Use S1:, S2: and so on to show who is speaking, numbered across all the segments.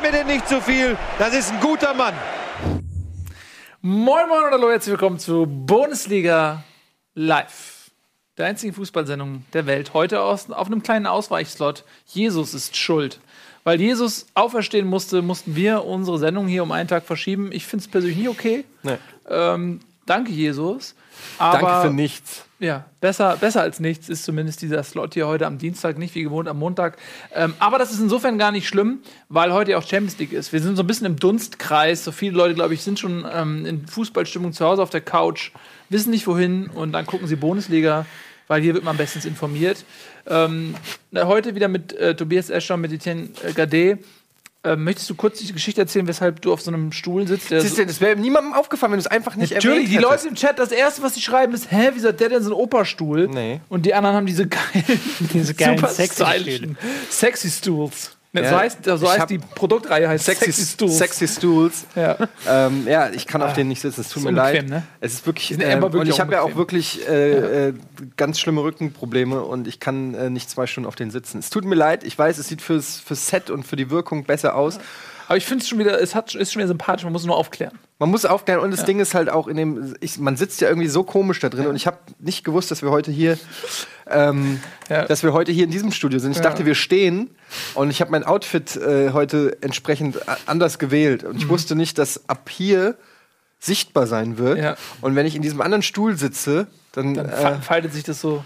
S1: Gib mir den nicht zu viel. Das ist ein guter Mann.
S2: Moin Moin und hallo, herzlich willkommen zu Bundesliga Live. Der einzigen Fußballsendung der Welt. Heute aus, auf einem kleinen Ausweichslot. Jesus ist schuld. Weil Jesus auferstehen musste, mussten wir unsere Sendung hier um einen Tag verschieben. Ich finde es persönlich nicht okay.
S3: Nee.
S2: Ähm, danke, Jesus. Aber
S3: Danke für nichts.
S2: ja, besser, besser als nichts ist zumindest dieser Slot hier heute am Dienstag, nicht wie gewohnt am Montag. Ähm, aber das ist insofern gar nicht schlimm, weil heute ja auch Champions League ist. Wir sind so ein bisschen im Dunstkreis. So viele Leute, glaube ich, sind schon ähm, in Fußballstimmung zu Hause auf der Couch, wissen nicht wohin und dann gucken sie Bundesliga, weil hier wird man bestens informiert. Ähm, heute wieder mit äh, Tobias Escher, mit Etienne Gade. Ähm, möchtest du kurz die Geschichte erzählen, weshalb du auf so einem Stuhl sitzt? Der
S3: Siehst du, das wäre niemandem aufgefallen, wenn du es einfach nicht
S2: Natürlich, die
S3: erwähnt
S2: Leute im Chat, das erste, was sie schreiben, ist, hä, wieso hat der denn so einen Operstuhl?
S3: Nee.
S2: Und die anderen haben diese geilen,
S4: Diese geilen
S2: super
S4: sexy
S2: stylischen Sexy Stools.
S3: Ja,
S2: so heißt, so heißt die Produktreihe heißt
S3: Sexy,
S2: Sexy Stools.
S3: Sexy Stools.
S2: Ja.
S3: Ähm, ja, ich kann auf denen nicht sitzen, es tut mir
S2: unbequem,
S3: leid.
S2: ne?
S3: Es ist wirklich,
S2: wirklich
S3: und ich habe ja auch wirklich äh, äh, ganz schlimme Rückenprobleme und ich kann äh, nicht zwei Stunden auf denen sitzen. Es tut mir leid, ich weiß, es sieht fürs, fürs Set und für die Wirkung besser aus.
S2: Aber ich finde es schon wieder, es hat, ist schon wieder sympathisch, man muss nur aufklären.
S3: Man muss aufklären und das Ding ist halt auch in dem, ich, man sitzt ja irgendwie so komisch da drin und ich habe nicht gewusst, dass wir heute hier, ähm,
S2: Ja.
S3: dass wir heute hier in diesem Studio sind. Ich dachte, wir stehen und ich habe mein Outfit äh, heute entsprechend anders gewählt und ich
S2: Mhm.
S3: wusste nicht, dass ab hier sichtbar sein wird.
S2: Ja.
S3: Und wenn ich in diesem anderen Stuhl sitze, dann,
S2: Dann
S3: äh,
S2: fa- faltet sich das so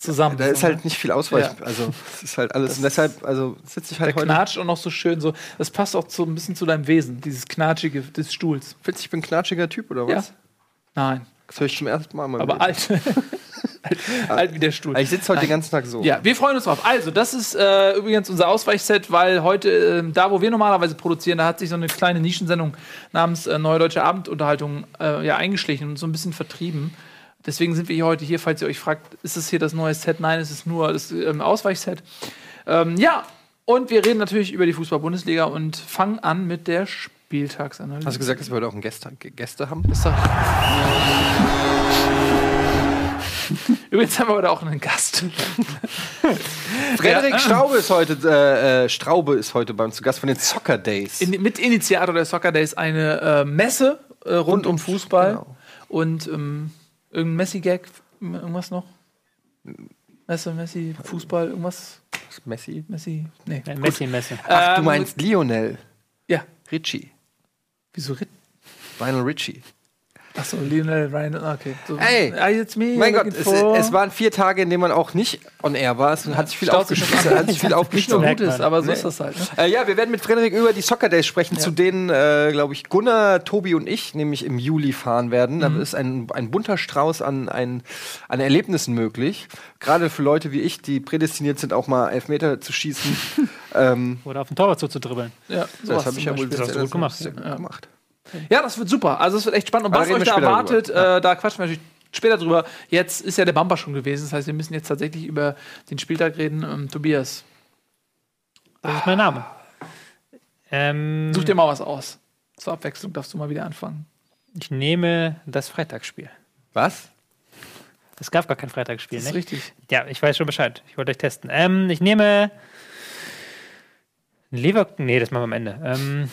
S2: zusammen.
S3: da ist
S2: ne?
S3: halt nicht viel Ausweich.
S2: Ja.
S3: Also es ist halt alles. Und deshalb, also sitze ich
S2: Der
S3: halt heute.
S2: knatscht auch noch so schön so. Das passt auch so ein bisschen zu deinem Wesen, dieses Knatschige des Stuhls.
S3: Findest du, ich bin ein knatschiger Typ oder
S2: Ja.
S3: was?
S2: Nein,
S3: Das höre ich zum ersten Mal. meinem
S2: aber
S3: Leben.
S2: alt. alt. Wie der Stuhl.
S3: Ich sitze heute den ganzen Tag so.
S2: Ja, wir freuen uns drauf. Also, das ist äh, übrigens unser Ausweichset, weil heute, ähm, da wo wir normalerweise produzieren, da hat sich so eine kleine Nischensendung namens äh, Neue Deutsche Abendunterhaltung äh, ja, eingeschlichen und so ein bisschen vertrieben. Deswegen sind wir hier heute hier, falls ihr euch fragt, ist es hier das neue Set? Nein, es ist nur das ähm, Ausweichset. Ähm, ja, und wir reden natürlich über die Fußball-Bundesliga und fangen an mit der Spieltagsanalyse.
S3: Hast du gesagt, dass wir heute auch einen Gäste, Gäste haben?
S2: Ist doch- Übrigens haben wir heute auch einen Gast.
S3: Frederik
S2: Ja.
S3: Straube ist heute, äh, äh, Straube ist heute bei uns zu Gast von den Soccer Days.
S2: In, mit Initiator der Soccer Days eine äh, Messe äh, rund,
S3: Rund
S2: um
S3: um
S2: Fußball
S3: genau.
S2: und ähm, irgendein Messi-Gag, irgendwas noch? Messe, Messi, Fußball, irgendwas?
S3: Messi.
S2: Messi? Nee.
S4: Ein Messi, Messi.
S3: Ach, du
S2: Ähm,
S3: meinst Lionel
S2: Ja.
S3: Richie.
S2: Wieso Ritt?
S3: Lionel Richie.
S2: Achso, Lionel Ryan, okay. So,
S3: Ey,
S2: ah, jetzt me,
S3: Mein Gott, es, es waren vier Tage, in denen man auch nicht on air war. Es hat sich viel aufgeschrieben. Hat sich viel
S2: nicht nur
S3: aufgeschrieben.
S4: merkt
S2: gut ist,
S4: man.
S2: aber so
S3: Nee.
S2: ist das halt. Ne?
S3: Äh, ja, wir werden mit Frederik über die Soccer Days sprechen, zu denen, äh, glaube ich, Gunnar, Tobi und ich nämlich im Juli fahren werden. Da
S2: Mhm.
S3: ist ein, ein bunter Strauß an, ein, an Erlebnissen möglich. Gerade für Leute wie ich, die prädestiniert sind, auch mal Elfmeter zu schießen. ähm,
S4: Oder auf den Torwart zuzudribbeln.
S2: Ja,
S3: das habe ich ja wohl
S4: du gut gemacht.
S3: sehr gut
S2: Ja.
S3: gemacht.
S2: Ja, das wird super. Also es wird echt spannend. Und
S3: Aber
S2: was euch da erwartet, äh, da quatschen wir natürlich später drüber. Jetzt ist ja der Bumper schon gewesen. Das heißt, wir müssen jetzt tatsächlich über den Spieltag reden. Ähm, Tobias,
S4: Das ist mein Name. Ähm,
S2: such dir mal was aus. Zur Abwechslung darfst du mal wieder anfangen.
S4: ich nehme das Freitagsspiel.
S3: Was?
S4: Es gab gar kein Freitagsspiel,
S2: Das ist
S4: ne?
S2: richtig.
S4: Ja, ich weiß schon Bescheid. Ich wollte euch testen. Ähm, ich nehme Lever... Nee, das machen wir am Ende. Ähm,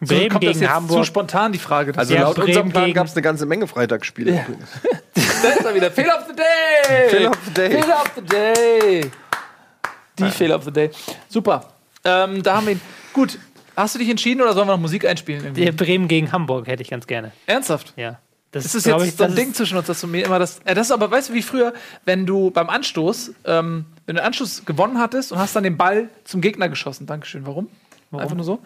S2: So,
S4: Bremen
S2: kommt das
S4: gegen
S2: jetzt
S4: Hamburg.
S2: zu spontan, die Frage.
S3: Also
S4: Ja,
S3: laut
S4: Bremen
S3: unserem Plan gab es eine ganze Menge Freitagsspiele.
S2: Ja. da ist er wieder. Fehler of the Day!
S3: Fehler of the Day.
S2: Fehler of the Day! Die Fehler of the Day. Super. Ähm, da haben wir ihn. Gut. Hast du dich entschieden oder sollen wir noch Musik einspielen? Irgendwie?
S4: Ja, Bremen gegen Hamburg hätte ich ganz gerne.
S2: Ernsthaft?
S4: Ja. Das
S2: Das ist jetzt
S4: ich,
S2: so ein
S4: das
S2: Ding zwischen uns, dass du mir immer das. Äh, das ist aber, weißt du, wie früher, wenn du beim Anstoß, ähm, wenn du den Anstoß gewonnen hattest und hast dann den Ball zum Gegner geschossen. Dankeschön. Warum?
S4: Warum?
S2: Einfach nur so.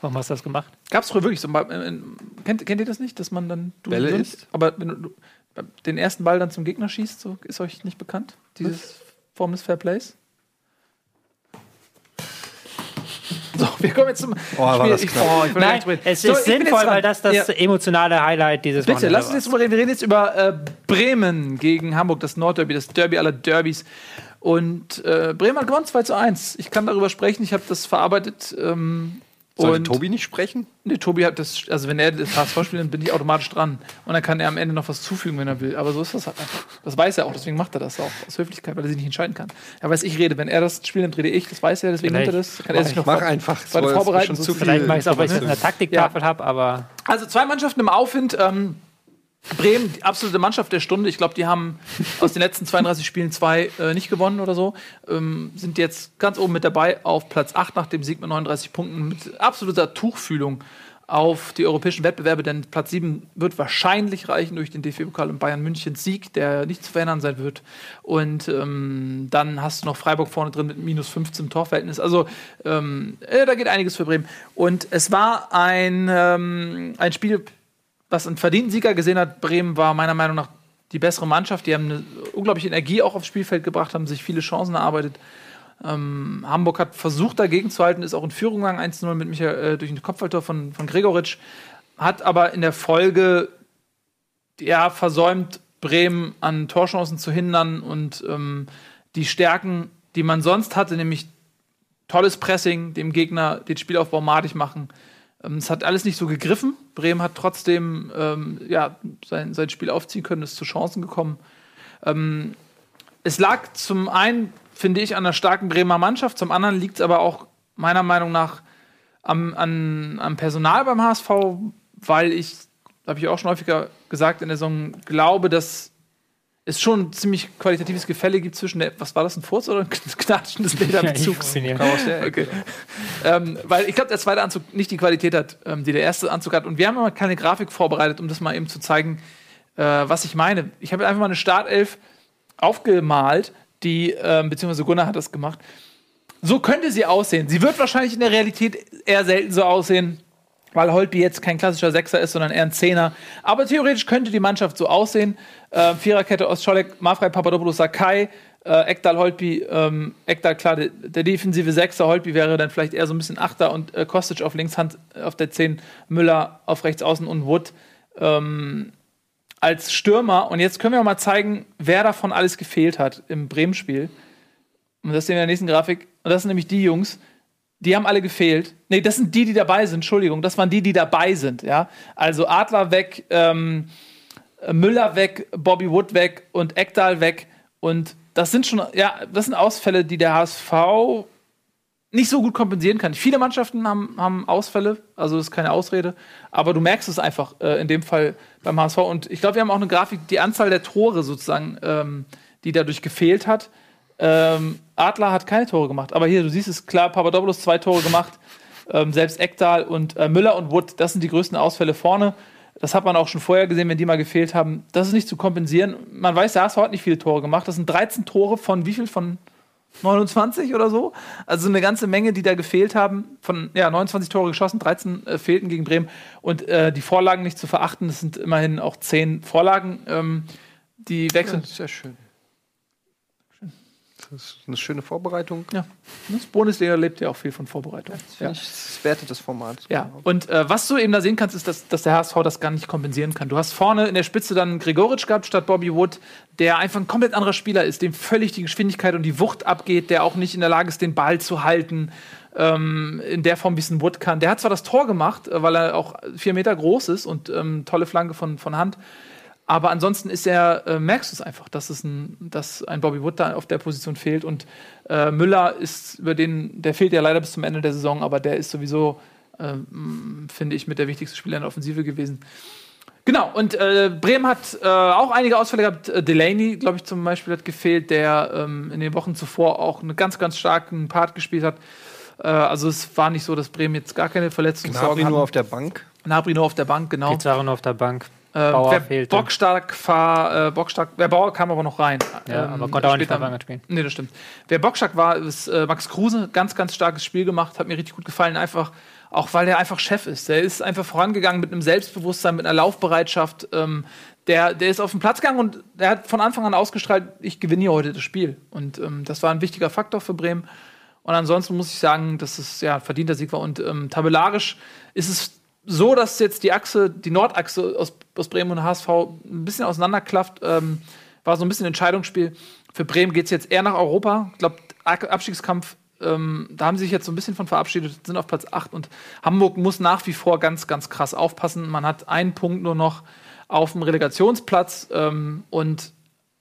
S4: Warum hast du das gemacht?
S2: Gab es früher wirklich so. ein Ball- äh, äh, Kennt, kennt ihr das nicht, dass man dann. Du
S3: Bälle
S2: nimmst,
S3: isst?
S2: Aber wenn du, den ersten Ball dann zum Gegner schießt, so ist euch nicht bekannt? Dieses Form des Fair Plays? So, wir kommen jetzt zum
S3: war das
S2: Ich, oh, ich
S4: Nein, es
S2: So,
S4: ist
S2: jetzt
S4: sinnvoll, weil das das
S2: Ja.
S4: emotionale Highlight dieses
S2: Bitte,
S4: Wochenende
S2: lass uns jetzt drüber reden. Wir reden jetzt über äh, Bremen gegen Hamburg, das Nordderby, das Derby aller Derbys. Und äh, Bremen hat gewonnen 2 zu 1. Ich kann darüber sprechen, ich habe das verarbeitet. Ähm,
S3: Sollte
S2: Und-
S3: Tobi nicht sprechen?
S2: Nee, Tobi hat das, also wenn er das HSV spielt, dann bin ich automatisch dran. Und dann kann er am Ende noch was zufügen, wenn er will. Aber so ist das halt einfach. Das weiß er auch, deswegen macht er das auch. Aus Höflichkeit, weil er sich nicht entscheiden kann. Er weiß, ich rede. Wenn er das spielt, dann rede ich. Das weiß er, deswegen nimmt er das. Kann er sich noch
S3: Mach einfach. ist
S2: vorbereiten.
S3: schon
S2: so
S3: zu viel
S4: Vielleicht mache ich es auch, weil ich es in der
S3: Information.
S4: Taktiktafel habe, aber
S2: Also zwei Mannschaften im Aufwind. Ähm, Bremen, die absolute Mannschaft der Stunde. Ich glaube, die haben aus den letzten 32 Spielen zwei äh, nicht gewonnen oder so. Ähm, sind jetzt ganz oben mit dabei auf Platz 8 nach dem Sieg mit 39 Punkten. Mit absoluter Tuchfühlung auf die europäischen Wettbewerbe, denn Platz 7 wird wahrscheinlich reichen durch den DFB-Pokal und Bayern Münchens Sieg, der nicht zu verhindern sein wird. Und ähm, dann hast du noch Freiburg vorne drin mit minus 15 im Torverhältnis. Also ähm, äh, da geht einiges für Bremen. Und es war ein, ähm, ein Spiel, was einen verdienten Sieger gesehen hat. Bremen war meiner Meinung nach die bessere Mannschaft. Die haben eine unglaubliche Energie auch aufs Spielfeld gebracht, haben sich viele Chancen erarbeitet. Ähm, Hamburg hat versucht, dagegen zu halten, ist auch in Führung gegangen, 1-0 mit Michael, äh, durch ein Kopfballtor von, von Gregoritsch. Hat aber in der Folge ja, versäumt, Bremen an Torchancen zu hindern und ähm, die Stärken, die man sonst hatte, nämlich tolles Pressing, dem Gegner den Spielaufbau madig machen. Ähm, es hat alles nicht so gegriffen. Bremen hat trotzdem ähm, ja, sein, sein Spiel aufziehen können, ist zu Chancen gekommen. Ähm, es lag zum einen, finde ich, an einer starken Bremer Mannschaft, zum anderen liegt es aber auch meiner Meinung nach am, an, am Personal beim HSV, weil ich, habe ich auch schon häufiger gesagt in der Saison, glaube, dass es schon ein ziemlich qualitatives Gefälle gibt zwischen der, was war das, ein Furz oder ein knatschendes Lederbezug? Okay. ähm, weil ich glaube, der zweite Anzug nicht die Qualität hat, ähm, die der erste Anzug hat. Und wir haben aber keine Grafik vorbereitet, um das mal eben zu zeigen, äh, was ich meine. Ich habe einfach mal eine Startelf aufgemalt, die, ähm, beziehungsweise Gunnar hat das gemacht. So könnte sie aussehen. Sie wird wahrscheinlich in der Realität eher selten so aussehen, weil Holtby jetzt kein klassischer Sechser ist, sondern eher ein Zehner. Aber theoretisch könnte die Mannschaft so aussehen. Äh, Viererkette Ostscholek, Mafrei, Papadopoulos, Sakai, äh, Ekdal, Holtby, ähm, Ekdal, klar, der, der defensive Sechser, Holtby wäre dann vielleicht eher so ein bisschen Achter und äh, Kostic auf links, Hand auf der 10, Müller auf rechts außen und Wood ähm, als Stürmer. Und jetzt können wir mal zeigen, wer davon alles gefehlt hat im Bremen-Spiel. Und das sehen wir in der nächsten Grafik. Und das sind nämlich die Jungs, die haben alle gefehlt. Nee, das sind die, die dabei sind. Entschuldigung, das waren die, die dabei sind. Ja, also Adler weg, ähm, Müller weg, Bobby Wood weg und Ekdal weg. Und das sind schon, ja, das sind Ausfälle, die der HSV nicht so gut kompensieren kann. Viele Mannschaften haben, haben Ausfälle, also das ist keine Ausrede, aber du merkst es einfach äh, in dem Fall beim HSV. Und ich glaube, wir haben auch eine Grafik, die Anzahl der Tore sozusagen, ähm, die dadurch gefehlt hat. Ähm, Adler hat keine Tore gemacht, aber hier, du siehst es klar, Papadopoulos zwei Tore gemacht, ähm, selbst Ekdal und äh, Müller und Wood, das sind die größten Ausfälle vorne. Das hat man auch schon vorher gesehen, wenn die mal gefehlt haben. Das ist nicht zu kompensieren. Man weiß, der HSV hat nicht viele Tore gemacht. Das sind 13 Tore von wie viel? Von 29 oder so. Also eine ganze Menge, die da gefehlt haben. Von ja, 29 Tore geschossen, 13 äh, fehlten gegen Bremen. Und äh, die Vorlagen nicht zu verachten, das sind immerhin auch 10 Vorlagen. Ähm, die wechseln.
S3: Sehr schön. Das ist eine schöne Vorbereitung.
S2: Ja. Das Bundesliga lebt ja auch viel von Vorbereitung. Ja.
S3: Ich, das wertet das Format.
S2: Ja, und äh, was du eben da sehen kannst, ist, dass, dass der HSV das gar nicht kompensieren kann. Du hast vorne in der Spitze dann Gregoritsch gehabt statt Bobby Wood, der einfach ein komplett anderer Spieler ist, dem völlig die Geschwindigkeit und die Wucht abgeht, der auch nicht in der Lage ist, den Ball zu halten, ähm, in der Form, wie es ein Wood kann. Der hat zwar das Tor gemacht, äh, weil er auch vier Meter groß ist und ähm, tolle Flanke von, von Hand. Aber ansonsten ist er, äh, merkst du es einfach, dass, es ein, dass ein Bobby Wood da auf der Position fehlt. Und äh, Müller ist über den, der fehlt ja leider bis zum Ende der Saison, aber der ist sowieso, ähm, finde ich, mit der wichtigste Spieler in der Offensive gewesen. Genau, und äh, Bremen hat äh, auch einige Ausfälle gehabt. Äh, Delaney, glaube ich, zum Beispiel hat gefehlt, der ähm, in den Wochen zuvor auch einen ganz, ganz starken Part gespielt hat. Äh, also es war nicht so, dass Bremen jetzt gar keine Verletzungssorgen
S3: Gnabry
S2: hatten.
S3: nur auf der Bank.
S2: Gnabry nur auf der Bank, genau.
S4: Pizarro noch auf der Bank.
S2: Äh,
S4: Bauer
S2: wer bockstark war, äh, bockstark, wer Bauer kam aber noch rein.
S4: Ja,
S2: Ähm,
S4: aber konnte auch nicht von Anfang an spielen.
S2: Nee, das stimmt. Wer bockstark war, ist äh, Max Kruse. Ganz, ganz starkes Spiel gemacht. Hat mir richtig gut gefallen. Einfach, auch weil der einfach Chef ist. Der ist einfach vorangegangen mit einem Selbstbewusstsein, mit einer Laufbereitschaft. Ähm, der, der ist auf den Platz gegangen und der hat von Anfang an ausgestrahlt, ich gewinne hier heute das Spiel. Und ähm, das war ein wichtiger Faktor für Bremen. Und ansonsten muss ich sagen, dass es ja verdienter Sieg war. Und ähm, tabellarisch ist es so, dass jetzt die Achse, die Nordachse aus, aus Bremen und HSV ein bisschen auseinanderklafft. Ähm, war so ein bisschen ein Entscheidungsspiel. Für Bremen geht es jetzt eher nach Europa. Ich glaube, Abstiegskampf ähm, da haben sie sich jetzt so ein bisschen von verabschiedet, sind auf Platz 8 und Hamburg muss nach wie vor ganz, ganz krass aufpassen. Man hat einen Punkt nur noch auf dem Relegationsplatz ähm, und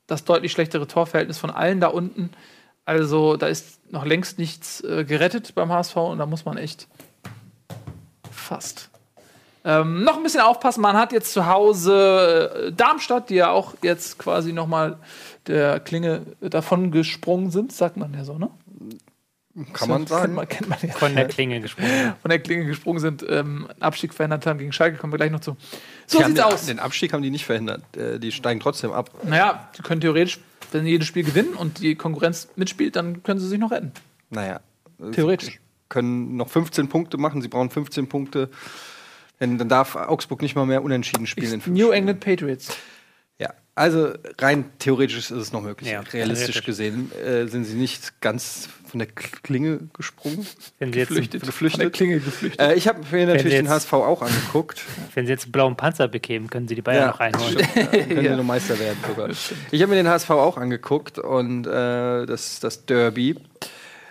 S2: das deutlich schlechtere Torverhältnis von allen da unten. Also da ist noch längst nichts äh, gerettet beim HSV und da muss man echt fast. Ähm, noch ein bisschen aufpassen, man hat jetzt zu Hause äh, Darmstadt, die ja auch jetzt quasi noch mal der Klinge davon gesprungen sind, sagt man ja so, ne?
S3: Kann man
S2: Kennt
S3: sagen.
S2: man, kennt man ja.
S4: Von der Klinge gesprungen.
S2: Von der Klinge gesprungen sind, ähm, Abstieg verhindert haben gegen Schalke, kommen wir gleich noch zu. So
S3: Die
S2: sieht's
S3: den,
S2: aus.
S3: Den Abstieg haben die nicht verhindert. Äh, die steigen trotzdem ab.
S2: Naja, sie können theoretisch, wenn sie jedes Spiel gewinnen und die Konkurrenz mitspielt, dann können sie sich noch retten.
S3: Naja.
S2: Theoretisch.
S3: Sie können noch 15 Punkte machen. Sie brauchen 15 Punkte. Denn dann darf Augsburg nicht mal mehr unentschieden spielen. in fünf
S2: New
S3: Spielen.
S2: England Patriots.
S3: Ja, also rein theoretisch ist es noch möglich.
S4: Ja,
S3: Realistisch gesehen äh, sind sie nicht ganz von der Klinge gesprungen.
S4: Wenn sie jetzt,
S2: Geflüchtet.
S3: Geflüchtet.
S2: Von der Klinge geflüchtet.
S3: Äh, ich habe mir natürlich
S4: sie
S3: den
S4: jetzt-
S3: HSV auch angeguckt.
S4: wenn sie jetzt einen blauen Panzer bekämen, können sie die Bayern noch reinholen.
S3: stimmt. Ja, können wir noch Meister werden sogar. Ich habe mir den HSV auch angeguckt und äh, das, das Derby.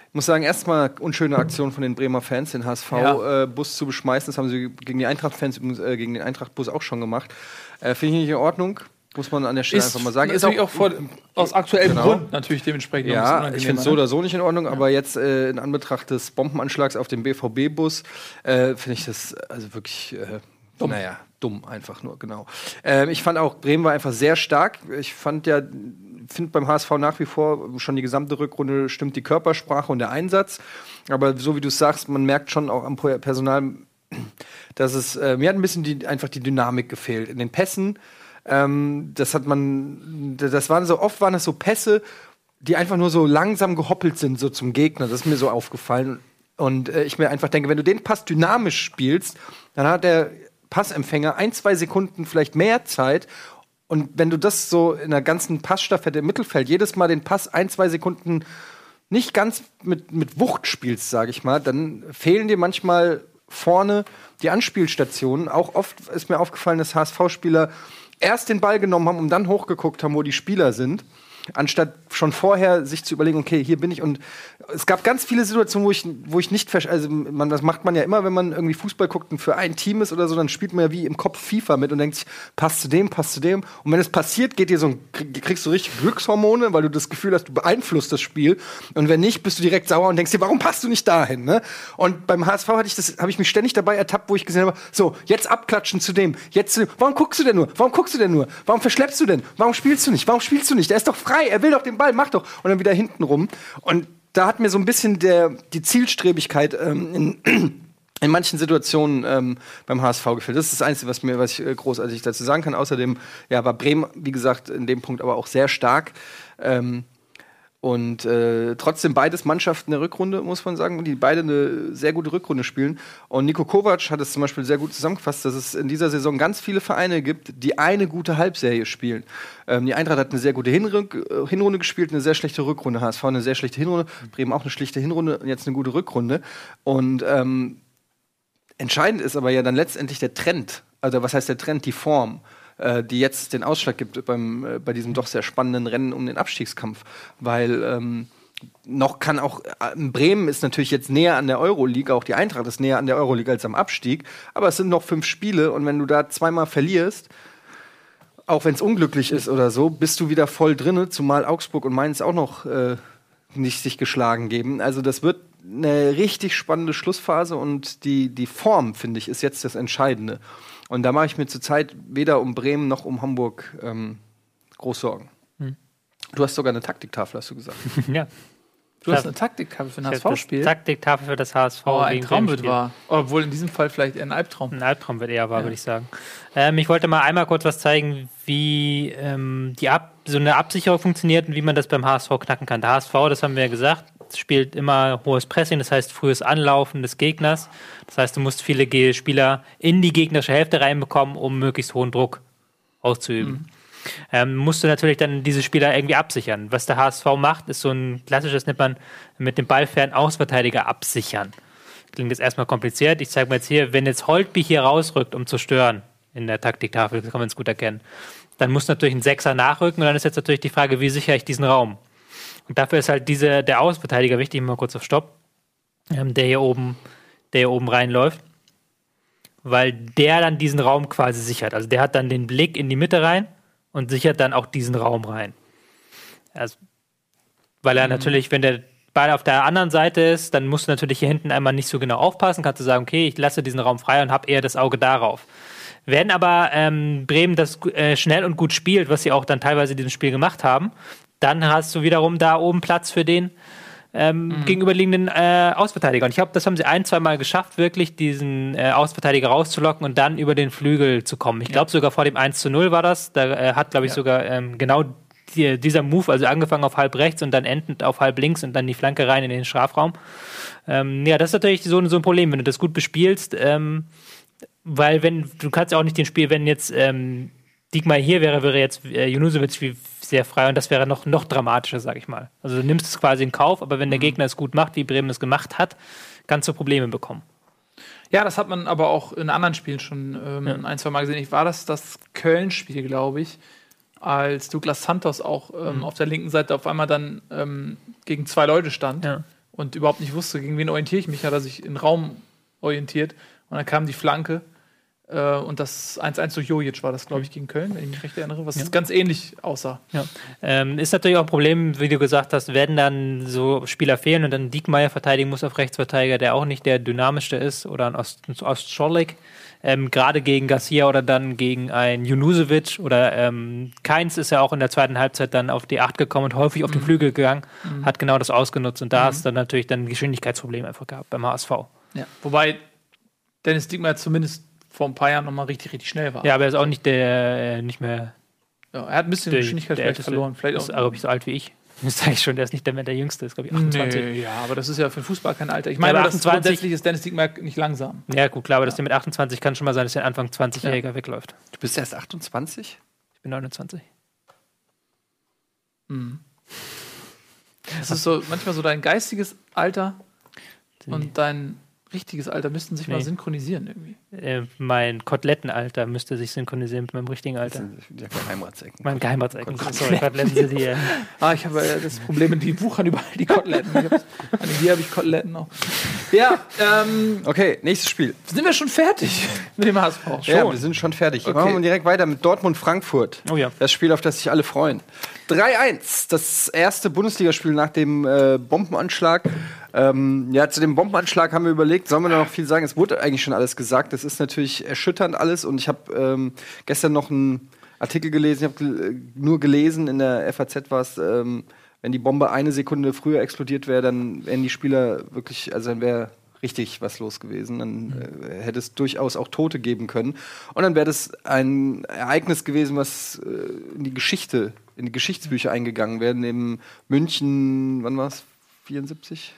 S3: Ich muss sagen, erstmal unschöne Aktion von den Bremer Fans, den
S2: Ja.
S3: HSV-Bus zu beschmeißen. Das haben sie gegen die Eintracht-Fans, äh, gegen den Eintracht-Bus auch schon gemacht. Äh, Finde ich nicht in Ordnung. Muss man an der Stelle einfach mal sagen.
S2: Ist natürlich auch, vor, aus aktuellem
S3: Genau.
S2: Grund natürlich dementsprechend.
S3: Ja, ich finde es so oder so nicht in Ordnung, aber jetzt äh, in Anbetracht des Bombenanschlags auf den BVB-Bus äh, finde ich das also wirklich, äh,
S2: Dumm.
S3: naja, dumm einfach nur, genau. Ähm, ich fand auch, Bremen war einfach sehr stark. Ich fand ja, finde beim HSV nach wie vor schon die gesamte Rückrunde stimmt die Körpersprache und der Einsatz. Aber so wie du es sagst, man merkt schon auch am Personal, dass es, äh, mir hat ein bisschen die, einfach die Dynamik gefehlt. In den Pässen, ähm, das hat man, das waren so, oft waren das so Pässe, die einfach nur so langsam gehoppelt sind, so zum Gegner. Das ist mir so aufgefallen. Und äh, ich mir einfach denke, wenn du den Pass dynamisch spielst, dann hat der Passempfänger ein, zwei Sekunden vielleicht mehr Zeit. Und wenn du das so in der ganzen Passstaffette im Mittelfeld jedes Mal den Pass ein, zwei Sekunden nicht ganz mit, mit Wucht spielst, sage ich mal, dann fehlen dir manchmal vorne die Anspielstationen. Auch oft ist mir aufgefallen, dass HSV-Spieler erst den Ball genommen haben und dann hochgeguckt haben, wo die Spieler sind. Anstatt schon vorher sich zu überlegen, okay, hier bin ich. Und es gab ganz viele Situationen, wo ich, wo ich nicht. Also, man, das macht man ja immer, wenn man irgendwie Fußball guckt und für ein Team ist oder so, dann spielt man ja wie im Kopf FIFA mit und denkt sich, passt zu dem, passt zu dem. Und wenn es passiert, geht dir so ein, krieg- kriegst du richtig Glückshormone, weil du das Gefühl hast, du beeinflusst das Spiel. Und wenn nicht, bist du direkt sauer und denkst dir, warum passt du nicht dahin? Ne? Und beim HSV hatte ich das, habe ich mich ständig dabei ertappt, wo ich gesehen habe, so, jetzt abklatschen zu dem, jetzt zu dem. Warum guckst du denn nur? Warum guckst du denn nur? Warum verschleppst du denn? Warum spielst du nicht? Warum spielst du nicht? Der ist doch frei, er will doch den Ball, mach doch. Und dann wieder hinten rum. Und da hat mir so ein bisschen der, die Zielstrebigkeit ähm, in, in manchen Situationen ähm, beim HSV gefehlt. Das ist das Einzige, was mir, was ich äh, großartig dazu sagen kann. Außerdem, ja, war Bremen, wie gesagt, in dem Punkt aber auch sehr stark. Ähm, und äh, trotzdem beides Mannschaften der Rückrunde, muss man sagen, die beide eine sehr gute Rückrunde spielen. Und Nico Kovac hat es zum Beispiel sehr gut zusammengefasst, dass es in dieser Saison ganz viele Vereine gibt, die eine gute Halbserie spielen. Ähm, die Eintracht hat eine sehr gute Hinrück äh, Hinrunde gespielt, eine sehr schlechte Rückrunde. HSV eine sehr schlechte Hinrunde, Bremen auch eine schlechte Hinrunde und jetzt eine gute Rückrunde. Und ähm, entscheidend ist aber ja dann letztendlich der Trend. Also was heißt der Trend? Die Form äh, die jetzt den Ausschlag gibt beim, äh, bei diesem doch sehr spannenden Rennen um den Abstiegskampf. Weil ähm, noch kann auch, äh, Bremen ist natürlich jetzt näher an der Euroleague, auch die Eintracht ist näher an der Euroleague als am Abstieg, aber es sind noch fünf Spiele und wenn du da zweimal verlierst, auch wenn es unglücklich ist oder so, bist du wieder voll drinne, zumal Augsburg und Mainz auch noch äh, nicht sich geschlagen geben. Also das wird eine richtig spannende Schlussphase und die, die Form, finde ich, ist jetzt das Entscheidende. Und da mache ich mir zurzeit weder um Bremen noch um Hamburg ähm, groß Sorgen. Du hast sogar eine Taktiktafel, hast du gesagt.
S4: ja.
S2: Du hast eine Taktikkarte für ein
S4: Das
S2: HSV-Spiel.
S4: Taktiktafel für das HSV.
S2: Oh, ein Traum wird wahr. Obwohl in diesem Fall vielleicht eher ein Albtraum.
S4: Ein Albtraum wird eher wahr, würde ich sagen. Ähm, ich wollte mal einmal kurz was zeigen, wie ähm, die Ab so eine Absicherung funktioniert und wie man das beim HSV knacken kann. Der HSV, das haben wir ja gesagt, spielt immer hohes Pressing, das heißt frühes Anlaufen des Gegners. Das heißt, du musst viele Spieler in die gegnerische Hälfte reinbekommen, um möglichst hohen Druck auszuüben. Ähm, musst du natürlich dann diese Spieler irgendwie absichern. Was der HSV macht, ist so ein klassisches, nennt man mit dem ballfernen Außenverteidiger absichern. Klingt jetzt erstmal kompliziert. Ich zeige mal jetzt hier, wenn jetzt Holtby hier rausrückt, um zu stören in der Taktiktafel, das kann man es gut erkennen, dann muss natürlich ein Sechser nachrücken und dann ist jetzt natürlich die Frage, wie sichere ich diesen Raum? Und dafür ist halt diese, der Außenverteidiger wichtig, mal kurz auf Stopp. ähm, der hier oben, der hier oben reinläuft. Weil der dann diesen Raum quasi sichert. Also der hat dann den Blick in die Mitte rein und sichert dann auch diesen Raum rein. Also, weil er mhm. natürlich, wenn der Ball auf der anderen Seite ist, dann musst du natürlich hier hinten einmal nicht so genau aufpassen. Kannst du sagen, okay, ich lasse diesen Raum frei und habe eher das Auge darauf. Wenn aber ähm, Bremen das äh, schnell und gut spielt, was sie auch dann teilweise in diesem Spiel gemacht haben, dann hast du wiederum da oben Platz für den ähm, mhm. gegenüberliegenden äh, Ausverteidiger. Und ich glaube, das haben sie ein, zwei Mal geschafft, wirklich diesen äh, Ausverteidiger rauszulocken und dann über den Flügel zu kommen. Ich glaube, ja. sogar vor dem 1 zu 0 war das. Da äh, hat, glaube ich, ja. sogar ähm, genau die, dieser Move, also angefangen auf halb rechts und dann endend auf halb links und dann die Flanke rein in den Strafraum. Ähm, ja, das ist natürlich so, so, ein Problem, wenn du das gut bespielst. Ähm, weil wenn, du kannst ja auch nicht den Spiel, wenn jetzt ähm, Diekmar hier wäre, wäre jetzt äh, Junusovic sehr frei und das wäre noch, noch dramatischer, sag ich mal. Also du nimmst es quasi in Kauf, aber wenn der mhm. Gegner es gut macht, wie Bremen es gemacht hat, kannst du Probleme bekommen.
S2: Ja, das hat man aber auch in anderen Spielen schon ähm, ja. ein, zwei Mal gesehen. Ich war das das Köln-Spiel, glaube ich, als Douglas Santos auch ähm, mhm. auf der linken Seite auf einmal dann ähm, gegen zwei Leute stand ja. und überhaupt nicht wusste, gegen wen orientiere ich mich, hat er sich in Raum orientiert und dann kam die Flanke und das 1-1 durch Jojic war das, glaube ich, gegen Köln, wenn ich mich recht erinnere, was ja. ganz ähnlich aussah.
S4: Ja. Ähm, ist natürlich auch ein Problem, wie du gesagt hast, werden dann so Spieler fehlen und dann Diekmeyer verteidigen muss auf Rechtsverteidiger, der auch nicht der dynamischste ist, oder ein Ost. Ähm, Gerade gegen Garcia oder dann gegen ein Junusovic oder ähm, Keins ist ja auch in der zweiten Halbzeit dann auf die 8 gekommen und häufig auf mhm. den Flügel gegangen, mhm. hat genau das ausgenutzt und da mhm. hast du dann natürlich dann ein Geschwindigkeitsproblem einfach gehabt beim HSV.
S2: Ja. Wobei Dennis Diekmeyer zumindest vor ein paar Jahren nochmal richtig, richtig schnell war.
S4: Ja, aber er ist auch nicht der, äh, nicht mehr.
S2: Ja, er hat ein bisschen der, Geschwindigkeit
S4: der vielleicht verloren. Vielleicht ist, auch, glaube ich, so alt wie ich. Das sage ich schon, der ist nicht der, der Jüngste, ist, glaube ich, 28. Nee,
S2: ja, aber das ist ja für den Fußball kein Alter. Ich meine, ja, 28, grundsätzlich ist Dennis Diekmeyer nicht langsam.
S4: Ja, gut, klar, aber ja. dass der mit 28 kann schon mal sein, dass der Anfang 20-Jähriger ja. wegläuft.
S3: Du bist erst 28?
S4: Ich bin 29.
S2: Mhm. Das ist so manchmal so dein geistiges Alter und dein richtiges Alter müssten sich nee. mal synchronisieren irgendwie.
S4: Äh, mein Kotelettenalter müsste sich synchronisieren mit meinem richtigen Alter.
S3: Der Geheimratsecken.
S4: Mein Geheimratsecken. Sorry, Koteletten sind hier.
S2: ah, ich habe äh, das Problem, die wuchern überall die Koteletten. hier habe ich Koteletten auch. Ja, ähm,
S3: Okay, nächstes Spiel.
S2: Sind wir schon fertig mit dem HSV?
S3: Schon. Ja, wir sind schon fertig. Okay. Machen wir direkt weiter mit Dortmund-Frankfurt.
S4: Oh ja.
S3: Das Spiel, auf das sich alle freuen. 3-1, das erste Bundesligaspiel nach dem äh, Bombenanschlag. Ähm, ja, zu dem Bombenanschlag haben wir überlegt, sollen wir da noch viel sagen? Es wurde eigentlich schon alles gesagt. Das ist natürlich erschütternd alles. Und ich habe ähm, gestern noch einen Artikel gelesen, ich habe nur gelesen, in der FAZ war es, ähm, wenn die Bombe eine Sekunde früher explodiert wäre, dann wären die Spieler wirklich, also dann wäre richtig was los gewesen. Dann äh, hätte es durchaus auch Tote geben können. Und dann wäre das ein Ereignis gewesen, was äh, in die Geschichte, in die Geschichtsbücher eingegangen wäre. Neben München, wann war es? 74?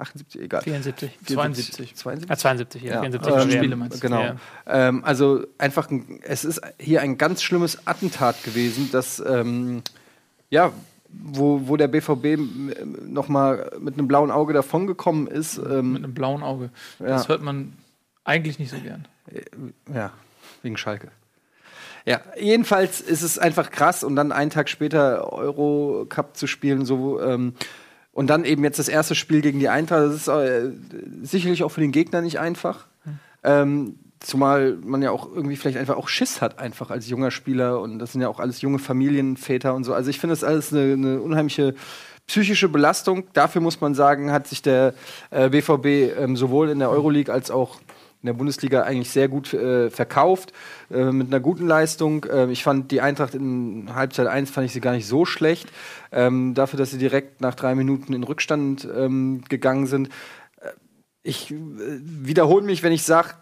S3: 78, egal.
S4: 74.
S2: 72.
S4: 72? Ah, 72, ja.
S3: 74 ähm, Spiele meinst du. Genau. Ja. Ähm, also einfach, ein, es ist hier ein ganz schlimmes Attentat gewesen, das, ähm, ja, wo, wo der BVB noch mal mit einem blauen Auge davongekommen ist.
S2: Ähm, mit einem blauen Auge. Das hört man eigentlich nicht so gern.
S3: Äh, ja, wegen Schalke. Ja, jedenfalls ist es einfach krass und dann einen Tag später Eurocup zu spielen, so ähm, und dann eben jetzt das erste Spiel gegen die Eintracht. Das ist äh, sicherlich auch für den Gegner nicht einfach. Hm. Ähm, zumal man ja auch irgendwie vielleicht einfach auch Schiss hat, einfach als junger Spieler. Und das sind ja auch alles junge Familienväter und so. Also ich finde das alles eine, eine, unheimliche psychische Belastung. Dafür muss man sagen, hat sich der äh, BVB ähm, sowohl in der Euroleague als auch in der Bundesliga eigentlich sehr gut äh, verkauft, äh, mit einer guten Leistung. Äh, ich fand die Eintracht in Halbzeit 1 fand ich sie gar nicht so schlecht. Ähm, dafür, dass sie direkt nach drei Minuten in Rückstand ähm, gegangen sind. Äh, ich äh, wiederhole mich, wenn ich sage,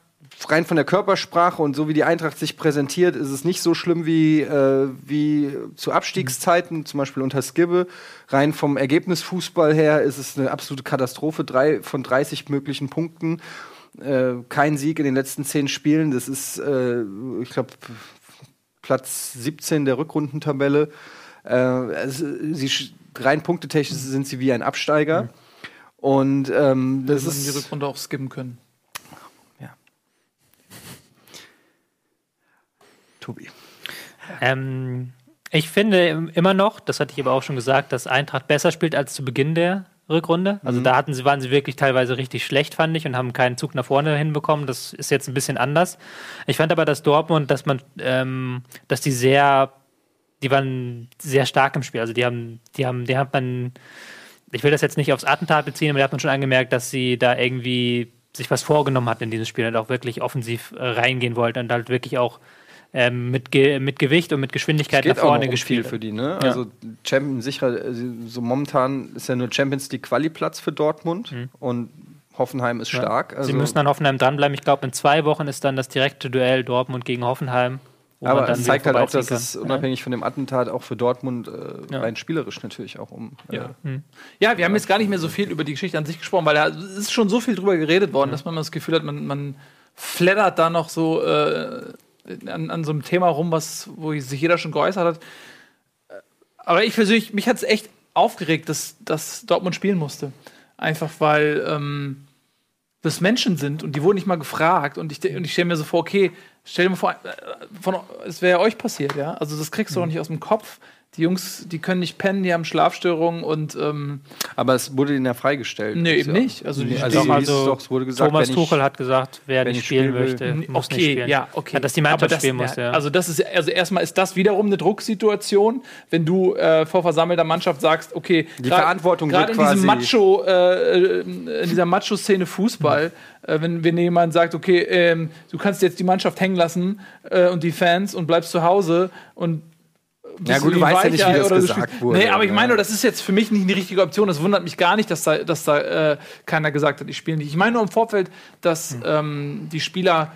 S3: rein von der Körpersprache und so wie die Eintracht sich präsentiert, ist es nicht so schlimm wie, äh, wie zu Abstiegszeiten, mhm. zum Beispiel unter Skibbe. Rein vom Ergebnisfußball her ist es eine absolute Katastrophe. Drei von 30 möglichen Punkten äh, kein Sieg in den letzten zehn Spielen. Das ist, äh, ich glaube, Platz 17 der Rückrundentabelle. Äh, also, sie, rein punktetechnisch sind sie wie ein Absteiger. Mhm. Und ähm, das ist
S2: die Rückrunde auch skippen können.
S3: Ja. Tobi.
S4: Ähm, ich finde immer noch, das hatte ich aber auch schon gesagt, dass Eintracht besser spielt als zu Beginn der Rückrunde. Also da hatten sie, waren sie wirklich teilweise richtig schlecht, fand ich, und haben keinen Zug nach vorne hinbekommen. Das ist jetzt ein bisschen anders. Ich fand aber, dass Dortmund, dass man, ähm, dass die sehr, die waren sehr stark im Spiel. Also die haben, die haben, die hat man, ich will das jetzt nicht aufs Attentat beziehen, aber da hat man schon angemerkt, dass sie da irgendwie sich was vorgenommen hatten in diesem Spiel und auch wirklich offensiv äh, reingehen wollten und halt wirklich auch ähm, mit, Ge mit Gewicht und mit Geschwindigkeit nach vorne
S3: um
S4: gespielt.
S3: viel für die, ne? Also Champions sicher, so momentan ist ja nur Champions League Quali-Platz für Dortmund und Hoffenheim ist stark. Also,
S4: Sie müssen an Hoffenheim dranbleiben. Ich glaube, in zwei Wochen ist dann das direkte Duell Dortmund gegen Hoffenheim.
S3: aber
S4: dann
S3: es zeigt halt auch, dass es unabhängig von dem Attentat auch für Dortmund äh,
S4: Ja.
S3: rein spielerisch natürlich auch um. Äh,
S2: Ja. Ja, wir haben jetzt gar nicht mehr so viel über die Geschichte an sich gesprochen, weil da es ist schon so viel drüber geredet worden, dass man das Gefühl hat, man, man flattert da noch so äh, an, an so einem Thema rum, was, wo sich jeder schon geäußert hat. Aber ich persönlich, mich hat es echt aufgeregt, dass, dass Dortmund spielen musste. Einfach weil ähm, das Menschen sind und die wurden nicht mal gefragt. Und ich, und ich stelle mir so vor, okay, stell dir mal vor, äh, von, es wäre euch passiert, ja. Also das kriegst du doch nicht aus dem Kopf. Die Jungs, die können nicht pennen, die haben Schlafstörungen und ähm,
S3: Aber es wurde ihnen ja freigestellt.
S2: Nee, eben
S3: ja-
S2: nicht. Also die- Also
S3: also, es
S4: also
S3: doch, es wurde gesagt,
S4: Thomas
S3: wenn ich-
S4: Tuchel hat gesagt, wer nicht
S3: ich
S4: spielen
S3: spielen will,
S4: möchte,
S2: N-
S4: muss nicht
S2: okay,
S4: spielen.
S2: ja, okay.
S4: Ja, dass die Mannschaft
S2: das,
S4: spielen muss, ja.
S2: Also das ist also erstmal ist das wiederum eine Drucksituation, wenn du äh, vor versammelter Mannschaft sagst, okay,
S3: Die
S2: grad-
S3: Verantwortung
S2: gerade in diesem Macho, äh, in dieser Macho-Szene Fußball, äh, wenn, wenn jemand sagt, okay, ähm, du kannst jetzt die Mannschaft hängen lassen äh, und die Fans und bleibst zu Hause und
S3: Ja, gut, du weißt ja nicht, wie das gesagt wurde,
S2: Nee, aber ich
S3: ja.
S2: meine, nur, das ist jetzt für mich nicht die richtige Option. Das wundert mich gar nicht, dass da, dass da äh, keiner gesagt hat, ich spiele nicht. Ich meine nur im Vorfeld, dass
S3: Hm.
S2: ähm, die Spieler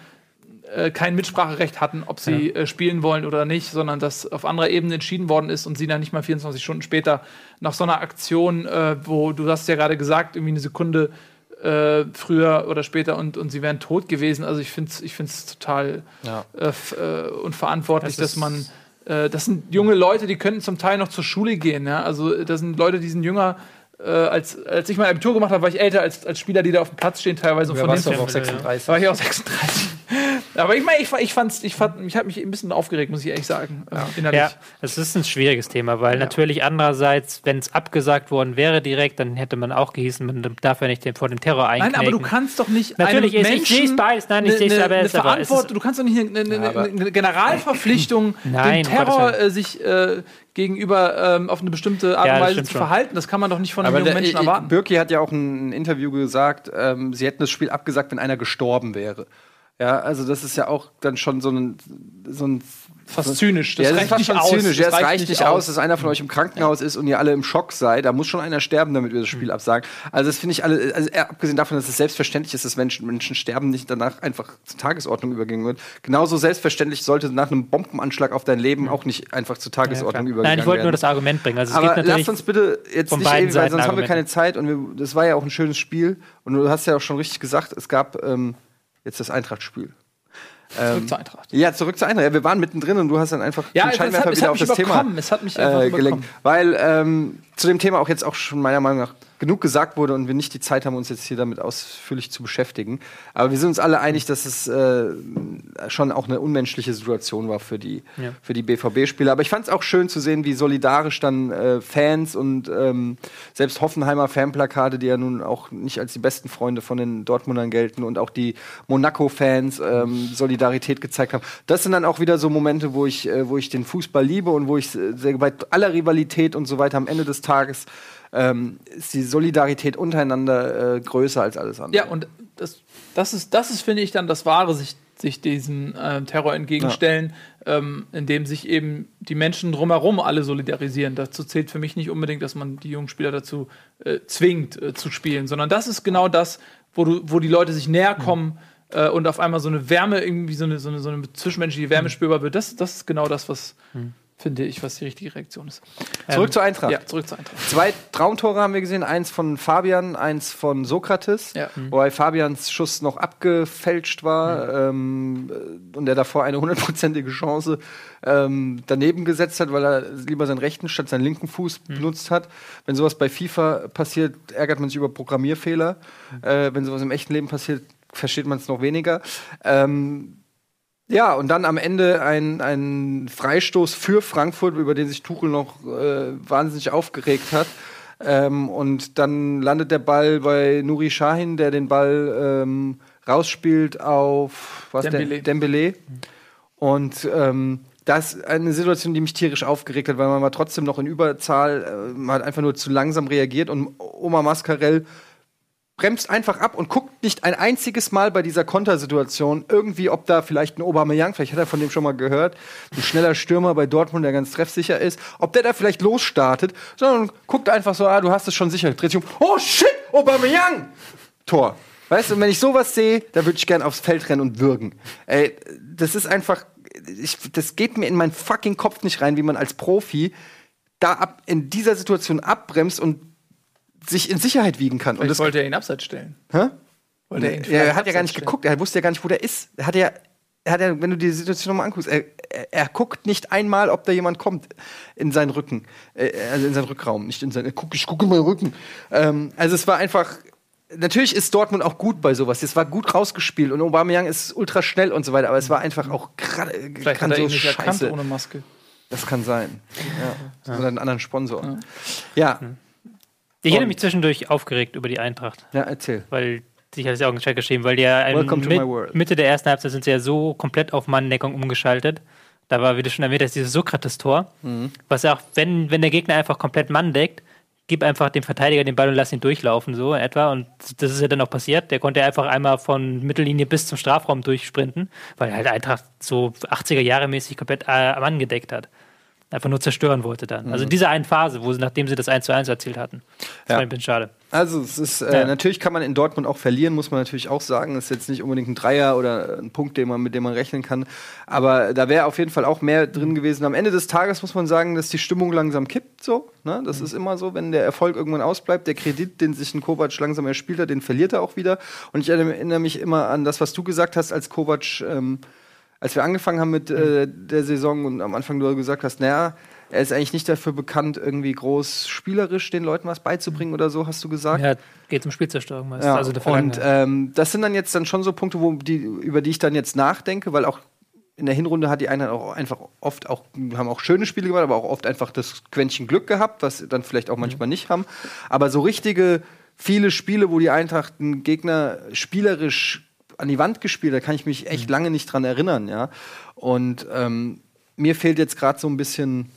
S2: äh, kein Mitspracherecht hatten, ob sie äh, spielen wollen oder nicht, sondern dass auf anderer Ebene entschieden worden ist und sie dann nicht mal 24 Stunden später nach so einer Aktion, äh, wo du hast ja gerade gesagt, irgendwie eine Sekunde äh, früher oder später und, und sie wären tot gewesen. Also ich finde es ich find's total
S3: Ja.
S2: äh, unverantwortlich,
S4: Das
S2: dass man das sind junge Leute, die könnten zum Teil noch zur Schule gehen. Ja? Also äh, das sind Leute, die sind jünger. Äh, als, als ich mein Abitur gemacht habe, war ich älter als, als Spieler, die da auf dem Platz stehen, teilweise. Und
S3: Ja,
S2: von
S3: warst du auch
S4: Ja, ja.
S3: 36.
S2: da war ich auch 36. Aber ich meine, ich, ich fand's, ich fand, mich hat mich ein bisschen aufgeregt, muss ich ehrlich sagen. äh, innerlich.
S4: Ja, es ist ein schwieriges Thema, weil natürlich andererseits, wenn es abgesagt worden wäre direkt, dann hätte man auch gehießen, man darf ja nicht den, vor dem Terror einknicken.
S2: Nein, aber du kannst doch nicht
S4: Natürlich
S2: einem
S4: ist- ich
S2: Menschen
S4: sehe es beides. Nein, ich sehe es aber es ist-
S2: Verantwortung. Du kannst doch nicht eine, eine, eine, Generalverpflichtung,
S4: Nein, Gottes
S2: Terror äh, sich äh, gegenüber ähm, auf eine bestimmte Art
S4: Ja,
S2: und Weise zu
S4: schon.
S2: verhalten. Das kann man doch nicht von einem jungen Menschen
S3: äh,
S2: erwarten.
S3: Birki hat ja auch in einem Interview gesagt, ähm, sie hätten das Spiel abgesagt, wenn einer gestorben wäre. Ja, also das ist ja auch dann schon so ein, so ein
S2: Fast zynisch.
S3: ja, das ist fast
S2: nicht aus.
S3: zynisch. Ja,
S2: Das
S3: es reicht nicht aus, dass einer von euch im Krankenhaus ist und ihr alle im Schock seid. Da muss schon einer sterben, damit wir das Spiel absagen. Also das finde ich alle, also eher abgesehen davon, dass es selbstverständlich ist, dass Menschen, Menschen sterben, nicht danach einfach zur Tagesordnung übergehen wird. Genauso selbstverständlich sollte nach einem Bombenanschlag auf dein Leben auch nicht einfach zur
S4: Ja,
S3: Tagesordnung
S4: klar.
S3: übergehen
S4: Nein, ich wollte
S3: werden.
S4: nur das Argument bringen. Also es
S3: Aber lasst uns bitte jetzt nicht ewig, weil sonst haben wir keine Zeit und wir, das war ja auch ein schönes Spiel und du hast ja auch schon richtig gesagt, es gab ähm, jetzt das Eintracht-Spiel.
S2: Zurück zur Eintracht.
S3: Ja, zurück zur Eintracht. Ja, wir waren mittendrin und du hast dann einfach
S2: Ja,
S3: den
S2: es hat-
S3: Scheinwerfer
S2: es
S3: wieder
S2: hat
S3: auf
S2: mich
S3: das Thema.
S2: Es hat mich
S3: äh, gelenkt. Weil ähm, zu dem Thema auch jetzt auch schon meiner Meinung nach genug gesagt wurde und wir nicht die Zeit haben, uns jetzt hier damit ausführlich zu beschäftigen. Aber wir sind uns alle einig, dass es äh, schon auch eine unmenschliche Situation war für die,
S4: Ja.
S3: für die BVB-Spieler. Aber ich fand es auch schön zu sehen, wie solidarisch dann äh, Fans und ähm, selbst Hoffenheimer Fanplakate, die ja nun auch nicht als die besten Freunde von den Dortmundern gelten und auch die Monaco-Fans ähm, Solidarität gezeigt haben. Das sind dann auch wieder so Momente, wo ich, äh, wo ich den Fußball liebe und wo ich äh, sehr, bei aller Rivalität und so weiter am Ende des Tages ähm, ist die Solidarität untereinander äh, größer als alles andere.
S2: Ja, und das, das ist, das ist, finde ich, dann das Wahre, sich, sich diesem äh, Terror entgegenstellen, ähm, indem sich eben die Menschen drumherum alle solidarisieren. Dazu zählt für mich nicht unbedingt, dass man die jungen Spieler dazu äh, zwingt äh, zu spielen, sondern das ist genau das, wo, du, wo die Leute sich näher kommen äh, und auf einmal so eine Wärme, irgendwie so eine, so eine, so eine zwischenmenschliche Wärme spürbar wird. Das, das ist genau das, was, finde ich, was die richtige Reaktion ist.
S3: Zurück zur Eintracht.
S2: Ja, zurück zur Eintracht.
S3: Zwei Traumtore haben wir gesehen, eins von Fabian, eins von Sokrates,
S2: Ja.
S3: wobei Fabians Schuss noch abgefälscht war ähm, äh, und er davor eine hundertprozentige Chance ähm, daneben gesetzt hat, weil er lieber seinen rechten statt seinen linken Fuß benutzt hat. Wenn sowas bei FIFA passiert, ärgert man sich über Programmierfehler. Äh, wenn sowas im echten Leben passiert, versteht man es noch weniger. Ähm, ja, und dann am Ende ein, ein Freistoß für Frankfurt, über den sich Tuchel noch äh, wahnsinnig aufgeregt hat. Ähm, und dann landet der Ball bei Nuri Sahin, der den Ball ähm, rausspielt auf was
S2: Dembele.
S3: Der, Dembele. Und ähm, das ist eine Situation, die mich tierisch aufgeregt hat, weil man war trotzdem noch in Überzahl, äh, man hat einfach nur zu langsam reagiert und Oma Mascarell bremst einfach ab und guckt nicht ein einziges Mal bei dieser Kontersituation irgendwie, ob da vielleicht ein Aubameyang, vielleicht hat er von dem schon mal gehört, ein schneller Stürmer bei Dortmund, der ganz treffsicher ist, ob der da vielleicht losstartet, sondern guckt einfach so, ah, du hast es schon sicher, dreht sich um, oh shit, Aubameyang! Tor. Weißt du, und wenn ich sowas sehe, da würde ich gern aufs Feld rennen und würgen. Ey, das ist einfach, ich, das geht mir in meinen fucking Kopf nicht rein, wie man als Profi da ab, in dieser Situation abbremst und sich in Sicherheit wiegen kann. Und
S2: Vielleicht
S3: das,
S2: wollte er ihn abseits stellen.
S3: hä?
S2: Wollte er, ihn
S3: Ja, er hat ja gar nicht
S2: abseits
S3: geguckt, er wusste ja gar nicht, wo der ist. Er hat ja, er hat ja wenn du die Situation nochmal anguckst, er, er, er guckt nicht einmal, ob da jemand kommt in seinen Rücken, äh, also in seinen Rückraum, nicht in seinen, er guckt, ich gucke in meinen Rücken. Ähm, also es war einfach, natürlich ist Dortmund auch gut bei sowas. Es war gut rausgespielt und Aubameyang ist ultra schnell und so weiter, aber es war einfach auch gerade
S2: stellen. Vielleicht hat er ihn
S3: grandios
S2: nicht erkannt
S3: scheiße.
S2: ohne Maske.
S3: Das kann sein. Ja. Oder einen anderen Sponsor. Ja,
S4: Ich hätte mich zwischendurch aufgeregt über die Eintracht,
S3: ja, erzähl.
S4: weil ich hatte es ja auch im geschrieben, weil die ja mit. Mitte der ersten Halbzeit sind sie ja so komplett auf Manndeckung umgeschaltet. Da war, wie du schon erwähnt hast, dieses Sokrates-Tor,
S3: Mhm.
S4: was ja auch, wenn, wenn der Gegner einfach komplett Mann deckt, gib einfach dem Verteidiger den Ball und lass ihn durchlaufen, so etwa. Und das ist ja dann auch passiert. Der konnte einfach einmal von Mittellinie bis zum Strafraum durchsprinten, weil halt Eintracht so 80er Jahre mäßig komplett äh, Mann gedeckt hat. Einfach nur zerstören wollte dann. Also in dieser einen Phase, wo sie, nachdem sie das 1 zu 1 erzielt hatten. Das
S3: Mhm. Ja.
S4: war ein bisschen schade.
S3: Also es ist äh,
S4: Ja.
S3: natürlich kann man in Dortmund auch verlieren, muss man natürlich auch sagen. Das ist jetzt nicht unbedingt ein Dreier oder ein Punkt, den man, mit dem man rechnen kann. Aber da wäre auf jeden Fall auch mehr drin gewesen. Am Ende des Tages muss man sagen, dass die Stimmung langsam kippt. So, ne? Das ist immer so, wenn der Erfolg irgendwann ausbleibt, der Kredit, den sich ein Kovac langsam erspielt hat, den verliert er auch wieder. Und ich erinnere mich immer an das, was du gesagt hast, als Kovac, ähm, als wir angefangen haben mit äh, der Saison und am Anfang du gesagt hast, naja, er ist eigentlich nicht dafür bekannt, irgendwie groß spielerisch den Leuten was beizubringen oder so, hast du gesagt.
S4: Ja, geht um Spielzerstörung meist.
S3: Ja,
S4: also
S3: und ähm, das sind dann jetzt dann schon so Punkte, wo die, über die ich dann jetzt nachdenke, weil auch in der Hinrunde hat die Einheit auch einfach oft auch, haben auch schöne Spiele gemacht, aber auch oft einfach das Quäntchen Glück gehabt, was dann vielleicht auch manchmal nicht haben. Aber so richtige, viele Spiele, wo die Eintracht einen Gegner spielerisch an die Wand gespielt hat, kann ich mich echt lange nicht dran erinnern, ja. Und ähm, mir fehlt jetzt gerade so ein bisschen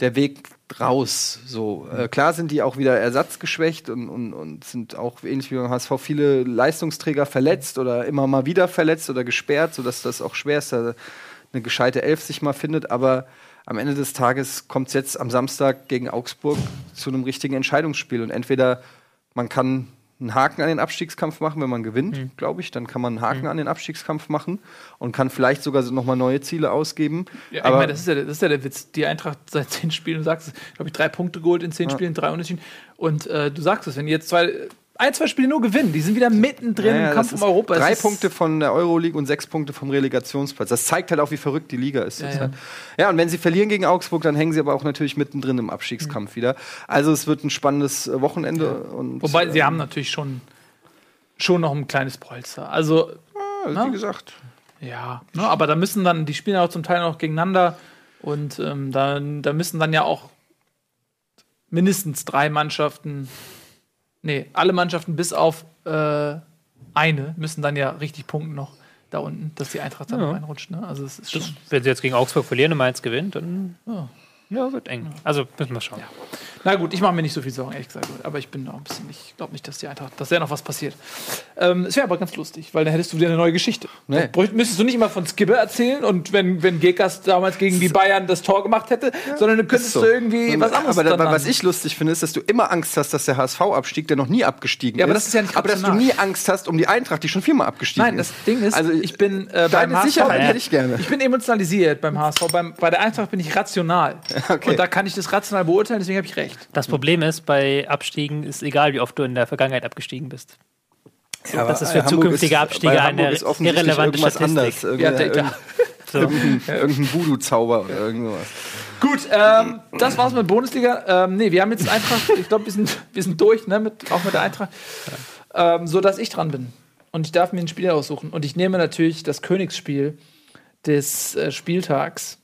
S3: der Weg raus. So äh, klar sind die auch wieder ersatzgeschwächt und, und, und sind auch ähnlich wie beim HSV viele Leistungsträger verletzt oder immer mal wieder verletzt oder gesperrt, sodass das auch schwer ist, da eine gescheite Elf sich mal findet. Aber am Ende des Tages kommt es jetzt am Samstag gegen Augsburg zu einem richtigen Entscheidungsspiel und entweder man kann einen Haken an den Abstiegskampf machen, wenn man gewinnt, glaube ich. Dann kann man einen Haken an den Abstiegskampf machen und kann vielleicht sogar so nochmal neue Ziele ausgeben.
S2: Ja, ich
S3: Aber
S2: meine, das ist, ja, das ist ja der Witz. Die Eintracht seit zehn Spielen, du sagst es, glaube ich, drei Punkte geholt in zehn Spielen, drei Unentschieden. Und äh, du sagst es, wenn die jetzt zwei, ein, zwei Spiele nur gewinnen, die sind wieder mittendrin
S3: Ja,
S2: im Kampf um Europa.
S3: Drei Punkte von der Euroleague und sechs Punkte vom Relegationsplatz. Das zeigt halt auch, wie verrückt die Liga ist.
S2: Ja, ja.
S3: ja, und wenn sie verlieren gegen Augsburg, dann hängen sie aber auch natürlich mittendrin im Abstiegskampf wieder. Also es wird ein spannendes äh, Wochenende. Und,
S2: Wobei, sie
S3: ähm,
S2: haben natürlich schon, schon noch ein kleines Polster. Also,
S3: also, wie gesagt,
S2: ja, ne, aber da müssen dann, die spielen ja auch zum Teil noch gegeneinander und ähm, da, da müssen dann ja auch mindestens drei Mannschaften, nee, alle Mannschaften bis auf äh, eine müssen dann ja richtig punkten noch da unten, dass die Eintracht dann
S4: Ja.
S2: reinrutscht. Ne? Also es ist.
S4: Das, wenn sie jetzt gegen Augsburg verlieren und Mainz gewinnt, dann
S2: Ja.
S4: ja, wird eng. Also müssen wir schauen.
S2: Na gut, ich mache mir nicht so viel Sorgen, ehrlich gesagt. Aber ich bin noch ein bisschen, ich glaube nicht, dass die Eintracht, dass da noch was passiert. Ähm, es wäre aber ganz lustig, weil dann hättest du wieder eine neue Geschichte.
S3: Nee.
S2: Dann müsstest du nicht immer von Skibbe erzählen und wenn, wenn Gekas damals gegen die Bayern das Tor gemacht hätte, sondern du könntest
S3: so.
S2: du irgendwie was anderes
S3: aber da, was ich lustig finde, ist, dass du immer Angst hast, dass der HSV abstieg, der noch nie abgestiegen
S2: Ja,
S3: ist.
S2: aber das ist ja nicht
S3: Aber dass du nie Angst hast um die Eintracht, die schon viermal abgestiegen
S2: Nein, das
S3: ist.
S2: Ding ist,
S3: Also,
S2: ich bin äh, beim HSV,
S3: Sicherheit
S4: Ja.
S3: hätte ich gerne.
S2: ich bin emotionalisiert beim HSV. Beim, bei der Eintracht bin ich rational.
S3: Okay.
S2: Und da kann ich das rational beurteilen, deswegen habe ich recht.
S4: Das Problem ist, bei Abstiegen ist egal, wie oft du in der Vergangenheit abgestiegen bist.
S3: Ja,
S4: das ist für zukünftige
S3: ist-
S4: Abstiege eine
S3: Hamburg
S4: irrelevante
S3: irgendwas
S4: Statistik.
S3: Anders.
S2: Ja,
S3: Irgendein,
S2: der- ja.
S4: So.
S3: irgendein Voodoo-Zauber oder irgendwas.
S2: Gut, ähm, das war's mit Bundesliga. Ähm, nee, wir haben jetzt Eintracht, ich glaube, wir sind, wir sind durch, ne, mit, auch mit der Eintracht. Ähm, so dass ich dran bin. Und ich darf mir ein Spiel aussuchen. Und ich nehme natürlich das Königsspiel des äh, Spieltags.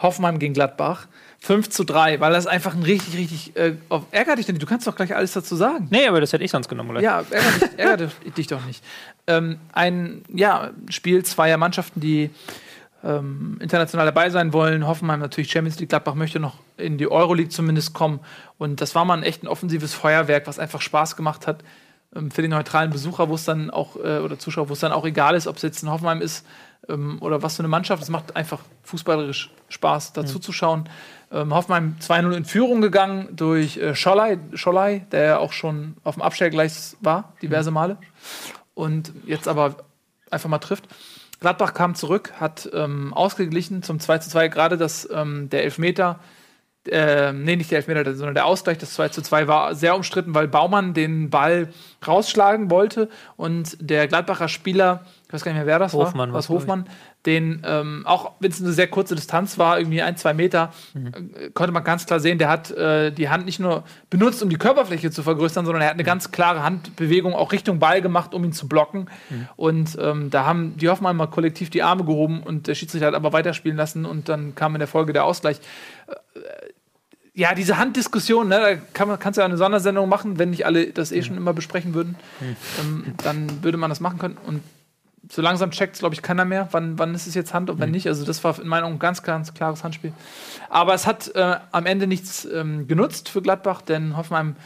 S2: Hoffenheim gegen Gladbach. 5 zu 3, weil das einfach ein richtig, richtig. Äh, auf, ärger dich nicht. Du kannst doch gleich alles dazu sagen.
S4: Nee, aber das hätte ich sonst genommen, oder?
S2: Ja, ärger dich, ärger dich- doch nicht. Ähm, ein ja, Spiel zweier Mannschaften, die ähm, international dabei sein wollen. Hoffenheim natürlich Champions League, Gladbach möchte noch in die Euroleague zumindest kommen. Und das war mal ein echt ein offensives Feuerwerk, was einfach Spaß gemacht hat ähm, für den neutralen Besucher, wo es dann auch, äh, oder Zuschauer, wo es dann auch egal ist, ob es jetzt in Hoffenheim ist ähm, oder was für eine Mannschaft. Es macht einfach fußballerisch Spaß, dazu zu schauen. Ähm, Hoffenheim 2-0 in Führung gegangen durch äh, Schollei, Schollei, der ja auch schon auf dem Abstellgleis war, diverse Male. Und jetzt aber einfach mal trifft. Gladbach kam zurück, hat ähm, ausgeglichen zum 2 zu 2. Gerade das, ähm, der Elfmeter, äh, nee, nicht der Elfmeter, sondern der Ausgleich, das 2 zu 2 war sehr umstritten, weil Baumann den Ball rausschlagen wollte und der Gladbacher Spieler, ich weiß gar nicht mehr, wer das
S4: Hofmann
S2: war, was Hofmann, den, ähm, auch wenn es eine sehr kurze Distanz war, irgendwie ein, zwei Meter, äh, konnte man ganz klar sehen, der hat äh, die Hand nicht nur benutzt, um die Körperfläche zu vergrößern, sondern er hat eine ganz klare Handbewegung auch Richtung Ball gemacht, um ihn zu blocken. Und ähm, da haben die Hoffmann mal kollektiv die Arme gehoben und der Schiedsrichter hat aber weiterspielen lassen und dann kam in der Folge der Ausgleich. Äh, ja, diese Handdiskussion, ne, da kann man, kannst du ja eine Sondersendung machen, wenn nicht alle das eh schon immer besprechen würden. Ähm, dann würde man das machen können. Und so langsam checkt es, glaube ich, keiner mehr, wann, wann ist es jetzt Hand und wann nicht. Also das war in meiner Meinung ein ganz, ganz klares Handspiel. Aber es hat äh, am Ende nichts ähm, genutzt für Gladbach, denn Hoffenheim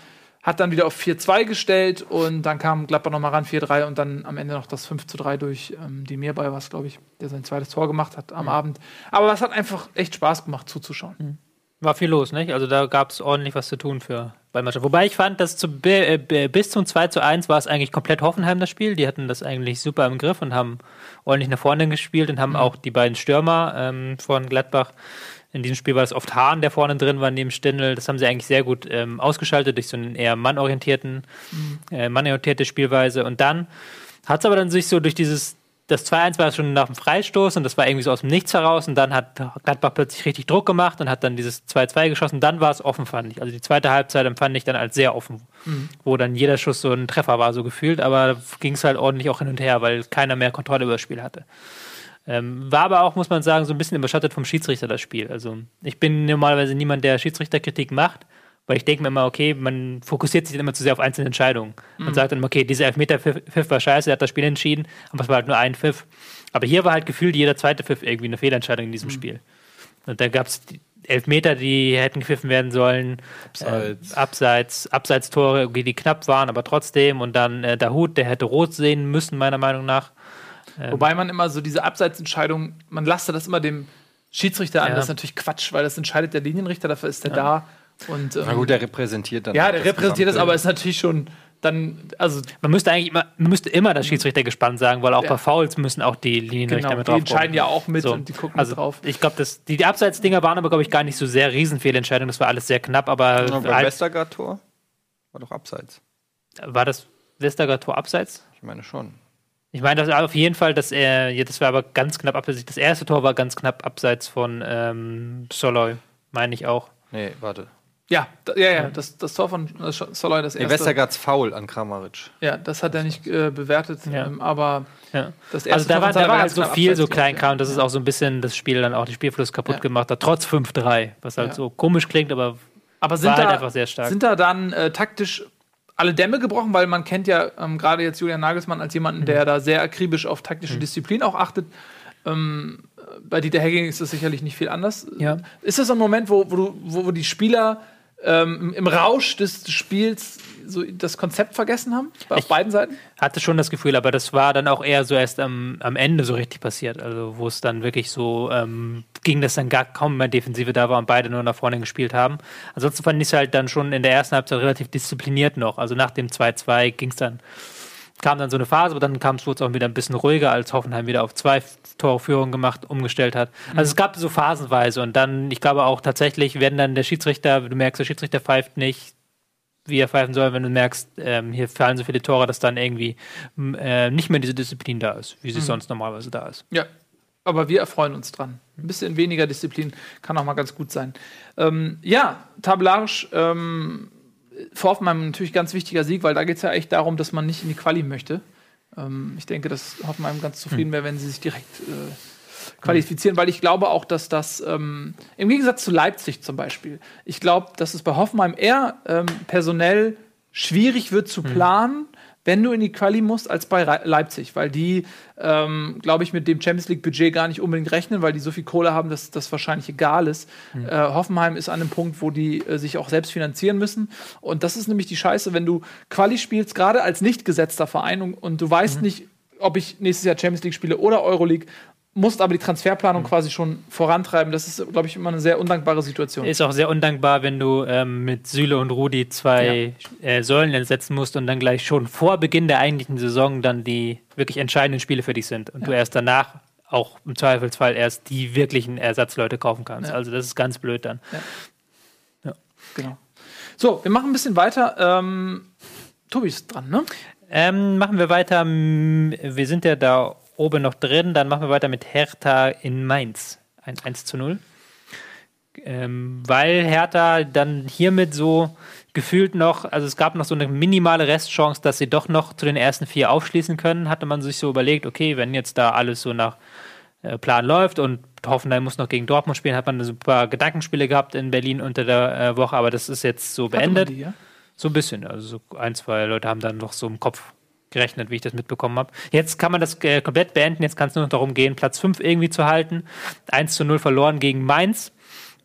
S2: hat dann wieder auf 4-2 gestellt und dann kam Gladbach nochmal ran, 4-3 und dann am Ende noch das 5-3 durch ähm, die Meerbei war es, glaube ich, der sein zweites Tor gemacht hat am Abend. Aber es hat einfach echt Spaß gemacht zuzuschauen.
S4: War viel los, nicht? Also da gab es ordentlich was zu tun für beide Mannschaften. Wobei ich fand, dass zu, äh, bi- bis zum 2 zu 1 war es eigentlich komplett Hoffenheim das Spiel. Die hatten das eigentlich super im Griff und haben ordentlich nach vorne gespielt und haben auch die beiden Stürmer ähm, von Gladbach. In diesem Spiel war es oft Hahn, der vorne drin war, neben Stindl. Das haben sie eigentlich sehr gut ähm, ausgeschaltet durch so einen eher mannorientierten, äh, mannorientierte Spielweise. Und dann hat es aber dann sich so durch dieses das 2-1 war schon nach dem Freistoß und das war irgendwie so aus dem Nichts heraus und dann hat Gladbach plötzlich richtig Druck gemacht und hat dann dieses 2-2 geschossen. Dann war es offen, fand ich. Also die zweite Halbzeit empfand ich dann als sehr offen, wo dann jeder Schuss so ein Treffer war, so gefühlt, aber ging es halt ordentlich auch hin und her, weil keiner mehr Kontrolle über das Spiel hatte. Ähm, war aber auch, muss man sagen, so ein bisschen überschattet vom Schiedsrichter das Spiel. Also ich bin normalerweise niemand, der Schiedsrichterkritik macht, weil ich denke mir immer, okay, man fokussiert sich dann immer zu sehr auf einzelne Entscheidungen. Man sagt dann, okay, dieser Elfmeter-Pfiff war scheiße, der hat das Spiel entschieden, aber es war halt nur ein Pfiff. Aber hier war halt gefühlt jeder zweite Pfiff irgendwie eine Fehlentscheidung in diesem Spiel. Und da gab es Elfmeter, die hätten gepfiffen werden sollen,
S3: Abseits.
S4: Äh, Abseits, Abseitstore, die knapp waren, aber trotzdem. Und dann äh, Dahut, der hätte rot sehen müssen, meiner Meinung nach.
S2: Wobei man immer so diese Abseitsentscheidung, man lastet das immer dem Schiedsrichter an.
S4: Ja.
S2: Das ist natürlich Quatsch, weil das entscheidet der Linienrichter, dafür ist der da. Und, ähm,
S3: Na gut, der repräsentiert dann.
S2: ja, der
S3: das
S2: repräsentiert das, aber ist natürlich schon dann, also
S4: Man müsste eigentlich immer, man müsste immer das Schiedsrichter gespannt sagen, weil auch
S2: Ja.
S4: bei Fouls müssen auch die Linienrichter
S2: genau,
S4: mit
S2: die
S4: drauf
S2: entscheiden
S4: gucken.
S2: ja auch mit
S4: So.
S2: und die gucken
S4: also,
S2: mit drauf.
S4: Ich glaube, die, die Abseitsdinger waren aber, glaube ich, gar nicht so sehr Riesenfehlentscheidungen. Das war alles sehr knapp, aber
S3: Ja, beim
S4: halt,
S3: Westergaard-Tor war doch abseits.
S4: war das Westergaard Tor abseits?
S3: Ich meine schon.
S4: Ich meine, das auf jeden Fall, dass er, ja, das war aber ganz knapp abseits. Das erste Tor war ganz knapp abseits von ähm, Soloy, meine ich auch.
S3: Nee, warte.
S2: Ja, da, ja, ja, das, das Tor von äh, Soloy, das erste.
S3: Westergaards Foul an Kramaric.
S2: ja, das hat er nicht äh, bewertet,
S4: Ja.
S2: ähm, aber
S4: Ja.
S2: das erste
S4: Also da
S2: Tor
S4: war, da war halt so viel so Kleinkram,
S2: ja.
S4: das ist auch so ein bisschen das Spiel dann auch den Spielfluss kaputt
S2: Ja.
S4: gemacht hat, trotz 5-3, was halt
S2: Ja.
S4: so komisch klingt, aber
S2: Aber sind
S4: war halt
S2: da,
S4: einfach sehr stark.
S2: sind da dann äh, taktisch alle Dämme gebrochen, weil man kennt ja ähm, gerade jetzt Julian Nagelsmann als jemanden,
S4: Mhm.
S2: der da sehr akribisch auf taktische Disziplin auch achtet. Ähm, bei Dieter Hecking ist das sicherlich nicht viel anders.
S4: Ja.
S2: Ist das so ein Moment, wo, wo, du, wo, wo die Spieler ähm, im Rausch des Spiels so das Konzept vergessen haben? Auf
S4: Ich-
S2: beiden Seiten?
S4: hatte schon das Gefühl, aber das war dann auch eher so erst am, am Ende so richtig passiert. Also wo es dann wirklich so ähm, ging, dass dann gar kaum mehr Defensive da war und beide nur nach vorne gespielt haben. Ansonsten fand ich es halt dann schon in der ersten Halbzeit relativ diszipliniert noch. Also nach dem 2-2 ging es dann, kam dann so eine Phase, aber dann kam es auch wieder ein bisschen ruhiger, als Hoffenheim wieder auf zwei Tore Führung gemacht, umgestellt hat. Also es gab so phasenweise und dann, ich glaube auch tatsächlich, werden dann der Schiedsrichter, du merkst, der Schiedsrichter pfeift nicht, wie er pfeifen soll, wenn du merkst, ähm, hier fallen so viele Tore, dass dann irgendwie äh, nicht mehr diese Disziplin da ist, wie sie sonst normalerweise da ist.
S2: Ja, aber wir erfreuen uns dran. Ein bisschen weniger Disziplin kann auch mal ganz gut sein. Ähm, ja, tabellarisch ähm, für Hoffenheim natürlich ganz wichtiger Sieg, weil da geht es ja echt darum, dass man nicht in die Quali möchte. Ähm, ich denke, dass Hoffenheim ganz zufrieden wäre, wenn sie sich direkt äh, qualifizieren, weil ich glaube auch, dass das ähm, im Gegensatz zu Leipzig zum Beispiel, ich glaube, dass es bei Hoffenheim eher ähm, personell schwierig wird zu planen, wenn du in die Quali musst, als bei Leipzig, weil die, ähm, glaube ich, mit dem Champions League Budget gar nicht unbedingt rechnen, weil die so viel Kohle haben, dass das wahrscheinlich egal ist. Äh, Hoffenheim ist an einem Punkt, wo die äh, sich auch selbst finanzieren müssen. Und das ist nämlich die Scheiße, wenn du Quali spielst, gerade als nicht gesetzter Verein und, und du weißt nicht, ob ich nächstes Jahr Champions League spiele oder Euroleague, musst aber die Transferplanung quasi schon vorantreiben. Das ist, glaube ich, immer eine sehr undankbare Situation.
S4: Ist auch sehr undankbar, wenn du ähm, mit Süle und Rudi zwei äh, Säulen setzen musst und dann gleich schon vor Beginn der eigentlichen Saison dann die wirklich entscheidenden Spiele für dich sind und du erst danach auch im Zweifelsfall erst die wirklichen Ersatzleute kaufen kannst.
S2: Ja.
S4: Also das ist ganz blöd dann.
S2: Genau. So, wir machen ein bisschen weiter. Ähm, Tobi ist dran, ne?
S4: Ähm, machen wir weiter. Wir sind ja da oben noch drin. Dann machen wir weiter mit Hertha in Mainz. Ein 1 zu 0. Ähm, weil Hertha dann hiermit so gefühlt noch, also es gab noch so eine minimale Restchance, dass sie doch noch zu den ersten vier aufschließen können, hatte man sich so überlegt, okay, wenn jetzt da alles so nach äh, Plan läuft und Hoffenheim muss noch gegen Dortmund spielen, hat man ein super Gedankenspiele gehabt in Berlin unter der äh, Woche, aber das ist jetzt so beendet.
S2: Die, ja?
S4: So ein bisschen. Also so ein, zwei Leute haben dann noch so im Kopf gerechnet, wie ich das mitbekommen habe. Jetzt kann man das äh, komplett beenden. Jetzt kann es nur noch darum gehen, Platz 5 irgendwie zu halten. 1 zu 0 verloren gegen Mainz.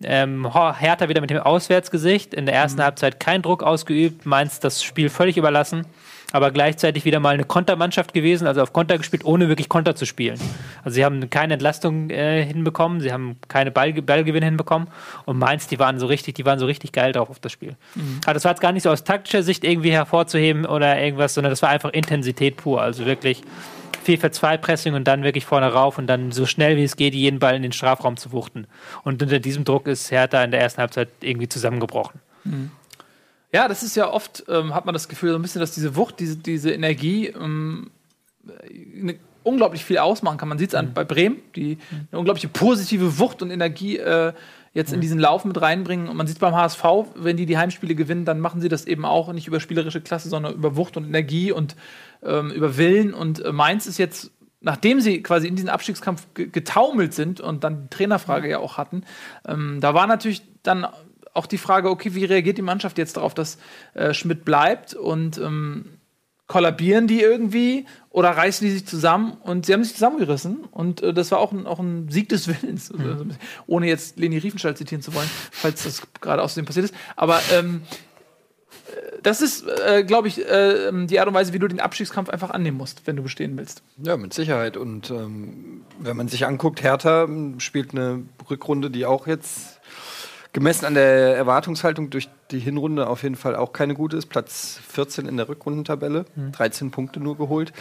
S4: Ähm, Hertha wieder mit dem Auswärtsgesicht. In der ersten Halbzeit kein Druck ausgeübt. Mainz das Spiel völlig überlassen. Aber gleichzeitig wieder mal eine Kontermannschaft gewesen, also auf Konter gespielt, ohne wirklich Konter zu spielen. Also sie haben keine Entlastung äh, hinbekommen, sie haben keine Ball, Ballgewinne hinbekommen. Und Mainz, die waren so richtig, die waren so richtig geil drauf auf das Spiel. Aber das war jetzt gar nicht so aus taktischer Sicht irgendwie hervorzuheben oder irgendwas, sondern das war einfach Intensität pur. Also wirklich 4 für 2 Pressing und dann wirklich vorne rauf und dann so schnell wie es geht, jeden Ball in den Strafraum zu wuchten. Und unter diesem Druck ist Hertha in der ersten Halbzeit irgendwie zusammengebrochen.
S2: Ja, das ist ja oft, ähm, hat man das Gefühl, so ein bisschen, dass diese Wucht, diese, diese Energie ähm, eine, unglaublich viel ausmachen kann. Man sieht es an bei Bremen, die eine unglaubliche positive Wucht und Energie äh, jetzt in diesen Lauf mit reinbringen. Und man sieht beim HSV, wenn die die Heimspiele gewinnen, dann machen sie das eben auch nicht über spielerische Klasse, sondern über Wucht und Energie und ähm, über Willen. Und äh, Mainz ist jetzt, nachdem sie quasi in diesen Abstiegskampf ge- getaumelt sind und dann die Trainerfrage ja auch hatten, ähm, da war natürlich dann auch die Frage, okay, wie reagiert die Mannschaft jetzt darauf, dass äh, Schmidt bleibt und ähm, kollabieren die irgendwie oder reißen die sich zusammen und sie haben sich zusammengerissen und äh, das war auch ein, auch ein Sieg des Willens, also, bisschen, ohne jetzt Leni Riefenstahl zitieren zu wollen, falls das gerade außerdem passiert ist, aber ähm, äh, das ist, äh, glaube ich, äh, die Art und Weise, wie du den Abstiegskampf einfach annehmen musst, wenn du bestehen willst.
S3: Ja, mit Sicherheit. Und ähm, wenn man sich anguckt, Hertha ähm, spielt eine Rückrunde, die auch jetzt gemessen an der Erwartungshaltung durch die Hinrunde auf jeden Fall auch keine gute ist. Platz 14 in der Rückrundentabelle, 13 Punkte nur geholt.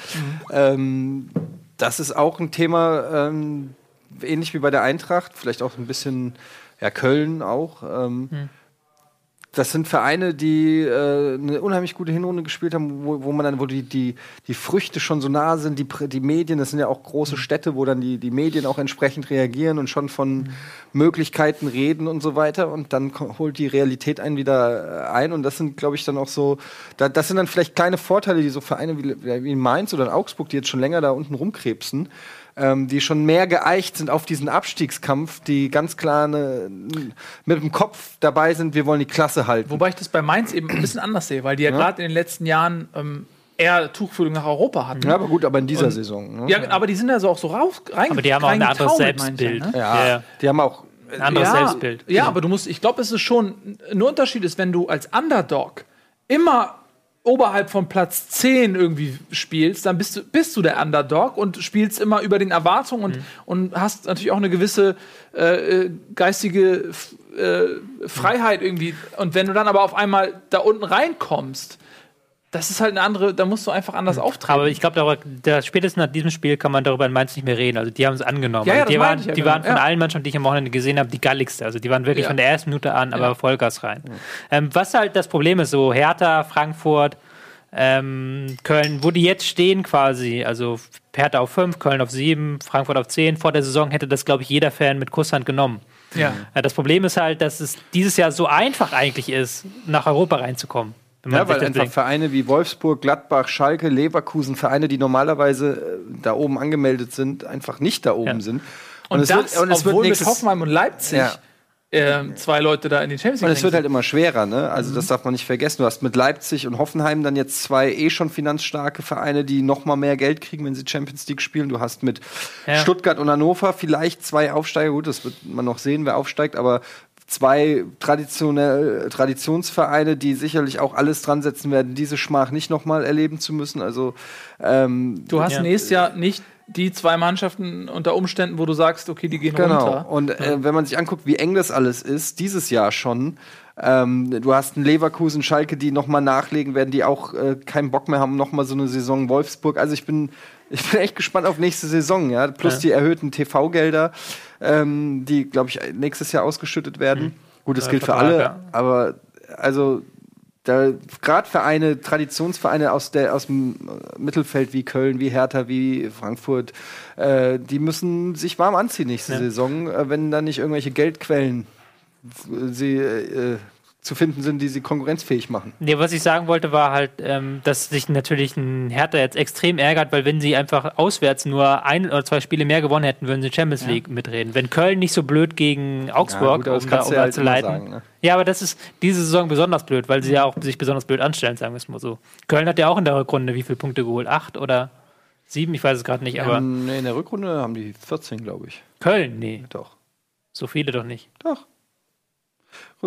S3: Ähm, das ist auch ein Thema, ähm, ähnlich wie bei der Eintracht, vielleicht auch ein bisschen, ja, Köln auch. Ähm, das sind Vereine, die äh, eine unheimlich gute Hinrunde gespielt haben, wo, wo man dann, wo die, die, die Früchte schon so nah sind, die, die Medien, das sind ja auch große Städte, wo dann die, die Medien auch entsprechend reagieren und schon von Möglichkeiten reden und so weiter. Und dann holt die Realität einen wieder äh, ein. Und das sind, glaube ich, dann auch so, da, das sind dann vielleicht kleine Vorteile, die so Vereine wie, wie Mainz oder in Augsburg, die jetzt schon länger da unten rumkrebsen, ähm, die schon mehr geeicht sind auf diesen Abstiegskampf, die ganz klar eine, mit dem Kopf dabei sind, wir wollen die Klasse halten.
S2: Wobei ich das bei Mainz eben ein bisschen anders sehe, weil die ja, gerade in den letzten Jahren ähm, eher Tuchfühlung nach Europa hatten.
S3: ja, aber gut, aber in dieser
S2: Und-
S3: Saison. Ne?
S2: Ja, aber die sind ja so auch so raus rein.
S4: Aber die haben auch ein anderes
S2: ich
S4: Selbstbild.
S2: Ja, ne?
S3: ja,
S4: Ja.
S3: die haben auch.
S4: Ein anderes
S2: ja,
S4: Selbstbild.
S2: Ja, aber du musst, ich glaube, es ist schon ein Unterschied ist, wenn du als Underdog immer oberhalb von Platz 10 irgendwie spielst, dann bist du, bist du der Underdog und spielst immer über den Erwartungen und, und hast natürlich auch eine gewisse äh, äh, geistige äh, Freiheit irgendwie. Und wenn du dann aber auf einmal da unten reinkommst, das ist halt eine andere, da musst du einfach anders auftreten.
S4: Aber ich glaube, spätestens nach diesem Spiel kann man darüber in Mainz nicht mehr reden. Also die haben es angenommen.
S2: Ja, ja,
S4: also die waren,
S2: ja
S4: die
S2: genau.
S4: waren von allen Mannschaften, die ich am Wochenende gesehen habe, die galligste. Also die waren wirklich von der ersten Minute an, aber. Vollgas rein. Ähm, was halt das Problem ist, so Hertha, Frankfurt, ähm, Köln, wo die jetzt stehen quasi, also Hertha auf 5, Köln auf 7, Frankfurt auf 10, vor der Saison hätte das, glaube ich, jeder Fan mit Kusshand genommen.
S2: ja.
S4: Ja, das Problem ist halt, dass es dieses Jahr so einfach eigentlich ist, nach Europa reinzukommen. Wenn man
S3: Ja, weil einfach. Vereine wie Wolfsburg, Gladbach, Schalke, Leverkusen, Vereine, die normalerweise äh, da oben angemeldet sind, einfach nicht da oben
S4: Ja.
S3: sind.
S2: Und,
S3: es
S2: das,
S3: wird- und es wird
S2: obwohl mit
S3: nächstes-
S2: Hoffenheim und Leipzig
S3: Ja.
S2: ähm, zwei Leute da in die Champions
S3: Und
S2: League
S3: es wird halt immer schwerer, ne? Also das darf man nicht vergessen. Du hast mit Leipzig und Hoffenheim dann jetzt zwei eh schon finanzstarke Vereine, die noch mal mehr Geld kriegen, wenn sie Champions League spielen. Du hast mit
S4: Ja.
S3: Stuttgart und Hannover vielleicht zwei Aufsteiger. Gut, das wird man noch sehen, wer aufsteigt, aber zwei traditionell, Traditionsvereine, die sicherlich auch alles dran setzen werden, diese Schmach nicht noch mal erleben zu müssen. Also ähm,
S2: Du hast
S4: Ja.
S2: nächstes Jahr nicht die zwei Mannschaften unter Umständen, wo du sagst, okay, die gehen
S3: Genau.
S2: runter.
S3: Und äh, wenn man sich anguckt, wie eng das alles ist, dieses Jahr schon, ähm, du hast einen Leverkusen, Schalke, die noch mal nachlegen werden, die auch äh, keinen Bock mehr haben, noch mal so eine Saison Wolfsburg. Also ich bin, ich bin echt gespannt auf nächste Saison, ja. Plus
S4: Ja.
S3: die erhöhten TV-Gelder, ähm, die, glaube ich, nächstes Jahr ausgeschüttet werden. Gut, das
S4: Ja,
S3: gilt für alle,
S4: ja.
S3: aber also da gerade Vereine, Traditionsvereine aus der aus dem Mittelfeld wie Köln, wie Hertha, wie Frankfurt, äh, die müssen sich warm anziehen nächste
S4: Ja.
S3: Saison, äh, wenn da nicht irgendwelche Geldquellen äh, sie äh, zu finden sind, die sie konkurrenzfähig machen.
S4: Nee, was ich sagen wollte, war halt, ähm, dass sich natürlich ein Hertha jetzt extrem ärgert, weil wenn sie einfach auswärts nur ein oder zwei Spiele mehr gewonnen hätten, würden sie Champions League mitreden. Wenn Köln nicht so blöd gegen Augsburg,
S3: gut, aber das
S4: um da, um
S3: ja halt
S4: zu leiten.
S3: sagen, ne?
S4: Ja, aber das ist diese Saison besonders blöd, weil sie ja auch sich besonders blöd anstellen, sagen wir es mal so. Köln hat ja auch in der Rückrunde wie viele Punkte geholt? Acht oder sieben? Ich weiß es gerade nicht, aber
S3: Ähm, nee, in der Rückrunde haben die 14, glaube ich.
S4: Köln, nee,
S3: Doch.
S4: so viele doch nicht.
S3: Doch.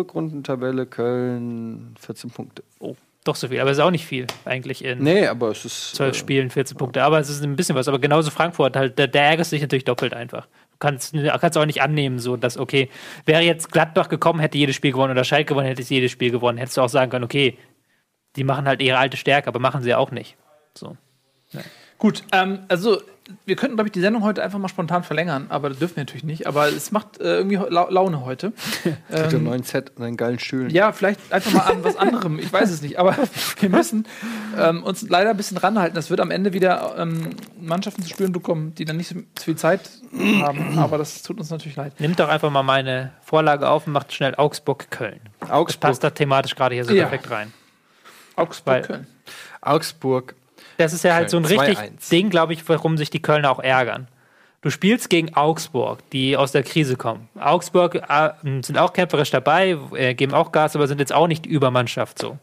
S3: Rückrundentabelle Köln 14 Punkte.
S4: Oh, doch so viel, aber es ist auch nicht viel eigentlich in
S3: Nee, aber es ist
S4: zwölf
S3: äh,
S4: Spielen, 14 Punkte. Aber es ist ein bisschen was. Aber genauso Frankfurt, halt, da, da ärgerst du dich natürlich doppelt einfach. Du kannst, kannst auch nicht annehmen, so dass, okay, wäre jetzt Gladbach gekommen, hätte jedes Spiel gewonnen oder Schalke gewonnen, hätte es jedes Spiel gewonnen. Hättest du auch sagen können, okay, die machen halt ihre alte Stärke, aber machen sie auch nicht. So.
S2: Gut, ähm, also wir könnten, glaube ich, die Sendung heute einfach mal spontan verlängern, aber das dürfen wir natürlich nicht. Aber es macht äh, irgendwie lau Laune heute.
S3: mit dem neuen Set und den geilen Stühlen.
S2: Ja, vielleicht einfach mal an was anderem. Ich weiß es nicht. Aber wir müssen ähm, uns leider ein bisschen ranhalten. Es wird am Ende wieder ähm, Mannschaften zu spüren bekommen, die dann nicht so viel Zeit haben. Aber das tut uns natürlich leid.
S4: Nimmt doch einfach mal meine Vorlage auf und macht schnell Augsburg-Köln. Das
S3: Augsburg,
S4: passt da thematisch gerade hier so
S2: Ja.
S4: perfekt rein.
S2: Augsburg,
S4: Weil-
S2: Köln.
S3: Augsburg.
S4: Das ist ja halt so ein richtig
S3: 2-1.
S4: Ding, glaube ich, warum sich die Kölner auch ärgern. Du spielst gegen Augsburg, die aus der Krise kommen. Augsburg äh, sind auch kämpferisch dabei, äh, geben auch Gas, aber sind jetzt auch nicht die Übermannschaft so.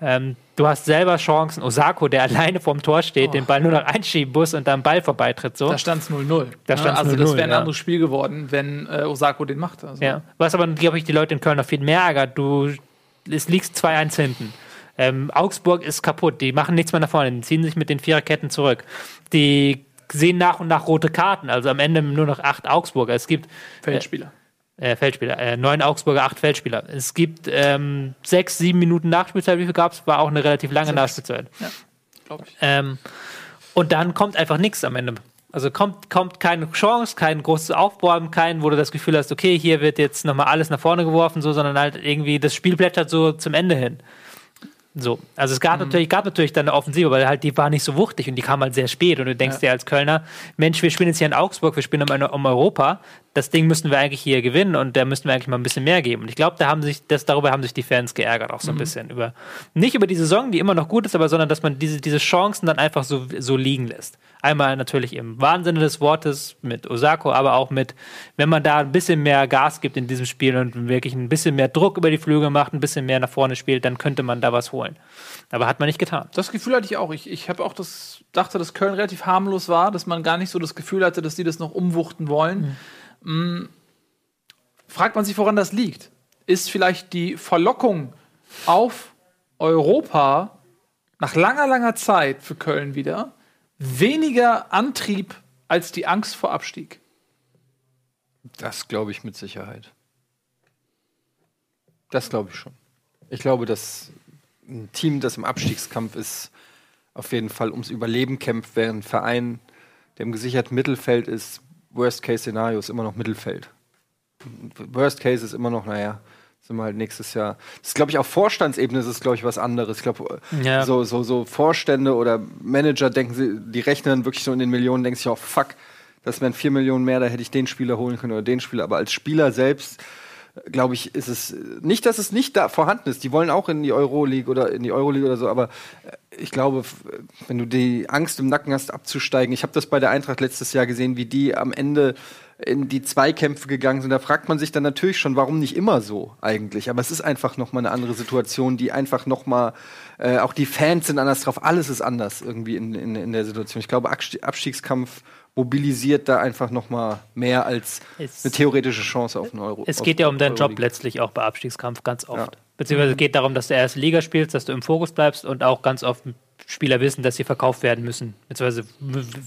S4: Ähm, du hast selber Chancen. Osako, der alleine vorm Tor steht, den Ball nur noch einschieben muss und dann Ball vorbeitritt. So.
S2: Da stand es 0-0.
S4: Da stand's
S2: also das
S4: 0-0,
S2: wäre ein
S4: ja.
S2: anderes Spiel geworden, wenn äh, Osako den macht. Also.
S4: Ja. Was aber, glaube ich, die Leute in Köln noch viel mehr ärgert, du es liegst 2-1 hinten. Ähm, Augsburg ist kaputt, die machen nichts mehr nach vorne, die ziehen sich mit den Viererketten zurück. Die sehen nach und nach rote Karten, also am Ende nur noch acht Augsburger. Es gibt
S2: Feldspieler.
S4: äh, Feldspieler, äh, neun Augsburger, acht Feldspieler. Es gibt ähm, sechs, sieben Minuten Nachspielzeit, wie viel gab es? War auch eine relativ lange Nachspielzeit.
S2: glaube ich.
S4: Ähm, und dann kommt einfach nichts am Ende. Also kommt, kommt keine Chance, kein großes Aufbäumen, kein, wo du das Gefühl hast, okay, hier wird jetzt nochmal alles nach vorne geworfen, so, sondern halt irgendwie das Spiel plätschert so zum Ende hin. So, also es gab, natürlich, gab natürlich dann eine Offensive, aber halt die war nicht so wuchtig und die kam halt sehr spät. Und du denkst dir als Kölner, Mensch, wir spielen jetzt hier in Augsburg, wir spielen um, um Europa. Das Ding müssten wir eigentlich hier gewinnen und da müssten wir eigentlich mal ein bisschen mehr geben. Und ich glaube, da haben sich, das, darüber haben sich die Fans geärgert, auch so ein bisschen. Über, nicht über die Saison, die immer noch gut ist, aber sondern dass man diese, diese Chancen dann einfach so, so liegen lässt. Einmal natürlich im Wahnsinne des Wortes mit Osako, aber auch mit, wenn man da ein bisschen mehr Gas gibt in diesem Spiel und wirklich ein bisschen mehr Druck über die Flügel macht, ein bisschen mehr nach vorne spielt, dann könnte man da was holen. Aber hat man nicht getan.
S2: Das Gefühl hatte ich auch. Ich, ich habe auch das, dachte, dass Köln relativ harmlos war, dass man gar nicht so das Gefühl hatte, dass die das noch umwuchten wollen. Mm. Fragt man sich, woran das liegt? Ist vielleicht die Verlockung auf Europa nach langer, langer Zeit für Köln wieder weniger Antrieb als die Angst vor Abstieg?
S3: Das glaube ich mit Sicherheit. Das glaube ich schon. Ich glaube, dass ein Team, das im Abstiegskampf ist, auf jeden Fall ums Überleben kämpft, während ein Verein, der im gesicherten Mittelfeld ist, Worst-Case-Szenario ist immer noch Mittelfeld. Worst Case ist immer noch, naja, sind wir halt nächstes Jahr. Das ist, glaube ich, auf Vorstandsebene ist es, glaube ich, was anderes. Ich glaube,
S4: Ja.
S3: so, so, so Vorstände oder Manager denken sie, die rechnen wirklich so in den Millionen, denken sich auch, fuck, das wären vier Millionen mehr, da hätte ich den Spieler holen können oder den Spieler. Aber als Spieler selbst, glaube ich, ist es nicht, dass es nicht da vorhanden ist. Die wollen auch in die Euroleague oder in die Euroleague oder so, aber äh, ich glaube, wenn du die Angst im Nacken hast, abzusteigen, ich habe das bei der Eintracht letztes Jahr gesehen, wie die am Ende in die Zweikämpfe gegangen sind. Da fragt man sich dann natürlich schon, warum nicht immer so eigentlich. Aber es ist einfach noch mal eine andere Situation, die einfach noch mal äh, auch die Fans sind anders drauf. Alles ist anders irgendwie in, in, in der Situation. Ich glaube, Abstieg- Abstiegskampf mobilisiert da einfach noch mal mehr als
S4: Es-
S3: eine theoretische Chance auf einen Euro.
S4: Es geht ja um deinen Job letztlich auch bei Abstiegskampf ganz oft.
S3: Ja.
S4: Beziehungsweise es geht darum, dass du erst Liga spielst, dass du im Fokus bleibst und auch ganz oft Spieler wissen, dass sie verkauft werden müssen. Beziehungsweise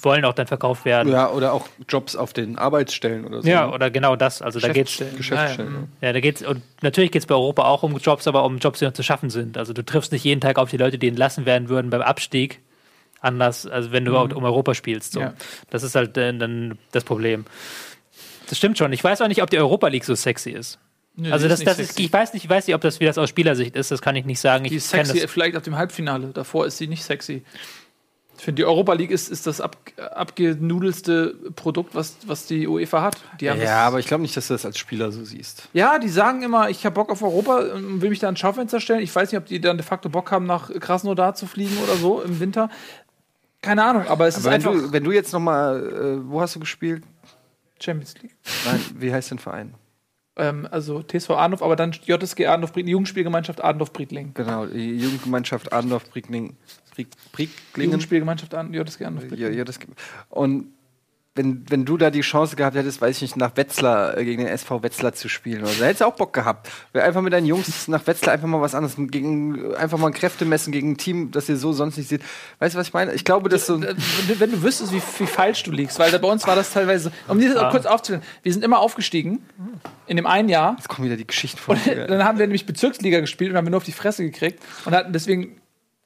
S4: wollen auch dann verkauft werden.
S3: Ja, oder auch Jobs auf den Arbeitsstellen oder so.
S4: Ja,
S3: ne?
S4: oder genau das. Also da geht's.
S2: Geschäftsstellen.
S3: Geschäftsstellen.
S2: Ja, ja.
S4: da geht's und natürlich geht es bei Europa auch um Jobs, aber um Jobs, die noch zu schaffen sind. Also du triffst nicht jeden Tag auf die Leute, die entlassen werden würden beim Abstieg. Anders, als wenn du um Europa spielst. So.
S2: Ja.
S4: Das ist halt äh, dann das Problem. Das stimmt schon. Ich weiß auch nicht, ob die Europa League so sexy ist.
S2: Nö,
S4: Also das,
S2: nicht
S4: das ist, ich weiß nicht, ich weiß nicht, ob das wie das aus Spielersicht ist. Das kann ich nicht sagen. Ich
S2: Die ist
S4: kenn
S2: sexy
S4: das.
S2: vielleicht auf dem Halbfinale. Davor ist sie nicht sexy. Ich finde, die Europa League ist, ist das ab, abgenudelste Produkt, was, was die UEFA hat. Die
S3: Ja, aber ich glaube nicht, dass du das als Spieler so siehst.
S2: ja, die sagen immer, ich habe Bock auf Europa und will mich da ans Schaufenster stellen. Ich weiß nicht, ob die dann de facto Bock haben, nach Krasnodar zu fliegen oder so im Winter. Keine Ahnung, aber es ist
S3: Aber wenn
S2: einfach
S3: du, wenn du jetzt noch mal, äh, wo hast du gespielt?
S2: Champions League.
S3: Nein, wie heißt dein Verein?
S2: Ähm, also TSV Arnhof, aber dann JSG Arnhof, Briedling, Jugendspielgemeinschaft Arnhof Briedling.
S3: Genau, die Jugendgemeinschaft Brieglingen.
S2: Jugendspielgemeinschaft Arn- JSG Arnhof
S3: Ja, gibt- und wenn, wenn du da die Chance gehabt hättest, weiß ich nicht, nach Wetzlar äh, gegen den SV Wetzlar zu spielen, oder so, hättest du auch Bock gehabt. Wär Einfach mit deinen Jungs nach Wetzlar einfach mal was anderes, gegen, einfach mal ein Kräftemessen gegen ein Team, das ihr so sonst nicht seht. Weißt du, was ich meine? Ich glaube, dass so.
S2: Äh, wenn, du wüsstest, wie, wie falsch du liegst, weil da bei uns war das teilweise, um dir das auch kurz aufzustellen, wir sind immer aufgestiegen in dem einen Jahr.
S3: Jetzt kommen wieder die Geschichten von.
S2: Und dann haben wir nämlich Bezirksliga gespielt und haben wir nur auf die Fresse gekriegt und hatten deswegen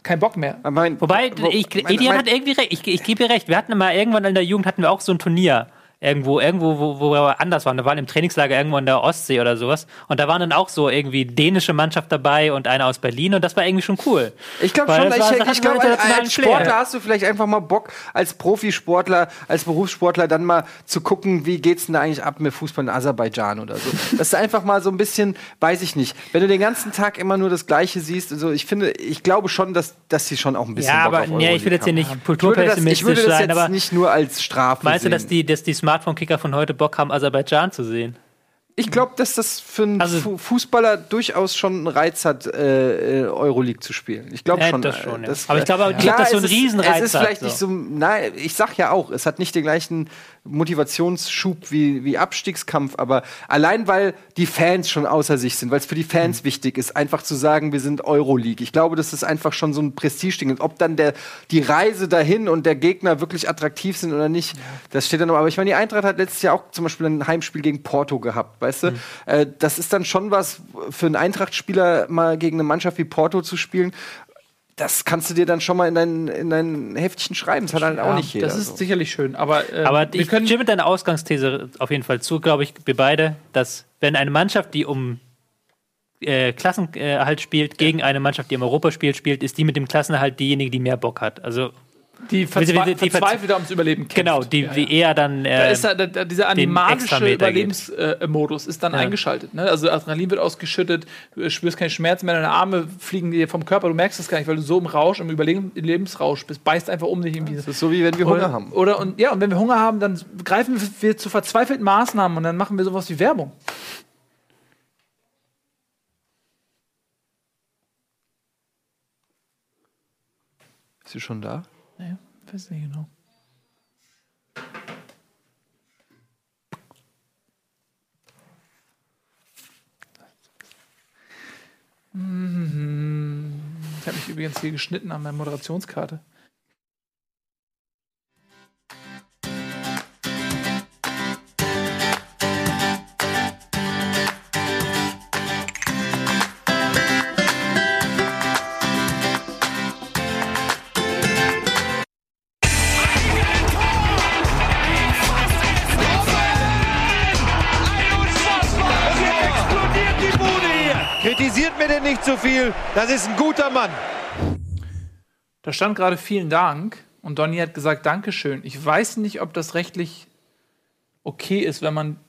S2: keinen Bock mehr.
S3: mein,
S4: Wobei,
S3: wo-
S4: ich,
S3: mein-
S4: Edian
S3: mein-
S4: hat irgendwie recht. Ich, ich gebe dir recht. Wir hatten mal irgendwann in der Jugend hatten wir auch so ein Turnier. Irgendwo, irgendwo, wo, wo wir anders waren. Da waren im Trainingslager irgendwo in der Ostsee oder sowas. Und da waren dann auch so irgendwie dänische Mannschaft dabei und einer aus Berlin. Und das war irgendwie schon cool.
S3: Ich glaube schon, ich,
S4: war-
S3: ich glaube, als, als
S4: Flair.
S3: Sportler hast du vielleicht einfach mal Bock, als Profisportler, als Berufssportler dann mal zu gucken, wie geht's denn da eigentlich ab mit Fußball in Aserbaidschan oder so. Das ist einfach mal so ein bisschen, weiß ich nicht. Wenn du den ganzen Tag immer nur das Gleiche siehst, also ich finde, ich glaube schon, dass, dass sie schon auch ein bisschen
S4: Ja,
S3: Bock
S4: aber
S3: auf
S4: nee, ich will jetzt hier nicht
S3: Ich würde das, ich
S4: kulturpessimistisch
S3: würde das
S4: sein,
S3: jetzt
S4: aber
S3: nicht nur als Strafe
S4: meinst du,
S3: sehen.
S4: dass die, dass die Smartphone-Kicker von heute Bock haben, Aserbaidschan zu sehen?
S3: ich glaube, dass das für einen
S4: Also-
S3: Fu Fußballer durchaus schon einen Reiz hat, äh, äh, Euroleague zu spielen. Ich glaube
S4: Ja,
S3: schon.
S4: das
S3: äh,
S4: schon, ja.
S3: das-
S4: Aber ich glaube dass das so
S3: ist-
S4: Riesenreiz
S3: Es ist
S4: hat,
S3: vielleicht
S4: so.
S3: nicht so. Nein, ich sag ja auch, es hat nicht den gleichen Motivationsschub wie, wie Abstiegskampf, aber allein weil die Fans schon außer sich sind, weil es für die Fans
S4: Mhm.
S3: wichtig ist, einfach zu sagen, wir sind Euroleague. Ich glaube, das ist einfach schon so ein Prestigeding. Und Ob dann der, die Reise dahin und der Gegner wirklich attraktiv sind oder nicht, das steht dann noch. Aber ich meine, die Eintracht hat letztes Jahr auch zum Beispiel ein Heimspiel gegen Porto gehabt, weißt du?
S4: Mhm.
S3: Äh, das ist dann schon was für einen Eintracht-Spieler mal gegen eine Mannschaft wie Porto zu spielen. Das kannst du dir dann schon mal in dein, in dein Heftchen schreiben. Das hat halt auch
S2: Ja,
S3: nicht jeder.
S2: das ist
S3: so.
S2: sicherlich schön, aber, äh,
S4: Aber
S2: wir
S4: ich
S2: können
S4: stimme deiner Ausgangsthese auf jeden Fall zu, glaube ich, wir beide, dass wenn eine Mannschaft, die um äh, Klassenerhalt spielt, gegen eine Mannschaft, die um Europa spielt, spielt, ist die mit dem Klassenerhalt diejenige, die mehr Bock hat. Also
S2: die, verzwe
S4: die-
S2: verzweifelt ums Überleben kämpft.
S4: genau, die, die eher dann
S2: Da
S4: äh,
S2: ist da, da, dieser animalische. Überlebensmodus ist dann
S4: Ja.
S2: eingeschaltet. Ne? Also Adrenalin wird ausgeschüttet, du spürst keinen Schmerz mehr, deine Arme fliegen dir vom Körper, du merkst es gar nicht, weil du so im Rausch, im Überleben- Lebensrausch bist, beißt einfach um dich irgendwie.
S3: Das ist so wie wenn wir Hunger
S2: Oder,
S3: haben.
S2: oder und ja, und wenn wir Hunger haben, dann greifen wir zu verzweifelten Maßnahmen und dann machen wir sowas wie Werbung.
S3: Ist sie schon da?
S2: Ja, weiß nicht genau. Ich habe mich übrigens hier geschnitten an meiner Moderationskarte.
S1: Kritisiert mir denn nicht zu viel. Das ist ein guter Mann.
S2: Da stand gerade vielen Dank und Donny hat gesagt Dankeschön. Ich weiß nicht, ob das rechtlich okay ist, wenn man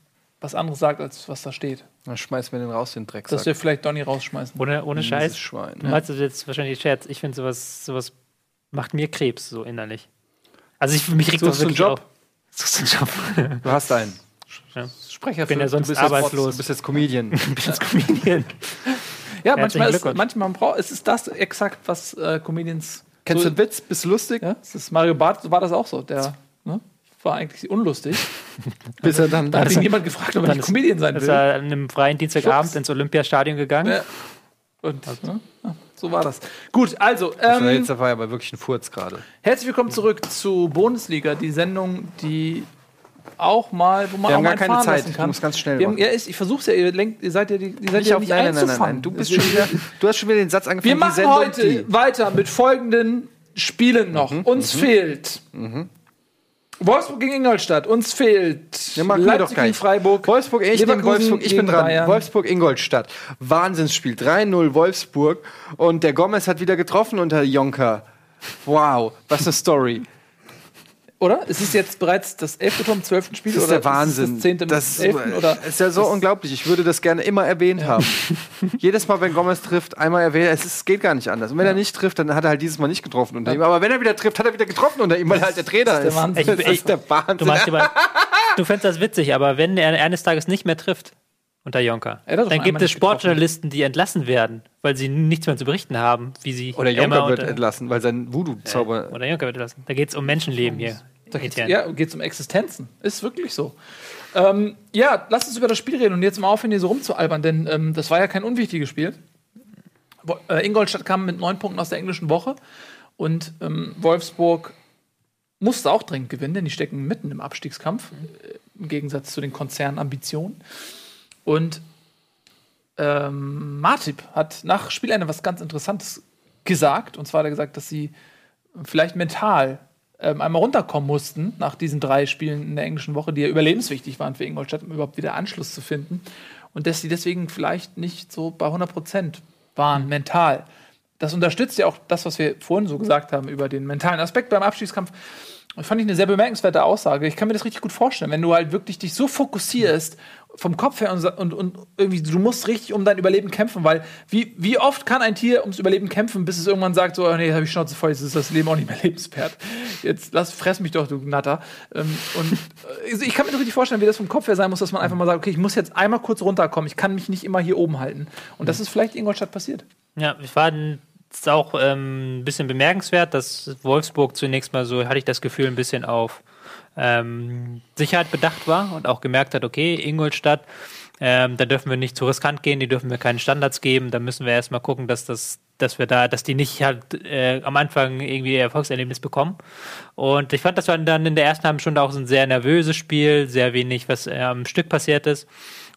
S2: was anderes sagt, als was da steht.
S3: Dann schmeißen wir den raus, den Dreck.
S2: Dass wir vielleicht Donny rausschmeißen.
S4: ohne, ohne Scheiß.
S3: Schwein.
S4: Du meinst das jetzt wahrscheinlich Scherz. Ich finde sowas, sowas macht mir Krebs so innerlich. Also ich mich regt
S3: Suchst
S4: das wirklich
S3: Job?
S4: auf. Suchst du einen Job?
S3: Du hast einen.
S4: Ja.
S2: Sprecher
S4: Ich bin ja
S2: für-
S4: sonst
S3: Du bist jetzt-
S4: arbeitslos.
S3: Du bist jetzt Comedian.
S4: Bin jetzt Comedian.
S2: Ja, manchmal ist, manchmal braucht es ist das exakt, was äh, Comedians.
S3: Kennst
S2: so,
S3: du den Witz? Bist du lustig?
S2: Ja, das ist Mario Barth war das auch so. Der ne, war eigentlich unlustig.
S3: Bis er dann
S2: Da hat ihn jemand gefragt, ob er nicht
S4: ist-
S2: Comedian sein
S4: Ist
S2: will.
S4: er an einem freien Dienstagabend
S2: Schubs.
S4: ins Olympiastadion gegangen.
S2: Ja. Und ne, ja, so war das. Gut, also
S3: Also
S2: ähm,
S3: jetzt war ja aber wirklich ein Furz gerade.
S2: herzlich willkommen zurück zu Bundesliga, die Sendung, die auch mal, wo man
S3: Wir
S2: auch
S3: haben
S2: mal
S3: gar keine
S2: fahren
S3: Zeit.
S2: lassen
S3: Du
S2: kann.
S3: musst ganz schnell
S2: Wir haben, ja, ist, ich versuch's ja, ihr, lenkt, ihr seid ja, die, ihr seid
S3: Nicht
S2: ja
S3: auf,
S2: nicht
S3: nein, nein, nein, nein. Du bist schon wieder. Du hast schon wieder den Satz angefangen.
S2: Wir machen heute weiter mit folgenden Spielen noch.
S3: Mhm,
S2: Uns fehlt Wolfsburg gegen Ingolstadt. Uns fehlt
S3: Ja,
S2: Leipzig gegen Freiburg.
S3: Wolfsburg, ich
S2: Leverkusen
S3: Wolfsburg, ich bin dran.
S2: Bayern.
S3: Wolfsburg, Ingolstadt. Wahnsinnsspiel. 3-0 Wolfsburg. Und der Gomez hat wieder getroffen unter Jonker. Wow, was eine Story.
S2: Oder? Ist es jetzt bereits das elfte Tor im zwölften Spiel?
S3: Das ist
S2: oder
S3: der Wahnsinn.
S2: Ist es das zehnte im
S3: das
S2: elften? Oder
S3: ist ja so unglaublich. Ich würde das gerne immer erwähnt haben. Jedes Mal, wenn Gomez trifft, einmal erwähnt. Es ist, geht gar nicht anders. Und wenn er nicht trifft, dann hat er halt dieses Mal nicht getroffen unter ihm. Aber wenn er wieder trifft, hat er wieder getroffen unter ihm, weil er halt der Trainer
S2: der
S3: ist.
S2: Wahnsinn.
S3: Das
S4: Ich-
S3: ist der
S4: Du,
S3: Wahnsinn.
S4: machst über, du fändest das witzig, aber wenn er eines Tages nicht mehr trifft unter Jonker,
S2: Er
S4: dann gibt es. Sportjournalisten, die entlassen werden, weil sie nichts mehr zu berichten haben, wie sie
S3: Oder Jonker wird entlassen, weil sein Voodoo-Zauber.
S4: Oder Jonker wird entlassen. Da geht es um Menschenleben hier.
S2: Da geht's,
S4: Etienne.
S2: ja, geht es um Existenzen. Ist wirklich so. Ähm, ja, lass uns über das Spiel reden und jetzt mal aufhören, hier so rumzualbern, denn ähm, das war ja kein unwichtiges Spiel. Wo- Äh, Ingolstadt kam mit neun Punkten aus der englischen Woche und ähm, Wolfsburg musste auch dringend gewinnen, denn die stecken mitten im Abstiegskampf, äh, im Gegensatz zu den Konzernambitionen. Und ähm, Martip hat nach Spielende was ganz Interessantes gesagt. Und zwar hat er gesagt, dass sie vielleicht mental ähm, einmal runterkommen mussten nach diesen drei Spielen in der englischen Woche, die ja überlebenswichtig waren für Ingolstadt, um überhaupt wieder Anschluss zu finden. Und dass sie deswegen vielleicht nicht so bei 100 Prozent waren, mental. Das unterstützt ja auch das, was wir vorhin so gesagt haben über den mentalen Aspekt beim Abstiegskampf. Das fand ich eine sehr bemerkenswerte Aussage. Ich kann mir das richtig gut vorstellen, wenn du halt wirklich dich so fokussierst vom Kopf her und, und, und irgendwie, du musst richtig um dein Überleben kämpfen, weil wie, wie oft kann ein Tier ums Überleben kämpfen, bis es irgendwann sagt, so, oh, nee, habe ich Schnauze voll, jetzt ist das Leben auch nicht mehr lebenswert. Jetzt lass, fress mich doch, du Natter. Ähm, und äh, also ich kann mir das richtig vorstellen, wie das vom Kopf her sein muss, dass man einfach mal sagt, okay, ich muss jetzt einmal kurz runterkommen, ich kann mich nicht immer hier oben halten. Und das ist vielleicht in Ingolstadt passiert.
S4: Ja, ich war ist auch ähm, ein bisschen bemerkenswert, dass Wolfsburg zunächst mal so, hatte ich das Gefühl, ein bisschen auf ähm, Sicherheit bedacht war und auch gemerkt hat, okay, Ingolstadt, ähm, da dürfen wir nicht zu riskant gehen, die dürfen wir keine Standards geben, da müssen wir erstmal gucken, dass das dass wir da, dass die nicht halt äh, am Anfang irgendwie ihr Erfolgserlebnis bekommen. Und ich fand, das war dann in der ersten halben Stunde auch so ein sehr nervöses Spiel, sehr wenig, was äh, am Stück passiert ist.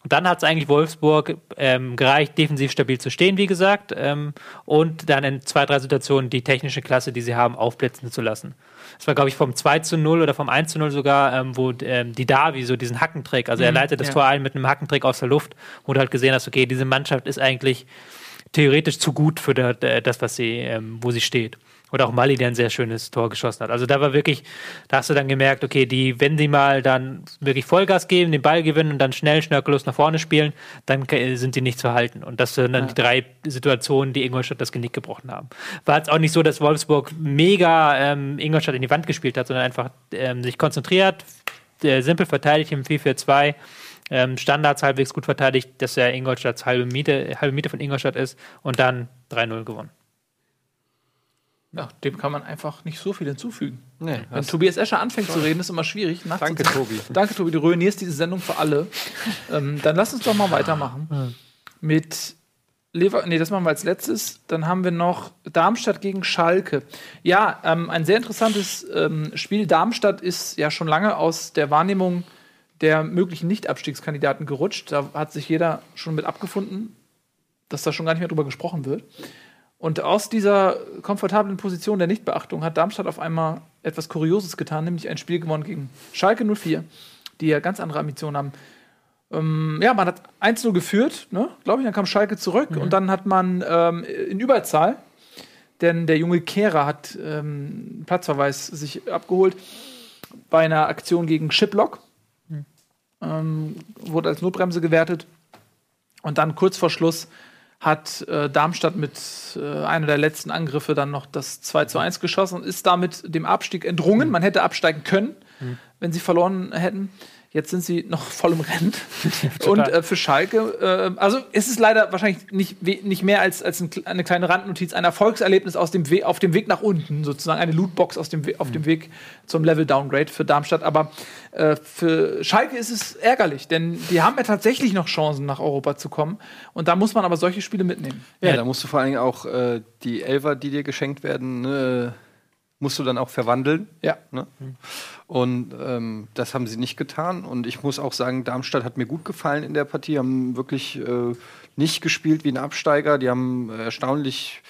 S4: Und dann hat es eigentlich Wolfsburg ähm, gereicht, defensiv stabil zu stehen, wie gesagt, ähm, und dann in zwei, drei Situationen die technische Klasse, die sie haben, aufblitzen zu lassen. Das war, glaube ich, vom 2 zu 0 oder vom 1 zu 0 sogar, ähm, wo ähm, die Davi so diesen Hackentrick, also er leitet das
S2: ja.
S4: Tor ein mit einem Hackentrick aus der Luft, wo du halt gesehen hast, okay, diese Mannschaft ist eigentlich theoretisch zu gut für da- da- das, was sie, ähm, wo sie steht. Oder auch Mali, der ein sehr schönes Tor geschossen hat. Also da war wirklich, da hast du dann gemerkt, okay, die, wenn sie mal dann wirklich Vollgas geben, den Ball gewinnen und dann schnell, schnörkellos nach vorne spielen, dann ke- sind sie nicht zu halten. Und das sind dann die drei Situationen, die Ingolstadt das Genick gebrochen haben. War jetzt auch nicht so, dass Wolfsburg mega ähm, Ingolstadt in die Wand gespielt hat, sondern einfach ähm, sich konzentriert, äh, simpel verteidigt im 4-4-2, ähm, Standards halbwegs gut verteidigt, dass er Ingolstadts halbe Miete, halbe Miete von Ingolstadt ist und dann 3-0 gewonnen.
S2: Ja, dem kann man einfach nicht so viel hinzufügen.
S3: Nee,
S2: Wenn Tobias Escher anfängt zu reden, ist immer schwierig.
S3: Danke. Tobi.
S2: Danke, Tobi. Du ruinierst diese Sendung für alle. ähm, dann lass uns doch mal weitermachen. Mit Lever nee, das machen wir als letztes. Dann haben wir noch Darmstadt gegen Schalke. Ja, ähm, ein sehr interessantes ähm, Spiel. Darmstadt ist ja schon lange aus der Wahrnehmung der möglichen Nicht-Abstiegskandidaten gerutscht. Da hat sich jeder schon mit abgefunden, dass da schon gar nicht mehr drüber gesprochen wird. Und aus dieser komfortablen Position der Nichtbeachtung hat Darmstadt auf einmal etwas Kurioses getan, nämlich ein Spiel gewonnen gegen Schalke 04, die ja ganz andere Ambitionen haben. Ähm, ja, man hat 1-0 geführt, ne, glaube ich, dann kam Schalke zurück und dann hat man ähm, in Überzahl, denn der junge Kehrer hat ähm, Platzverweis sich abgeholt bei einer Aktion gegen Shiplock. Ähm, wurde als Notbremse gewertet. Und dann kurz vor Schluss hat äh, Darmstadt mit äh, einer der letzten Angriffe dann noch das 2 zu 1 geschossen und ist damit dem Abstieg entrungen. Man hätte absteigen können, wenn sie verloren hätten. Jetzt sind sie noch voll im Rennen. und äh, für Schalke, äh, also es ist leider wahrscheinlich nicht, nicht mehr als, als ein, eine kleine Randnotiz, ein Erfolgserlebnis aus dem We auf dem Weg nach unten, sozusagen eine Lootbox aus dem We auf dem Weg zum Level Downgrade für Darmstadt. Aber äh, für Schalke ist es ärgerlich, denn die haben ja tatsächlich noch Chancen, nach Europa zu kommen. Und da muss man aber solche Spiele mitnehmen.
S3: Ja, da musst du vor allen Dingen auch äh, die Elfer, die dir geschenkt werden, ne, musst du dann auch verwandeln.
S2: Ja.
S3: Ne? Und ähm, das haben sie nicht getan. Und ich muss auch sagen, Darmstadt hat mir gut gefallen in der Partie. Haben wirklich äh, nicht gespielt wie ein Absteiger. Die haben äh, erstaunlich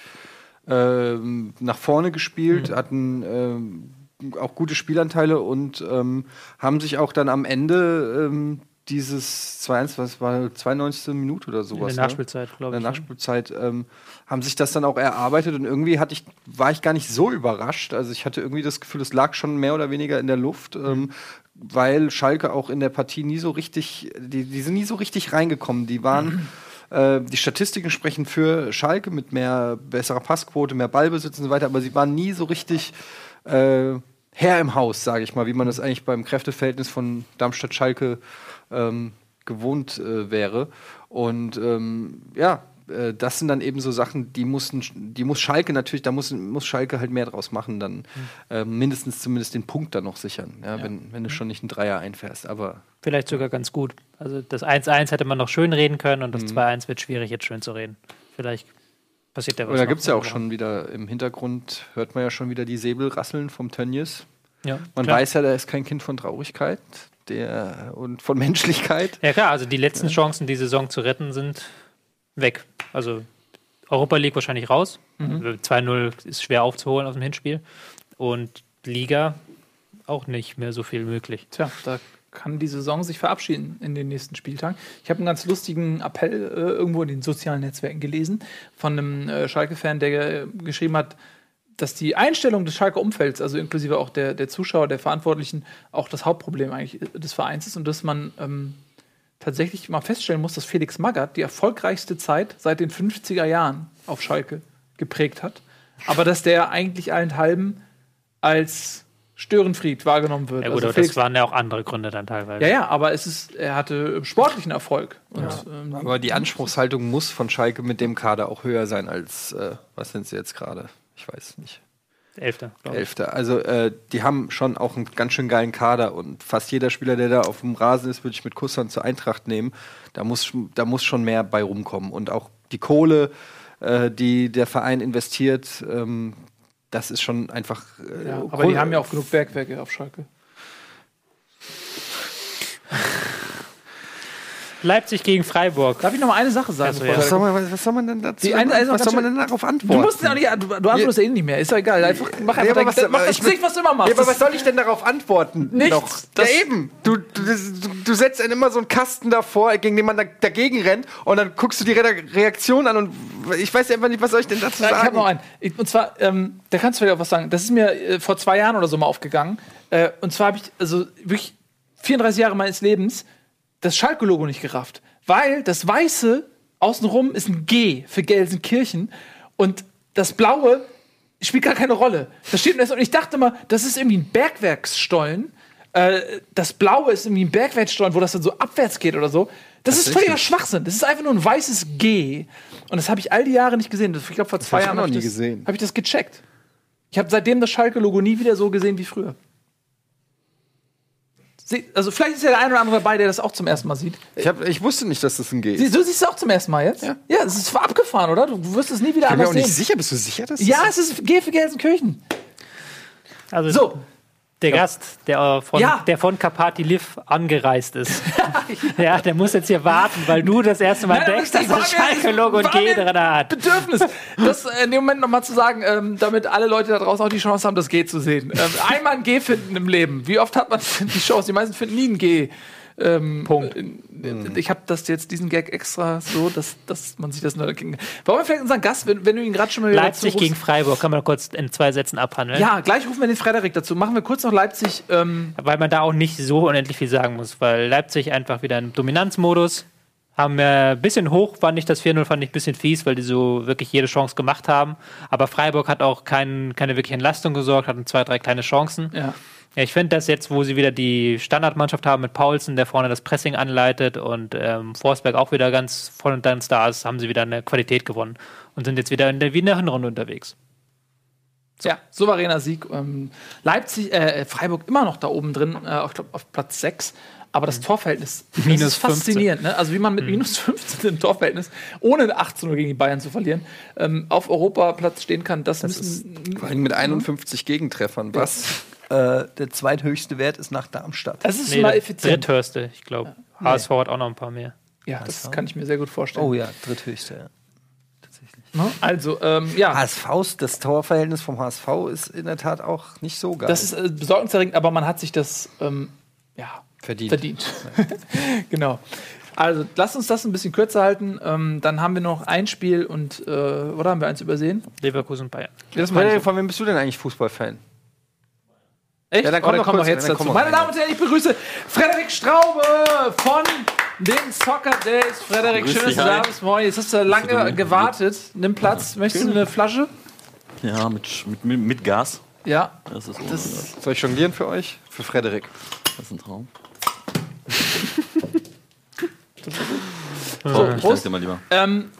S3: ähm, nach vorne gespielt, hatten ähm, auch gute Spielanteile und ähm, haben sich auch dann am Ende ähm, dieses 2-1, was war 92. Minute oder
S4: In
S3: sowas.
S4: der
S3: ne?
S4: Nachspielzeit, glaube
S3: in
S4: ich.
S3: der
S4: ne?
S3: Nachspielzeit ähm, haben sich das dann auch erarbeitet und irgendwie hatte ich, war ich gar nicht so überrascht. Also ich hatte irgendwie das Gefühl, es lag schon mehr oder weniger in der Luft, ähm, weil Schalke auch in der Partie nie so richtig, die, die sind nie so richtig reingekommen. Die waren, äh, die Statistiken sprechen für Schalke mit mehr besserer Passquote, mehr Ballbesitz und so weiter, aber sie waren nie so richtig äh, Herr im Haus, sage ich mal, wie man das eigentlich beim Kräfteverhältnis von Darmstadt-Schalke ähm, gewohnt äh, wäre. Und ähm, ja, äh, das sind dann eben so Sachen, die mussten, die muss Schalke natürlich, da muss, muss Schalke halt mehr draus machen, dann äh, mindestens zumindest den Punkt dann noch sichern, ja, Wenn, wenn du schon nicht einen Dreier einfährst. Aber
S4: Vielleicht sogar ganz gut. Also das 1-1 hätte man noch schön reden können und das
S3: Mhm.
S4: 2-1 wird schwierig, jetzt schön zu reden. Vielleicht passiert ja was.
S3: aber da gibt es ja auch schon wieder im Hintergrund, hört man ja schon wieder die Säbelrasseln vom Tönnies.
S4: Ja,
S3: Man
S4: klar.
S3: weiß ja, der ist kein Kind von Traurigkeit der, und von Menschlichkeit.
S4: Ja klar, also die letzten Chancen, die Saison zu retten, sind weg. Also Europa League wahrscheinlich raus.
S2: Mhm.
S4: 2-0 ist schwer aufzuholen aus dem Hinspiel. Und Liga auch nicht mehr so viel möglich.
S2: Tja, da kann die Saison sich verabschieden in den nächsten Spieltagen. Ich habe einen ganz lustigen Appell äh, irgendwo in den sozialen Netzwerken gelesen von einem äh, Schalke-Fan, der äh, geschrieben hat, dass die Einstellung des Schalke-Umfelds, also inklusive auch der, der Zuschauer, der Verantwortlichen, auch das Hauptproblem eigentlich des Vereins ist und dass man ähm, tatsächlich mal feststellen muss, dass Felix Magath die erfolgreichste Zeit seit den 50er Jahren auf Schalke geprägt hat, aber dass der eigentlich allenthalben als Störenfried wahrgenommen wird.
S4: Ja gut,
S2: Also
S4: aber
S2: Felix-
S4: das waren ja auch andere Gründe dann teilweise.
S2: ja, ja, aber es ist, er hatte sportlichen Erfolg. Und, ähm,
S3: Aber die Anspruchshaltung muss von Schalke mit dem Kader auch höher sein als, äh, was sind sie jetzt gerade? Ich weiß nicht.
S4: Elfter, glaub ich.
S3: Elfter. Also äh, die haben schon auch einen ganz schön geilen Kader und fast jeder Spieler, der da auf dem Rasen ist, würde ich mit Kusshand zur Eintracht nehmen. Da muss, da muss schon mehr bei rumkommen. Und auch die Kohle, äh, die der Verein investiert, ähm, das ist schon einfach. Äh,
S2: ja, aber die haben ja auch genug Bergwerke auf Schalke.
S4: Leipzig gegen Freiburg.
S2: Darf ich noch mal eine Sache sagen? Bevor
S4: ja.
S3: Was soll, man, was soll man denn dazu?
S2: Die eine- also
S3: was soll man denn darauf
S2: Du
S3: antworten?
S2: musst ja nicht, du, du antwortest ja eh nicht mehr. Ist ja egal. Einfach, mach
S3: Ja,
S2: einfach dein-
S3: was-
S2: mach das
S3: ich-
S2: Gesicht, was du immer machst.
S3: Ja, aber was soll ich denn darauf antworten?
S2: Nichts.
S3: Noch?
S2: Das-
S3: ja, eben. Du, du, du, du setzt dann immer so einen Kasten davor, gegen den man da, dagegen rennt und dann guckst du die Re Reaktion an und ich weiß einfach nicht, was soll ich denn dazu
S2: Ja, ich
S3: sagen?
S2: habe noch einen. Und zwar, ähm, da kannst du vielleicht auch was sagen. Das ist mir äh, vor zwei Jahren oder so mal aufgegangen. Äh, und zwar habe ich also wirklich 34 Jahre meines Lebens das Schalke-Logo nicht gerafft. Weil das Weiße außenrum ist ein G für Gelsenkirchen und das Blaue spielt gar keine Rolle. Das steht und ich dachte mal, das ist irgendwie ein Bergwerksstollen. Äh, das Blaue ist irgendwie ein Bergwerksstollen, wo das dann so abwärts geht oder so. Das ist völliger Schwachsinn. Das ist einfach nur ein weißes G. Und das habe ich all die Jahre nicht gesehen. Das- Ich glaube, vor zwei Jahren habe
S3: noch
S2: ich, das- hab ich das gecheckt. Ich habe seitdem das Schalke-Logo nie wieder so gesehen wie früher. Sie, also vielleicht ist ja der ein oder andere dabei, der das auch zum ersten Mal sieht.
S3: Ich, hab, ich wusste nicht, dass das ein G
S2: Sie,
S3: ist.
S2: du siehst es auch zum ersten Mal jetzt? Ja. Ja, es ist abgefahren, oder? Du wirst es nie wieder
S3: Ich bin mir
S2: anders
S3: auch nicht
S2: sehen.
S3: sicher. Bist du sicher, dass
S2: Ja,
S3: das
S2: es ist G für Gelsenkirchen.
S4: Also
S2: So,
S4: der Gast, der äh, von,
S2: Ja.
S4: der von Kapati Liv angereist ist. ja, der muss jetzt hier warten, weil du das erste Mal
S2: Nein,
S4: denkst,
S2: das
S4: dass das Schalke-Logo
S2: war
S4: G drin hat.
S2: Bedürfnis, das äh, in dem Moment nochmal zu sagen, ähm, damit alle Leute da draußen auch die Chance haben, das G zu sehen. Ähm, einmal ein G finden im Leben. Wie oft hat man die Chance? Die meisten finden nie ein G. Ähm,
S4: Punkt.
S2: äh, Ich habe das jetzt, diesen Gag extra so, dass, dass man sich das nur. Wollen wir vielleicht unseren Gast, wenn, wenn du ihn gerade schon mal
S4: Leipzig gegen Freiburg kann man kurz in zwei Sätzen abhandeln.
S2: Ja, gleich rufen wir den Frederik dazu. Machen wir kurz noch Leipzig. Ähm,
S4: Weil man da auch nicht so unendlich viel sagen muss, weil Leipzig einfach wieder im Dominanzmodus. Haben wir ein bisschen hoch, fand ich das 4-0, fand ich ein bisschen fies, weil die so wirklich jede Chance gemacht haben. Aber Freiburg hat auch kein, keine wirkliche Entlastung gesorgt, hatten zwei, drei kleine Chancen.
S2: ja.
S4: Ja, ich finde, dass jetzt, wo sie wieder die Standardmannschaft haben mit Paulsen, der vorne das Pressing anleitet und ähm, Forsberg auch wieder ganz voll und ganz da ist, haben sie wieder eine Qualität gewonnen und sind jetzt wieder in der Wiener Hinrunde unterwegs.
S2: Ja, souveräner Sieg. Ähm, Leipzig, äh, Freiburg immer noch da oben drin, äh, ich glaube auf Platz 6. Aber das Torverhältnis das
S4: Minus
S2: ist faszinierend. Ne? Also wie man mit minus 15 im Torverhältnis, ohne 18 Uhr gegen die Bayern zu verlieren, ähm, auf Europaplatz stehen kann, das, müssen.
S3: Vor allem mit 51 Gegentreffern, was äh, der zweithöchste Wert ist nach Darmstadt.
S2: Das ist
S4: Nee,
S2: mal
S4: der
S2: effizient.
S4: dritthöchste, ich glaube. HSV hat auch noch ein paar mehr.
S2: Ja, das kann ich mir sehr gut vorstellen.
S3: Oh ja, dritthöchste. Ja.
S2: Ne? Also, ähm, ja,
S3: HSVs, das Torverhältnis vom HSV ist in der Tat auch nicht so geil.
S2: das ist äh, besorgniserregend, aber man hat sich das ähm, ja,
S3: verdient.
S2: verdient. genau. Also, lasst uns das ein bisschen kürzer halten. Ähm, dann haben wir noch ein Spiel und, äh, oder haben wir eins übersehen?
S4: Leverkusen und Bayern.
S2: Das meine ich
S3: von wem bist du denn eigentlich Fußballfan?
S2: Echt?
S3: Ja, dann komm
S2: Oder
S3: doch
S2: kommen
S3: kurz,
S2: wir jetzt dazu. Meine. Damen und Herren, ich begrüße Frederik Straube von den Soccer Days. Frederik,
S5: Grüß
S2: schön, dass
S5: dich,
S2: du da
S5: hi.
S2: bist. Moin, jetzt hast du lange
S5: du-
S2: gewartet. Nimm Platz. Möchtest du eine Flasche?
S5: Ja, mit, mit, mit, Gas.
S2: Ja.
S5: Das ist,
S2: Das-.
S3: Soll ich jonglieren für euch? Für Frederik.
S5: das ist ein Traum.
S2: So,
S5: ich danke
S2: Prost.
S5: dir mal lieber.
S2: Ähm,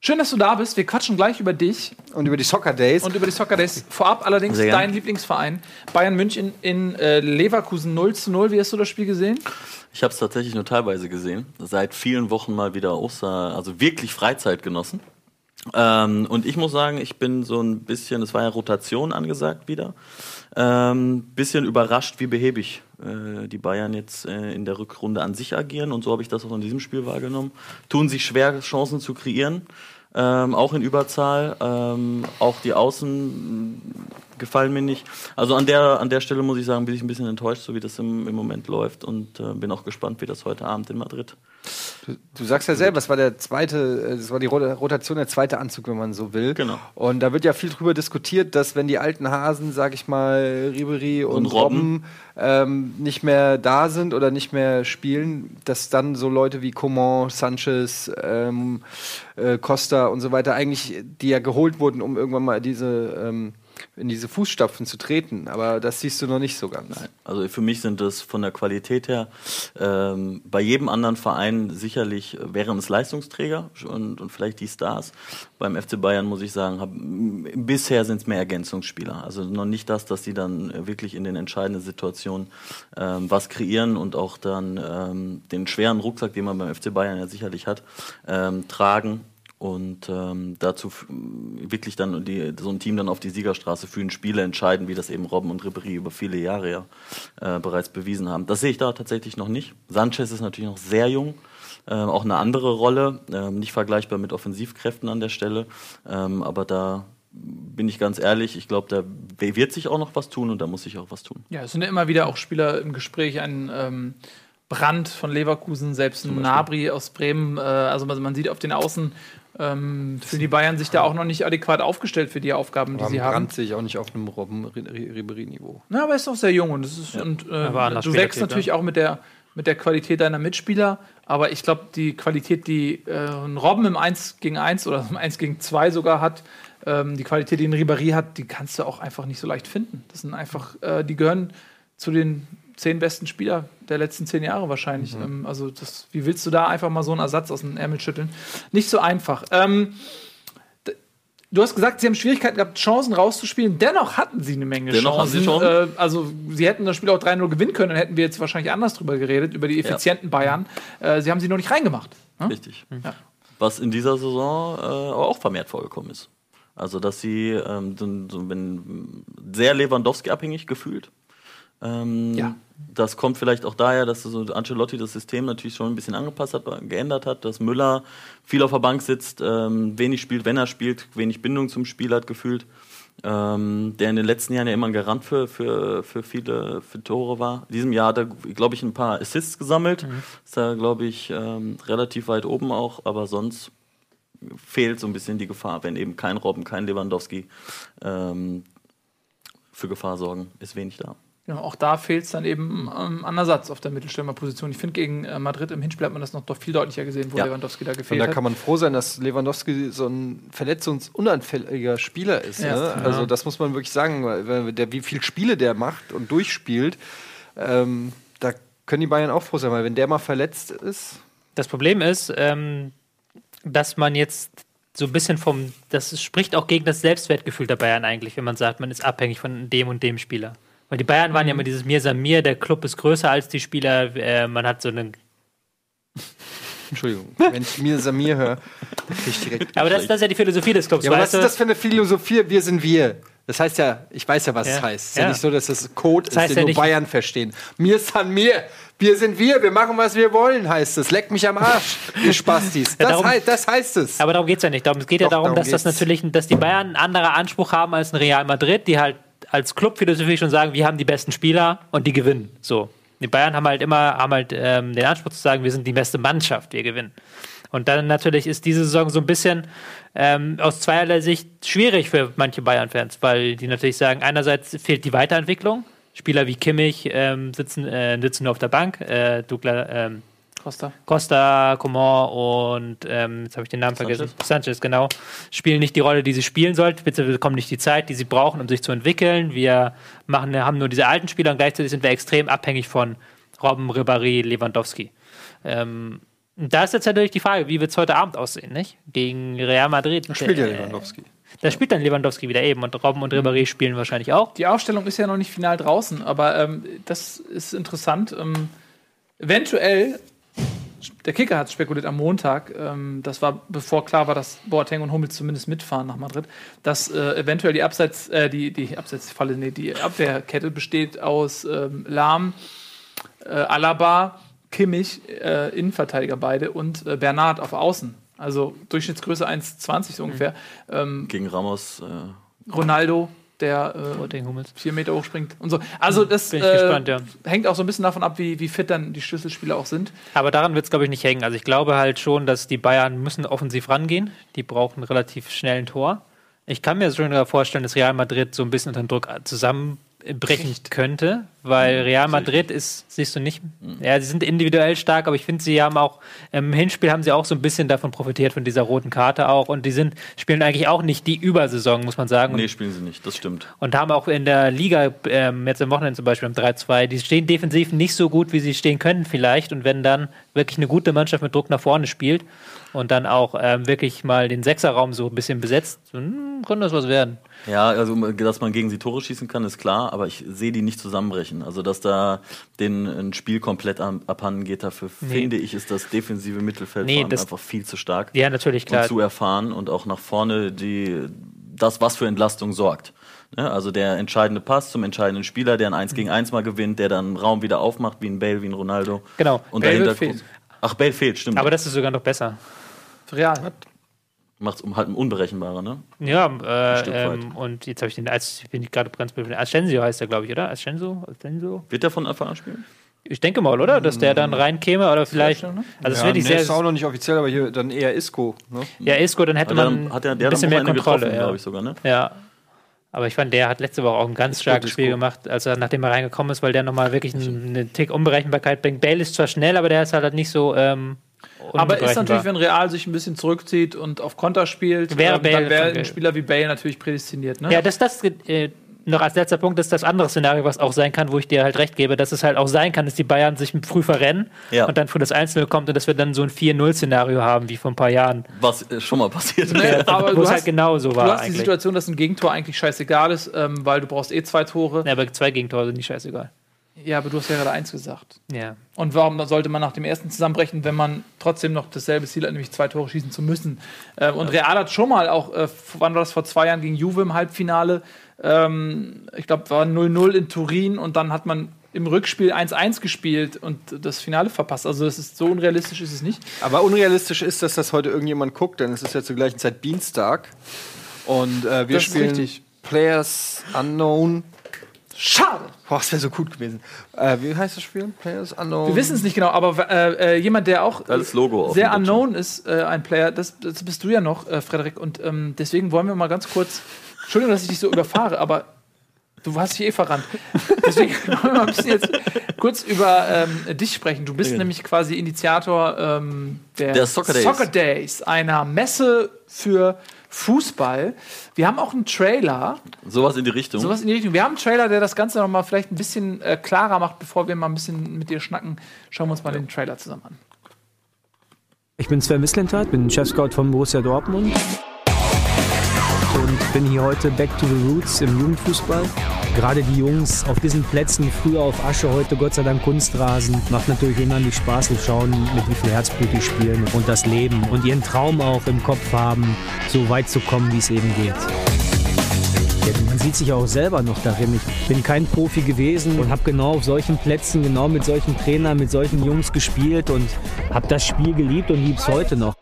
S2: schön, dass du da bist. Wir quatschen gleich über dich
S3: Und über die Soccer Days.
S2: und über die Soccer Days. Vorab allerdings
S5: Sehr gern.
S2: dein Lieblingsverein. Bayern München in äh, Leverkusen 0 zu 0. Wie hast du das Spiel gesehen?
S5: Ich habe es tatsächlich nur teilweise gesehen. Seit vielen Wochen mal wieder Oster, also wirklich Freizeit genossen. Ähm, und ich muss sagen, ich bin so ein bisschen, es war ja Rotation angesagt wieder, ähm, bisschen überrascht, wie behäbig äh, die Bayern jetzt äh, in der Rückrunde an sich agieren. Und so habe ich das auch in diesem Spiel wahrgenommen. Tun sich schwer, Chancen zu kreieren, ähm, auch in Überzahl. Ähm, auch die Außen gefallen mir nicht. Also an der, an der Stelle muss ich sagen, bin ich ein bisschen enttäuscht, so wie das im, im Moment läuft. Und äh, bin auch gespannt, wie das heute Abend in Madrid
S3: Du, du sagst ja selber, es war der zweite, äh, das war die Rot- Rotation, der zweite Anzug, wenn man so will.
S5: Genau.
S3: Und da wird ja viel drüber diskutiert, dass wenn die alten Hasen, sag ich mal, Ribery und,
S5: Und Robben.
S3: Robben ähm, nicht mehr da sind oder nicht mehr spielen, dass dann so Leute wie Coman, Sanchez, ähm, äh, Costa und so weiter eigentlich, die ja geholt wurden, um irgendwann mal diese ähm, in diese Fußstapfen zu treten. Aber das siehst du noch nicht so ganz.
S5: Also für mich sind das von der Qualität her ähm, bei jedem anderen Verein sicherlich äh, wären es Leistungsträger und, und vielleicht die Stars. Beim FC Bayern muss ich sagen, hab, bisher sind es mehr Ergänzungsspieler. Also noch nicht das, dass die dann äh, wirklich in den entscheidenden Situationen ähm, was kreieren und auch dann ähm, den schweren Rucksack, den man beim FC Bayern ja sicherlich hat, ähm, tragen und ähm, dazu wirklich dann die, so ein Team dann auf die Siegerstraße führen, Spiele entscheiden, wie das eben Robben und Ribéry über viele Jahre ja äh, bereits bewiesen haben. Das sehe ich da tatsächlich noch nicht. Sanchez ist natürlich noch sehr jung, ähm, auch eine andere Rolle, ähm, nicht vergleichbar mit Offensivkräften an der Stelle, ähm, aber da bin ich ganz ehrlich, ich glaube, da wird sich auch noch was tun und da muss sich auch was tun.
S2: Ja, es sind ja immer wieder auch Spieler im Gespräch. Ein ähm, Brand von Leverkusen, selbst ein Nabri aus Bremen. Äh, also man, man sieht auf den Außen, ähm, fühlen die Bayern sich da auch noch nicht adäquat aufgestellt für die Aufgaben, die sie haben.
S3: Brand sehe ich auch nicht auf einem Robben Ribery-Niveau.
S2: Na, aber er ist doch sehr jung und, das ist, und äh, du wächst natürlich auch mit der, mit der Qualität deiner Mitspieler. Aber ich glaube, die Qualität, die äh, ein Robben im 1 gegen 1 oder im 1 gegen 2 sogar hat, ähm, die Qualität, die ein Ribéry hat, die kannst du auch einfach nicht so leicht finden. Das sind einfach, äh, die gehören zu den zehn besten Spieler der letzten zehn Jahre wahrscheinlich. Ähm, also das, wie willst du da einfach mal so einen Ersatz aus dem Ärmel schütteln? Nicht so einfach. Ähm, Du hast gesagt, sie haben Schwierigkeiten gehabt, Chancen rauszuspielen. Dennoch hatten sie eine Menge
S5: Dennoch haben
S2: Chancen.
S5: sie Chancen.
S2: Äh, also, sie hätten das Spiel auch 3-0 gewinnen können, dann hätten wir jetzt wahrscheinlich anders drüber geredet, über die effizienten Bayern. Äh, sie haben sie noch nicht reingemacht. Ne?
S5: Richtig.
S2: Ja.
S5: Was in dieser Saison äh, aber auch vermehrt vorgekommen ist. Also, dass sie ähm, so, so, sehr Lewandowski-abhängig gefühlt. Ähm,
S2: Ja.
S5: Das kommt vielleicht auch daher, dass so Ancelotti das System natürlich schon ein bisschen angepasst hat, geändert hat, dass Müller viel auf der Bank sitzt, ähm, wenig spielt, wenn er spielt, wenig Bindung zum Spiel hat gefühlt. Ähm, der in den letzten Jahren ja immer ein Garant für, für, für viele für Tore war. In diesem Jahr hat er, glaube ich, ein paar Assists gesammelt. Ist da, glaube ich, ähm, relativ weit oben auch, aber sonst fehlt so ein bisschen die Gefahr, wenn eben kein Robben, kein Lewandowski ähm, für Gefahr sorgen, ist wenig da.
S2: Genau, auch da fehlt es dann eben ähm, an Ersatz auf der Mittelstürmerposition. Ich finde, gegen äh, Madrid im Hinspiel hat man das noch doch viel deutlicher gesehen, wo
S5: Ja.
S2: Lewandowski da
S3: Und
S2: gefehlt
S3: da
S2: hat.
S3: kann man froh sein, dass Lewandowski so ein verletzungsunanfälliger Spieler ist.
S2: Ja.
S3: Ne? Also das muss man wirklich sagen, weil weil der, wie viele Spiele der macht und durchspielt, ähm, da können die Bayern auch froh sein, weil wenn der mal verletzt ist,
S4: Das Problem ist, ähm, dass man jetzt so ein bisschen vom, das spricht auch gegen das Selbstwertgefühl der Bayern eigentlich, wenn man sagt, man ist abhängig von dem und dem Spieler. Weil die Bayern waren ja immer dieses Mir Samir, der Club ist größer als die Spieler, äh, man hat so einen.
S3: Entschuldigung, wenn ich mir Samir höre, dann krieg ich direkt.
S4: Aber das, das ist ja die Philosophie des Clubs,
S3: Ja, aber was ist das für eine Philosophie? Wir sind wir. Das heißt ja, ich weiß ja, was
S4: Ja.
S3: es heißt. Es ist ja.
S4: Ja.
S3: nicht so, dass das Code
S4: Das heißt
S3: ist,
S4: ja
S3: den nur Bayern verstehen. Mir san mir. Wir sind wir. Wir machen, was wir wollen, heißt es. Leck mich am Arsch, ihr Spastis.
S4: Ja,
S3: Das,
S4: darum-
S3: heißt, das heißt es.
S4: Aber darum geht es ja nicht. Darum, es geht ja
S3: Doch,
S4: darum,
S3: darum
S4: dass das natürlich, dass die Bayern einen anderen Anspruch haben als ein Real Madrid, die halt als Clubphilosophie schon sagen, wir haben die besten Spieler und die gewinnen. So. Die Bayern haben halt immer haben halt ähm, den Anspruch zu sagen, wir sind die beste Mannschaft, wir gewinnen. Und dann natürlich ist diese Saison so ein bisschen ähm, aus zweierlei Sicht schwierig für manche Bayern-Fans, weil die natürlich sagen, einerseits fehlt die Weiterentwicklung. Spieler wie Kimmich ähm, sitzen, äh, sitzen nur auf der Bank. Äh, Douglas, ähm,
S2: Costa.
S4: Costa, Coman und ähm, jetzt habe ich den Namen
S5: Sanchez.
S4: vergessen. Sanchez, genau. Spielen nicht die Rolle, die sie spielen sollten. Bitte bekommen nicht die Zeit, die sie brauchen, um sich zu entwickeln. Wir machen, haben nur diese alten Spieler und gleichzeitig sind wir extrem abhängig von Robben, Ribéry, Lewandowski. Ähm, und da ist jetzt natürlich die Frage, wie wird es heute Abend aussehen, nicht? Gegen Real Madrid.
S3: Da spielt ja
S4: Äh,
S3: Lewandowski.
S4: Da spielt dann Lewandowski wieder eben und Robben und Ribéry spielen wahrscheinlich auch.
S2: Die Aufstellung ist ja noch nicht final draußen, aber ähm, das ist interessant. Ähm, eventuell, der Kicker hat spekuliert am Montag, ähm, das war bevor klar war, dass Boateng und Hummels zumindest mitfahren nach Madrid, dass äh, eventuell die Abseits, äh, die, die Abseitsfalle, nee, die Abwehrkette besteht aus ähm, Lahm, äh, Alaba, Kimmich, äh, Innenverteidiger beide und äh, Bernard auf Außen. Also Durchschnittsgröße 1,20 so ungefähr. Ähm,
S5: Gegen Ramos. Äh,
S2: Ronaldo, der äh, vier Meter hochspringt und so. Also das
S4: Bin ich
S2: äh,
S4: gespannt, ja.
S2: hängt auch so ein bisschen davon ab, wie, wie fit dann die Schlüsselspieler auch sind.
S4: Aber daran wird es, glaube ich, nicht hängen. Also ich glaube halt schon, dass die Bayern müssen offensiv rangehen. Die brauchen relativ schnell ein Tor. Ich kann mir schon vorstellen, dass Real Madrid so ein bisschen unter den Druck zusammenbrechen könnte, weil Real Madrid ist, siehst du nicht, ja, sie sind individuell stark, aber ich finde, sie haben auch, im Hinspiel haben sie auch so ein bisschen davon profitiert, von dieser roten Karte auch und die sind, spielen eigentlich auch nicht die Übersaison, muss man sagen.
S5: Nee, spielen sie nicht, das stimmt.
S4: und haben auch in der Liga, ähm, jetzt am Wochenende zum Beispiel am 3-2, die stehen defensiv nicht so gut, wie sie stehen können vielleicht. Und wenn dann wirklich eine gute Mannschaft mit Druck nach vorne spielt und dann auch ähm, wirklich mal den Sechserraum so ein bisschen besetzt, dann kann das was werden.
S5: Ja, also dass man gegen sie Tore schießen kann, ist klar, aber ich sehe die nicht zusammenbrechen. Also dass da den ein Spiel komplett abhanden geht, dafür finde ich, ist das defensive Mittelfeld
S4: Nee,
S5: einfach viel zu stark
S4: Ja, natürlich, klar.
S5: und zu erfahren und auch nach vorne die das, was für Entlastung sorgt. Ne? Also der entscheidende Pass zum entscheidenden Spieler, der ein 1 gegen 1 mal gewinnt, der dann einen Raum wieder aufmacht, wie ein Bale, wie ein Ronaldo.
S4: Genau.
S5: Und
S2: Bale
S5: dahinter
S2: fehlt.
S5: Ach, Bale fehlt, stimmt.
S4: Aber das ist sogar noch besser.
S2: Real.
S5: Macht es um, halt unberechenbarer, ne?
S4: Ja, äh, ähm, und jetzt habe ich den, als, bin ich gerade ganz blöd. Ascensio heißt er, glaube ich, oder? Ascenso? Ascenso?
S5: Wird der von Anfang an spielen?
S4: Ich denke mal, oder? Dass der dann reinkäme oder vielleicht.
S2: ne?
S4: Also, das
S3: ja, nee, ist auch
S4: sehr.
S3: noch nicht offiziell, aber hier dann eher Isco. Ne?
S4: Ja, Isco, dann hätte
S5: Hat
S4: man
S5: hat er,
S4: ein
S5: der hat am
S4: bisschen mehr Kontrolle. Ja.
S5: glaube ich sogar, ne?
S4: Ja. Aber ich fand, der hat letzte Woche auch ein ganz starkes. Spiel gemacht, als er, nachdem er reingekommen ist, weil der nochmal wirklich einen, einen Tick Unberechenbarkeit bringt. Bale ist zwar schnell, aber der ist halt nicht so. Ähm,
S2: Aber ist natürlich, wenn Real sich ein bisschen zurückzieht und auf Konter spielt,
S4: Wäre
S2: ähm, dann wäre ein Spieler wie Bale natürlich prädestiniert. Ne?
S4: Ja, das, das äh, noch als letzter Punkt ist das andere Szenario, was auch sein kann, wo ich dir halt recht gebe, dass es halt auch sein kann, dass die Bayern sich früh verrennen
S5: Ja.
S4: und dann früh das Einzelne kommt und dass wir dann so ein 4-0-Szenario haben, wie vor ein paar Jahren.
S5: Was äh, schon mal passiert
S2: Ne,
S5: ist.
S2: aber
S4: wo
S2: du
S4: es halt
S2: hast,
S4: genau so
S2: du
S4: war
S2: hast die
S4: eigentlich.
S2: Situation, dass ein Gegentor eigentlich scheißegal ist, ähm, weil du brauchst eh zwei Tore.
S4: Ja, aber zwei Gegentore sind nicht scheißegal.
S2: Ja, aber du hast ja gerade eins gesagt.
S4: Ja.
S2: Und warum sollte man nach dem ersten zusammenbrechen, wenn man trotzdem noch dasselbe Ziel hat, nämlich zwei Tore schießen zu müssen? Ähm, und Real hat schon mal auch, äh, wann war das vor zwei Jahren gegen Juve im Halbfinale? Ähm, ich glaube, war 0-0 in Turin und dann hat man im Rückspiel 1-1 gespielt und das Finale verpasst. Also das ist so unrealistisch ist es nicht.
S3: Aber unrealistisch ist, dass das heute irgendjemand guckt, denn es ist ja zur gleichen Zeit Dienstag. Und äh, wir
S2: Das ist
S3: spielen
S2: richtig.
S3: Players Unknown.
S2: Schade.
S3: Boah, das wäre so gut gewesen. Äh, wie heißt das Spiel? Players Unknown.
S2: Wir wissen es nicht genau, aber äh, äh, jemand, der auch sehr unknown ist, äh, ein Player, das, das bist du ja noch, äh, Frederik. Und ähm, deswegen wollen wir mal ganz kurz, Entschuldigung, dass ich dich so überfahre, aber Du hast dich eh verrannt. Deswegen wollen wir mal ein bisschen jetzt kurz über ähm, dich sprechen. Du bist
S5: Ja.
S2: nämlich quasi Initiator ähm, der,
S5: Der Soccer Days.
S2: Days, einer Messe für Fußball. Wir haben auch einen Trailer,
S5: Sowas in die Richtung.
S2: sowas in die Richtung. Wir haben einen Trailer, der das Ganze noch mal vielleicht ein bisschen äh, klarer macht, bevor wir mal ein bisschen mit dir schnacken. Schauen wir uns mal den Trailer zusammen an.
S6: Ich bin Sven Mislintat, bin Chef-Scout von Borussia Dortmund und bin hier heute back to the roots im Jugendfußball. Gerade die Jungs auf diesen Plätzen, früher auf Asche, heute Gott sei Dank Kunstrasen, macht natürlich unheimlich Spaß zu schauen, mit wie viel Herzblut die spielen und das Leben und ihren Traum auch im Kopf haben, so weit zu kommen, wie es eben geht. Man sieht sich auch selber noch darin. Ich bin kein Profi gewesen und habe genau auf solchen Plätzen, genau mit solchen Trainern, mit solchen Jungs gespielt und habe das Spiel geliebt und liebe es heute noch.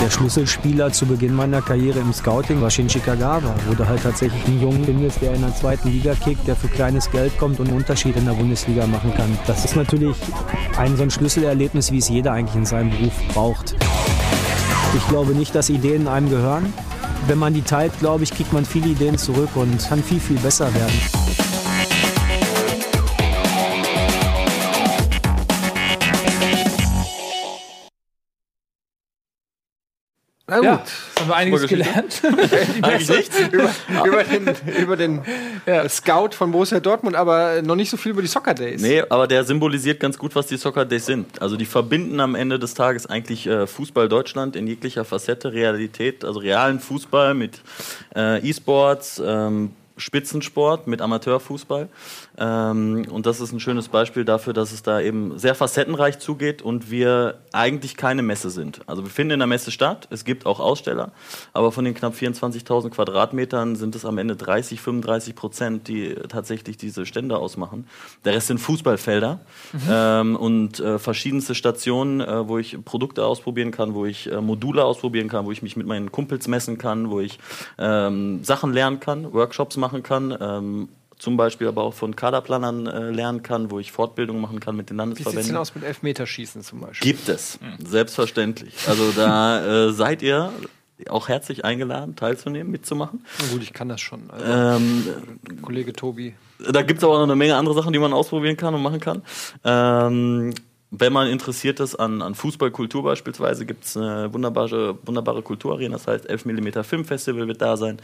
S6: Der Schlüsselspieler zu Beginn meiner Karriere im Scouting war Shinji Kagawa, wo du halt tatsächlich einen Jungen findest, der in der zweiten Liga kickt, der für kleines Geld kommt und einen Unterschied in der Bundesliga machen kann. Das ist natürlich ein so ein Schlüsselerlebnis, wie es jeder eigentlich in seinem Beruf braucht. Ich glaube nicht, dass Ideen einem gehören. Wenn man die teilt, glaube ich, kriegt man viele Ideen zurück und kann viel, viel besser werden.
S3: Na gut.
S2: Ja, haben wir einiges gelernt.
S3: Über, über den, über den Scout von Borussia Dortmund, aber noch nicht so viel über die Soccer Days.
S5: Nee, aber der symbolisiert ganz gut, was die Soccer Days sind. Also die verbinden am Ende des Tages eigentlich äh, Fußball Deutschland in jeglicher Facette, Realität, also realen Fußball mit äh, E-Sports, ähm, Spitzensport mit Amateurfußball. Ähm, und das ist ein schönes Beispiel dafür, dass es da eben sehr facettenreich zugeht und wir eigentlich keine Messe sind. Also wir finden in der Messe statt, es gibt auch Aussteller, aber von den knapp 24.000 Quadratmetern sind es am Ende 30, 35 Prozent, die tatsächlich diese Stände ausmachen. Der Rest sind Fußballfelder ähm, und äh, verschiedenste Stationen, äh, wo ich Produkte ausprobieren kann, wo ich äh, Module ausprobieren kann, wo ich mich mit meinen Kumpels messen kann, wo ich ähm, Sachen lernen kann, Workshops machen kann. Zum Beispiel aber auch von Kaderplanern äh, lernen kann, wo ich Fortbildungen machen kann mit den
S3: Wie sieht es
S5: Landesverbänden.
S3: denn aus mit Elfmeterschießen zum Beispiel?
S5: Gibt es, selbstverständlich. Also da äh, seid ihr auch herzlich eingeladen, teilzunehmen, mitzumachen.
S3: Na gut, ich kann das schon. Also,
S5: Ähm,
S3: Kollege Tobi.
S5: da gibt es aber auch noch eine Menge andere Sachen, die man ausprobieren kann und machen kann. Ähm, wenn man interessiert ist an, an Fußballkultur beispielsweise, gibt es eine wunderbare, wunderbare Kulturarena, das heißt 11 mm Filmfestival wird da sein.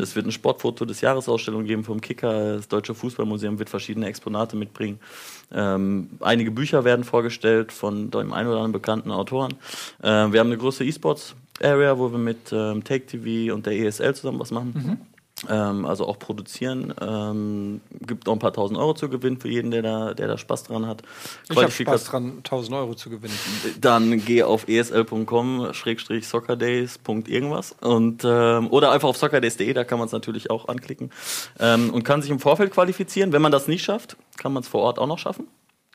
S5: Es wird ein Sportfoto des Jahresausstellung geben vom Kicker, das Deutsche Fußballmuseum wird verschiedene Exponate mitbringen. Ähm, einige Bücher werden vorgestellt von dem einen oder anderen bekannten Autoren. Ähm, wir haben eine große E-Sports Area, wo wir mit ähm, Take TV und der ESL zusammen was machen. Ähm, also auch produzieren. Ähm, gibt auch ein paar tausend Euro zu gewinnen für jeden, der da, der da Spaß dran hat.
S3: Ich habe Spaß dran, 1000 Euro zu gewinnen.
S5: Dann geh auf esl.com soccerdays. irgendwas und ähm, oder einfach auf soccerdays.de, da kann man es natürlich auch anklicken ähm, und kann sich im Vorfeld qualifizieren. Wenn man das nicht schafft, kann man es vor Ort auch noch schaffen.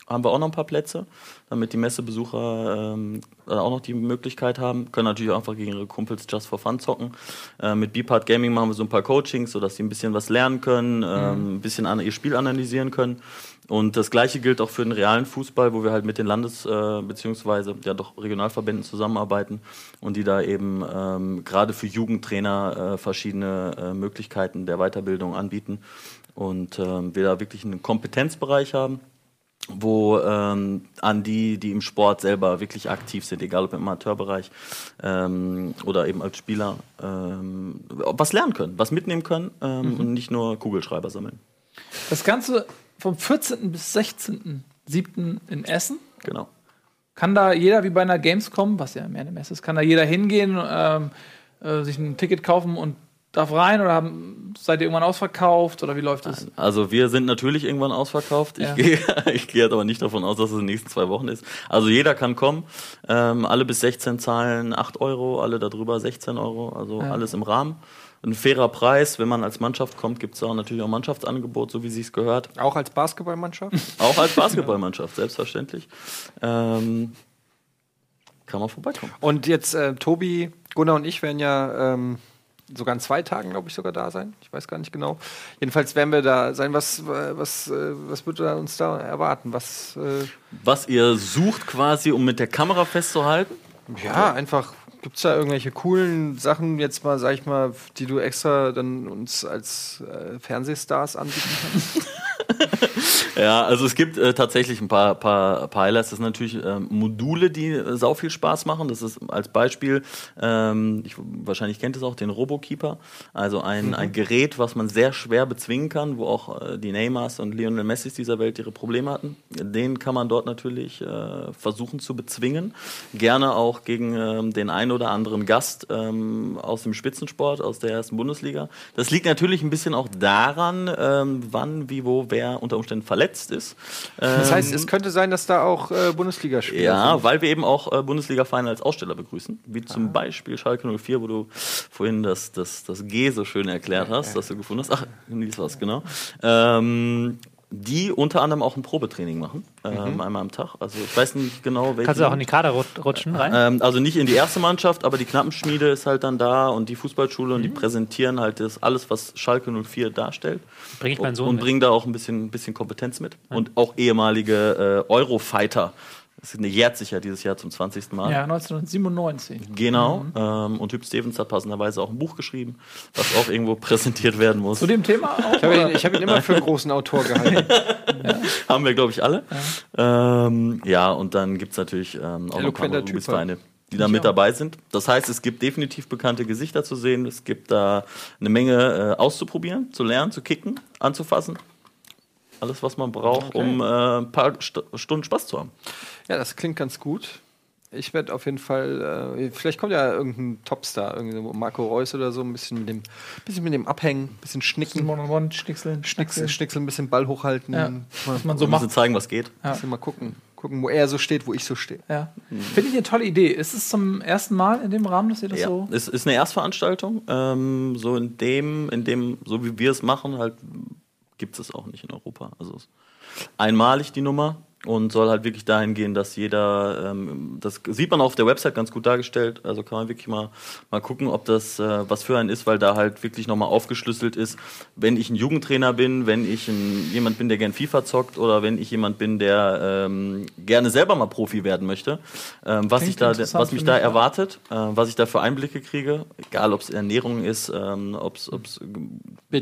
S5: Haben wir auch noch ein paar Plätze, damit die Messebesucher ähm, auch noch die Möglichkeit haben. Können natürlich auch einfach gegen ihre Kumpels just for fun zocken. Äh, mit Beepart Gaming machen wir so ein paar Coachings, sodass sie ein bisschen was lernen können, ähm, ein bisschen an, ihr Spiel analysieren können. Und das gleiche gilt auch für den realen Fußball, wo wir halt mit den Landes- äh, beziehungsweise ja doch Regionalverbänden zusammenarbeiten und die da eben ähm, gerade für Jugendtrainer äh, verschiedene äh, Möglichkeiten der Weiterbildung anbieten. Und ähm, wir da wirklich einen Kompetenzbereich haben wo ähm, an die, die im Sport selber wirklich aktiv sind, egal ob im Amateurbereich ähm, oder eben als Spieler, ähm, was lernen können, was mitnehmen können ähm, und nicht nur Kugelschreiber sammeln.
S2: Das Ganze vom 14. bis 16.07. in Essen.
S5: Genau.
S2: Kann da jeder, wie bei einer Gamescom, was ja mehr eine Messe ist, kann da jeder hingehen, ähm, äh, sich ein Ticket kaufen und darf rein oder haben, seid ihr irgendwann ausverkauft oder wie läuft das?
S5: Also wir sind natürlich irgendwann ausverkauft. Ich
S2: Ja.
S5: gehe ich gehe aber nicht davon aus, dass es in den nächsten zwei Wochen ist. Also jeder kann kommen. Ähm, alle bis 16 zahlen 8 Euro, alle darüber 16 Euro. Also
S2: Ja.
S5: alles im Rahmen. Ein fairer Preis. Wenn man als Mannschaft kommt, gibt es auch natürlich auch Mannschaftsangebot, so wie sie es gehört.
S3: Auch als Basketballmannschaft?
S5: Auch als Basketballmannschaft, selbstverständlich. Ähm, kann man vorbeikommen.
S3: Und jetzt äh, Tobi, Gunnar und ich werden ja ähm, sogar in zwei Tagen, glaube ich, sogar da sein. Ich weiß gar nicht genau. Jedenfalls werden wir da sein. Was, äh, was, äh, was wird uns da erwarten? Was, äh,
S5: Was ihr sucht quasi, um mit der Kamera festzuhalten.
S3: ja, einfach Gibt es da irgendwelche coolen Sachen, jetzt mal, sag ich mal, die du extra dann uns als äh, Fernsehstars anbieten kannst?
S5: Ja, also es gibt äh, tatsächlich ein paar, paar, paar Highlights. Das sind natürlich ähm, Module, die äh, sau viel Spaß machen. Das ist als Beispiel, ähm, ich, wahrscheinlich kennt es auch, den Robokeeper. Also ein, ein Gerät, was man sehr schwer bezwingen kann, wo auch äh, die Neymars und Lionel Messis dieser Welt ihre Probleme hatten. Den kann man dort natürlich äh, versuchen zu bezwingen. Gerne auch gegen ähm, den einen oder anderen Gast ähm, aus dem Spitzensport, aus der ersten Bundesliga. Das liegt natürlich ein bisschen auch daran, ähm, wann, wie, wo, wer unter Umständen verletzt ist.
S3: Das heißt,
S5: Ähm,
S3: es könnte sein, dass da auch äh, Bundesligaspieler
S5: ja,
S3: sind.
S5: weil wir eben auch äh, Bundesliga-Vereine als Aussteller begrüßen, wie zum Beispiel Schalke 04, wo du vorhin das, das, das G so schön erklärt hast, das du gefunden hast. Ach, Nils was, genau. Ähm, die unter anderem auch ein Probetraining machen, ähm, einmal am Tag. Also ich weiß nicht genau, welche.
S4: Kannst du auch in die Kader rut- rutschen rein?
S5: Ähm, also nicht in die erste Mannschaft, aber die Knappenschmiede ist halt dann da und die Fußballschule und die präsentieren halt das alles, was Schalke 04 darstellt.
S4: Bring ich meinen Sohn
S5: und
S4: mit.
S5: bringen da auch ein bisschen, bisschen Kompetenz mit. Und auch ehemalige äh, Eurofighter. Das jährt sich ja dieses Jahr zum 20. Mal.
S2: Ja, 1997.
S5: Genau. Ähm, und Hüb Stevens hat passenderweise auch ein Buch geschrieben, was auch irgendwo präsentiert werden muss.
S2: Zu dem Thema auch?
S3: Ich habe ihn, hab ihn immer für einen großen Autor gehalten.
S5: Haben wir, glaube ich, alle. Ja, ähm, ja und dann gibt es natürlich ähm, auch noch ein paar Rubis-Vereine, die da mit dabei sind. Das heißt, es gibt definitiv bekannte Gesichter zu sehen. Es gibt da eine Menge äh, auszuprobieren, zu lernen, zu kicken, anzufassen. Alles, was man braucht, um äh, ein paar St Stunden Spaß zu haben.
S3: Ja, das klingt ganz gut. Ich werde auf jeden Fall, äh, vielleicht kommt ja irgendein Topstar, irgendwie so Marco Reus oder so, ein bisschen mit dem, bisschen mit dem abhängen, ein bisschen schnicken,
S2: und Mond, Schnickseln,
S3: schnickseln, schnickseln, ein bisschen Ball hochhalten,
S2: Ja.
S3: mal,
S2: Was man so macht.
S5: müssen zeigen, was geht.
S2: Ja.
S3: bisschen mal gucken, gucken, wo er so steht, wo ich so stehe.
S2: Ja. Finde ich eine tolle Idee. Ist es zum ersten Mal in dem Rahmen, dass ihr das
S5: Ja,
S2: so.
S5: es ist eine Erstveranstaltung. Ähm, so in dem, in dem, so wie wir es machen, halt gibt es auch nicht in Europa. Also einmalig die Nummer und soll halt wirklich dahin gehen, dass jeder, ähm, das sieht man auf der Website ganz gut dargestellt, also kann man wirklich mal, mal gucken, ob das äh, was für einen ist, weil da halt wirklich nochmal aufgeschlüsselt ist, wenn ich ein Jugendtrainer bin, wenn ich ein, jemand bin, der gern FIFA zockt oder wenn ich jemand bin, der ähm, gerne selber mal Profi werden möchte, ähm, was,
S2: Klingt
S5: ich da, was mich da erwartet, äh, was ich da für Einblicke kriege, egal ob es Ernährung ist, ähm, ob es.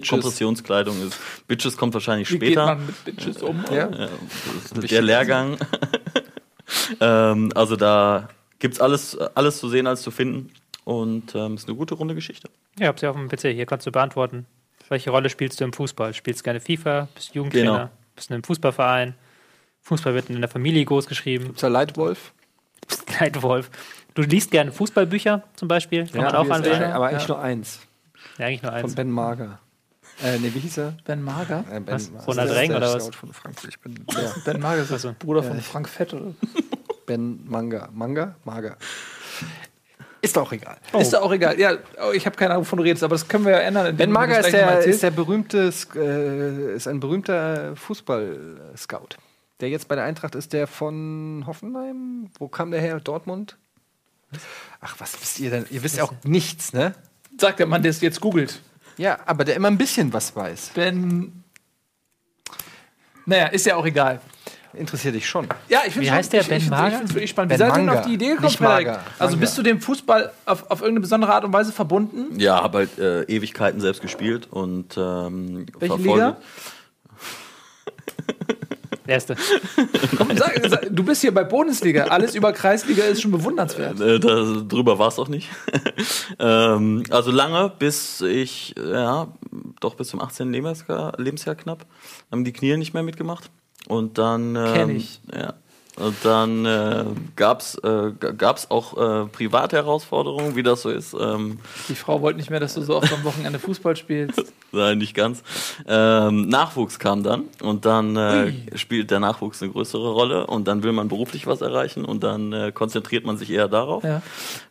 S5: Kompressionskleidung ist. Bitches kommt wahrscheinlich
S2: Wie geht
S5: später.
S2: man mit Bitches um?
S3: Ja.
S5: Ja, Lehrgang. ähm, also da gibt's alles, alles zu sehen als zu finden. Und ähm, ist eine gute runde Geschichte.
S4: Ja, hab's ja auf dem PC. Hier kannst du beantworten. Welche Rolle spielst du im Fußball? Spielst du gerne FIFA? Bist du Jugendtrainer?
S5: Genau.
S4: Bist du in einem Fußballverein? Fußball wird in der Familie groß geschrieben.
S3: Ist der Leitwolf?
S4: Bist Leitwolf. Du liest gerne Fußballbücher zum Beispiel. Kann man auch anwählen.
S3: aber eigentlich nur eins.
S4: Ja, eigentlich nur
S3: Von
S4: eins.
S3: Ben Mager. Äh, nee, wie hieß er?
S2: Ben Mager?
S3: Äh, ben,
S4: Was? Ronald
S3: ist
S4: Reng
S3: der
S4: oder was?
S3: Scout Von Frankfurt. Ich bin ja,
S2: Ben Mager ist
S4: Ach so.
S2: der Bruder von Frank Fett, oder?
S3: Ben Manga. Manga? Mager. Ist doch egal.
S2: Ist ja auch egal. Ja, oh, ich habe keine Ahnung, wovon du redest, aber das können wir ja ändern.
S3: Ben Mager ist der, ist der berühmte, äh, ist ein berühmter Fußball-Scout. Der jetzt bei der Eintracht ist der von Hoffenheim. Wo kam der her? Dortmund? Ach, was wisst ihr denn? Ihr wisst ja auch nichts, ne?
S2: Sagt der Mann, der es jetzt googelt.
S3: Ja, aber der immer ein bisschen was weiß.
S2: Ben. Naja, ist ja auch egal.
S3: Interessiert dich schon.
S2: Ja, ich finde
S4: Wie heißt der,
S2: ich,
S4: Ben
S2: ich, find's-
S4: Mager?
S2: Ich finde es wirklich spannend.
S3: Ben
S2: Wie seid ihr denn auf die Idee gekommen,
S3: Nicht
S2: Frederik?
S3: Mager.
S2: Also bist du dem Fußball auf, auf irgendeine besondere Art und Weise verbunden?
S5: Ja, habe halt äh, Ewigkeiten selbst gespielt und ähm,
S2: Welche
S5: verfolge-
S2: Liga?
S4: Erste.
S2: Komm, sag, sag, du bist hier bei Bundesliga. Alles über Kreisliga ist schon bewundernswert.
S5: Äh, da, drüber war es auch nicht. ähm, also lange, bis ich, ja, doch bis zum 18. Lebensjahr, Lebensjahr knapp, haben die Knie nicht mehr mitgemacht. Und dann. Ähm,
S2: Kenn ich.
S5: Ja. Und dann äh, gab's äh, g- gab's auch äh, private Herausforderungen, wie das so ist. Ähm,
S2: Die Frau wollte nicht mehr, dass du so oft am Wochenende Fußball spielst.
S5: Nein, nicht ganz. Ähm, Nachwuchs kam dann und dann äh, spielt der Nachwuchs eine größere Rolle und dann will man beruflich was erreichen und dann äh, konzentriert man sich eher darauf.
S2: Ja.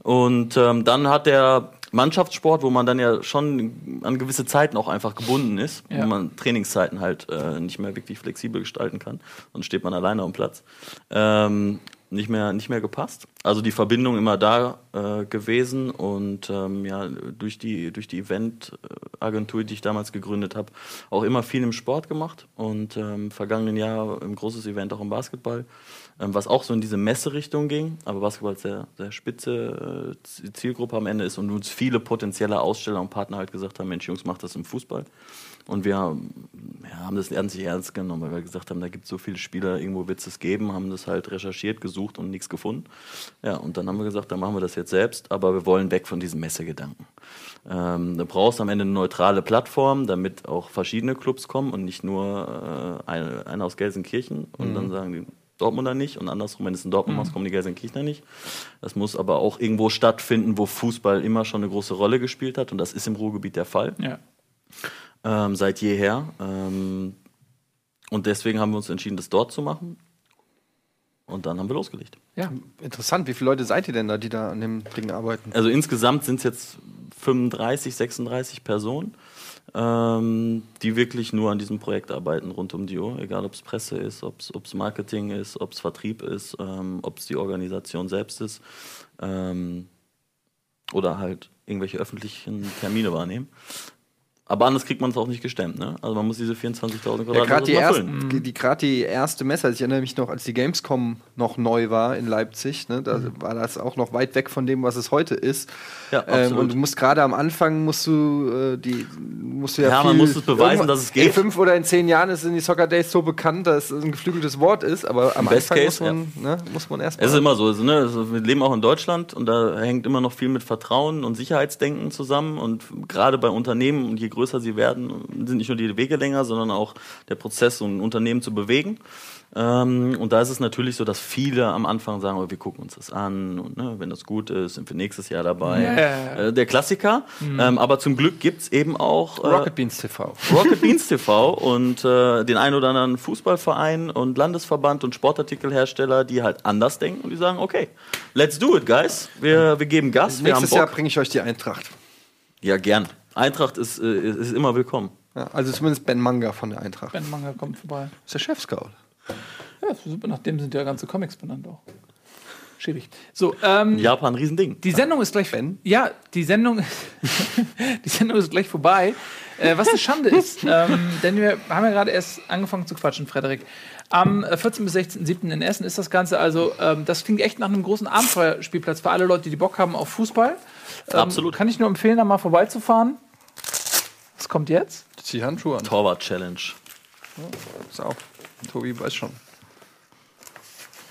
S5: Und ähm, dann hat der Mannschaftssport, wo man dann ja schon an gewisse Zeiten auch einfach gebunden ist,
S2: Ja.
S5: wo man Trainingszeiten halt äh, nicht mehr wirklich flexibel gestalten kann, sonst steht man alleine am Platz. Ähm, nicht mehr, nicht mehr gepasst. also die Verbindung immer da äh, gewesen und ähm, ja, durch die, durch die Event-Agentur, die ich damals gegründet habe, auch immer viel im Sport gemacht und ähm, vergangenen Jahr ein großes Event auch im Basketball, was auch so in diese Messerichtung ging, aber Basketball sehr, sehr spitze äh, Zielgruppe am Ende ist und uns viele potenzielle Aussteller und Partner halt gesagt haben, Mensch Jungs, macht das im Fußball. Und wir ja, haben das ernst ernst genommen, weil wir gesagt haben, da gibt es so viele Spieler, irgendwo wird es geben, haben das halt recherchiert, gesucht und nichts gefunden. Ja, und dann haben wir gesagt, dann machen wir das jetzt selbst, aber wir wollen weg von diesem Messegedanken. Ähm, du brauchst am Ende eine neutrale Plattform, damit auch verschiedene Clubs kommen und nicht nur äh, einer eine aus Gelsenkirchen und
S3: Mhm.
S5: dann sagen die Dortmunder nicht und andersrum, wenn es in Dortmund
S2: Mhm.
S5: machst, kommen die Gelsenkirchener nicht. Das muss aber auch irgendwo stattfinden, wo Fußball immer schon eine große Rolle gespielt hat und das ist im Ruhrgebiet der Fall
S2: Ja.
S5: ähm, seit jeher. Ähm, und deswegen haben wir uns entschieden, das dort zu machen. Und dann haben wir losgelegt.
S2: ja.
S3: Interessant, wie viele Leute seid ihr denn da, die da an dem Ding arbeiten?
S5: Also insgesamt sind es jetzt 35, 36 Personen, ähm, die wirklich nur an diesem Projekt arbeiten, rund um die Uhr. Egal, ob es Presse ist, ob es Marketing ist, ob es Vertrieb ist, ähm, ob es die Organisation selbst ist ähm, oder halt irgendwelche öffentlichen Termine wahrnehmen. Aber anders kriegt man es auch nicht gestemmt. Ne? Also man muss diese 24.000
S3: Ja,
S5: Quadratmeter
S3: gerade die,
S5: erst,
S3: die, die erste Messe, also ich erinnere mich noch, als die Gamescom noch neu war in Leipzig, ne, da war das auch noch weit weg von dem, was es heute ist.
S5: Ja,
S3: ähm, und du musst gerade am Anfang musst du äh, die musst du ja,
S5: Ja, man
S3: viel,
S5: muss es beweisen, dass es geht.
S3: In fünf oder in zehn Jahren ist in die Soccer Days so bekannt, dass es ein geflügeltes Wort ist, aber am
S5: Best
S3: Anfang
S5: case,
S3: muss man, ne, muss man erst
S5: Es ist immer so, also, ne, also wir leben auch in Deutschland und da hängt immer noch viel mit Vertrauen und Sicherheitsdenken zusammen und gerade bei Unternehmen und je größer sie werden, sind nicht nur die Wege länger, sondern auch der Prozess, so ein Unternehmen zu bewegen. Ähm, und da ist es natürlich so, dass viele am Anfang sagen, oh, wir gucken uns das an und ne, wenn das gut ist, sind wir nächstes Jahr dabei.
S2: Ja.
S5: Äh, der Klassiker. Ähm, aber zum Glück gibt's eben auch äh,
S3: Rocket Beans TV.
S5: Rocket Beans TV und äh, den ein oder anderen Fußballverein und Landesverband und Sportartikelhersteller, die halt anders denken und die sagen, okay, let's do it, guys. Wir, wir geben Gas, wir haben
S3: Nächstes Jahr bringe ich euch die Eintracht.
S5: Ja, gern. Eintracht ist, äh, ist immer willkommen.
S3: Ja, also zumindest Ben Manga von der Eintracht.
S2: Ben Manga kommt vorbei.
S3: ist der Chef-Scout.
S2: Ja, super. Nach dem sind ja ganze Comics benannt auch. Schäbig. So, ähm,
S5: Japan, Riesending.
S2: die Sendung ist gleich.
S3: Ben?
S2: Ja, die Sendung, die Sendung ist gleich vorbei. Äh, was eine Schande ist, ähm, denn wir haben ja gerade erst angefangen zu quatschen, Frederik. Am äh, 14. bis 16.07. in Essen ist das Ganze also, ähm, das klingt echt nach einem großen Abenteuerspielplatz für alle Leute, die Bock haben auf Fußball. Ähm,
S5: Absolut.
S2: Kann ich nur empfehlen, da mal vorbeizufahren. Was kommt jetzt?
S3: Zieh Handschuhe an.
S5: Torwart-Challenge.
S3: Pass auf. Tobi weiß schon.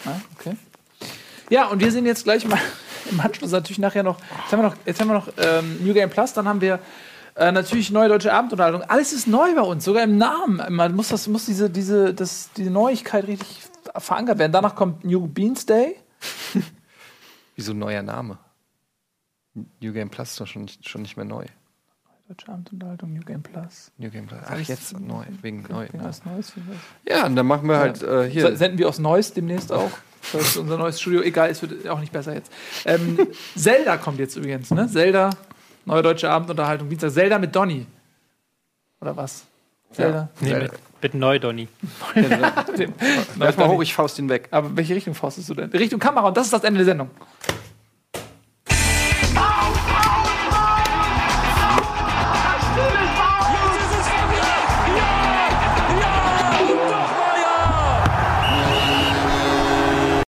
S2: Ah, okay. Ja, und wir sehen jetzt gleich mal im Anschluss natürlich nachher noch. Jetzt haben wir noch, jetzt haben wir noch ähm, New Game Plus, dann haben wir äh, natürlich neue deutsche Abendunterhaltung. Alles ist neu bei uns, sogar im Namen. Man muss, das, muss diese, diese, das, diese Neuigkeit richtig verankert werden. Danach kommt New Beans Day.
S3: Wieso neuer Name? New Game Plus ist doch schon, nicht- schon nicht mehr neu.
S2: Deutsche Abendunterhaltung, New Game Plus.
S3: New Game Plus. Ach, jetzt neu, wegen neu.
S2: Was Neues.
S3: Ja, und dann machen wir halt äh,
S2: Se-
S3: hier.
S2: Senden wir aus Neuss demnächst auch. Das ist unser neues Studio. Egal, es wird auch nicht besser jetzt. Ähm, Zelda kommt jetzt übrigens, ne? Zelda, neue deutsche Abendunterhaltung, Dienstag. Zelda mit Donny. Oder was? Zelda.
S4: Nee, mit, mit neu, Donny.
S2: Dem-
S3: Lass mal hoch, ich faust ihn weg.
S2: Aber welche Richtung faustest du denn? Richtung Kamera und das ist das Ende der Sendung.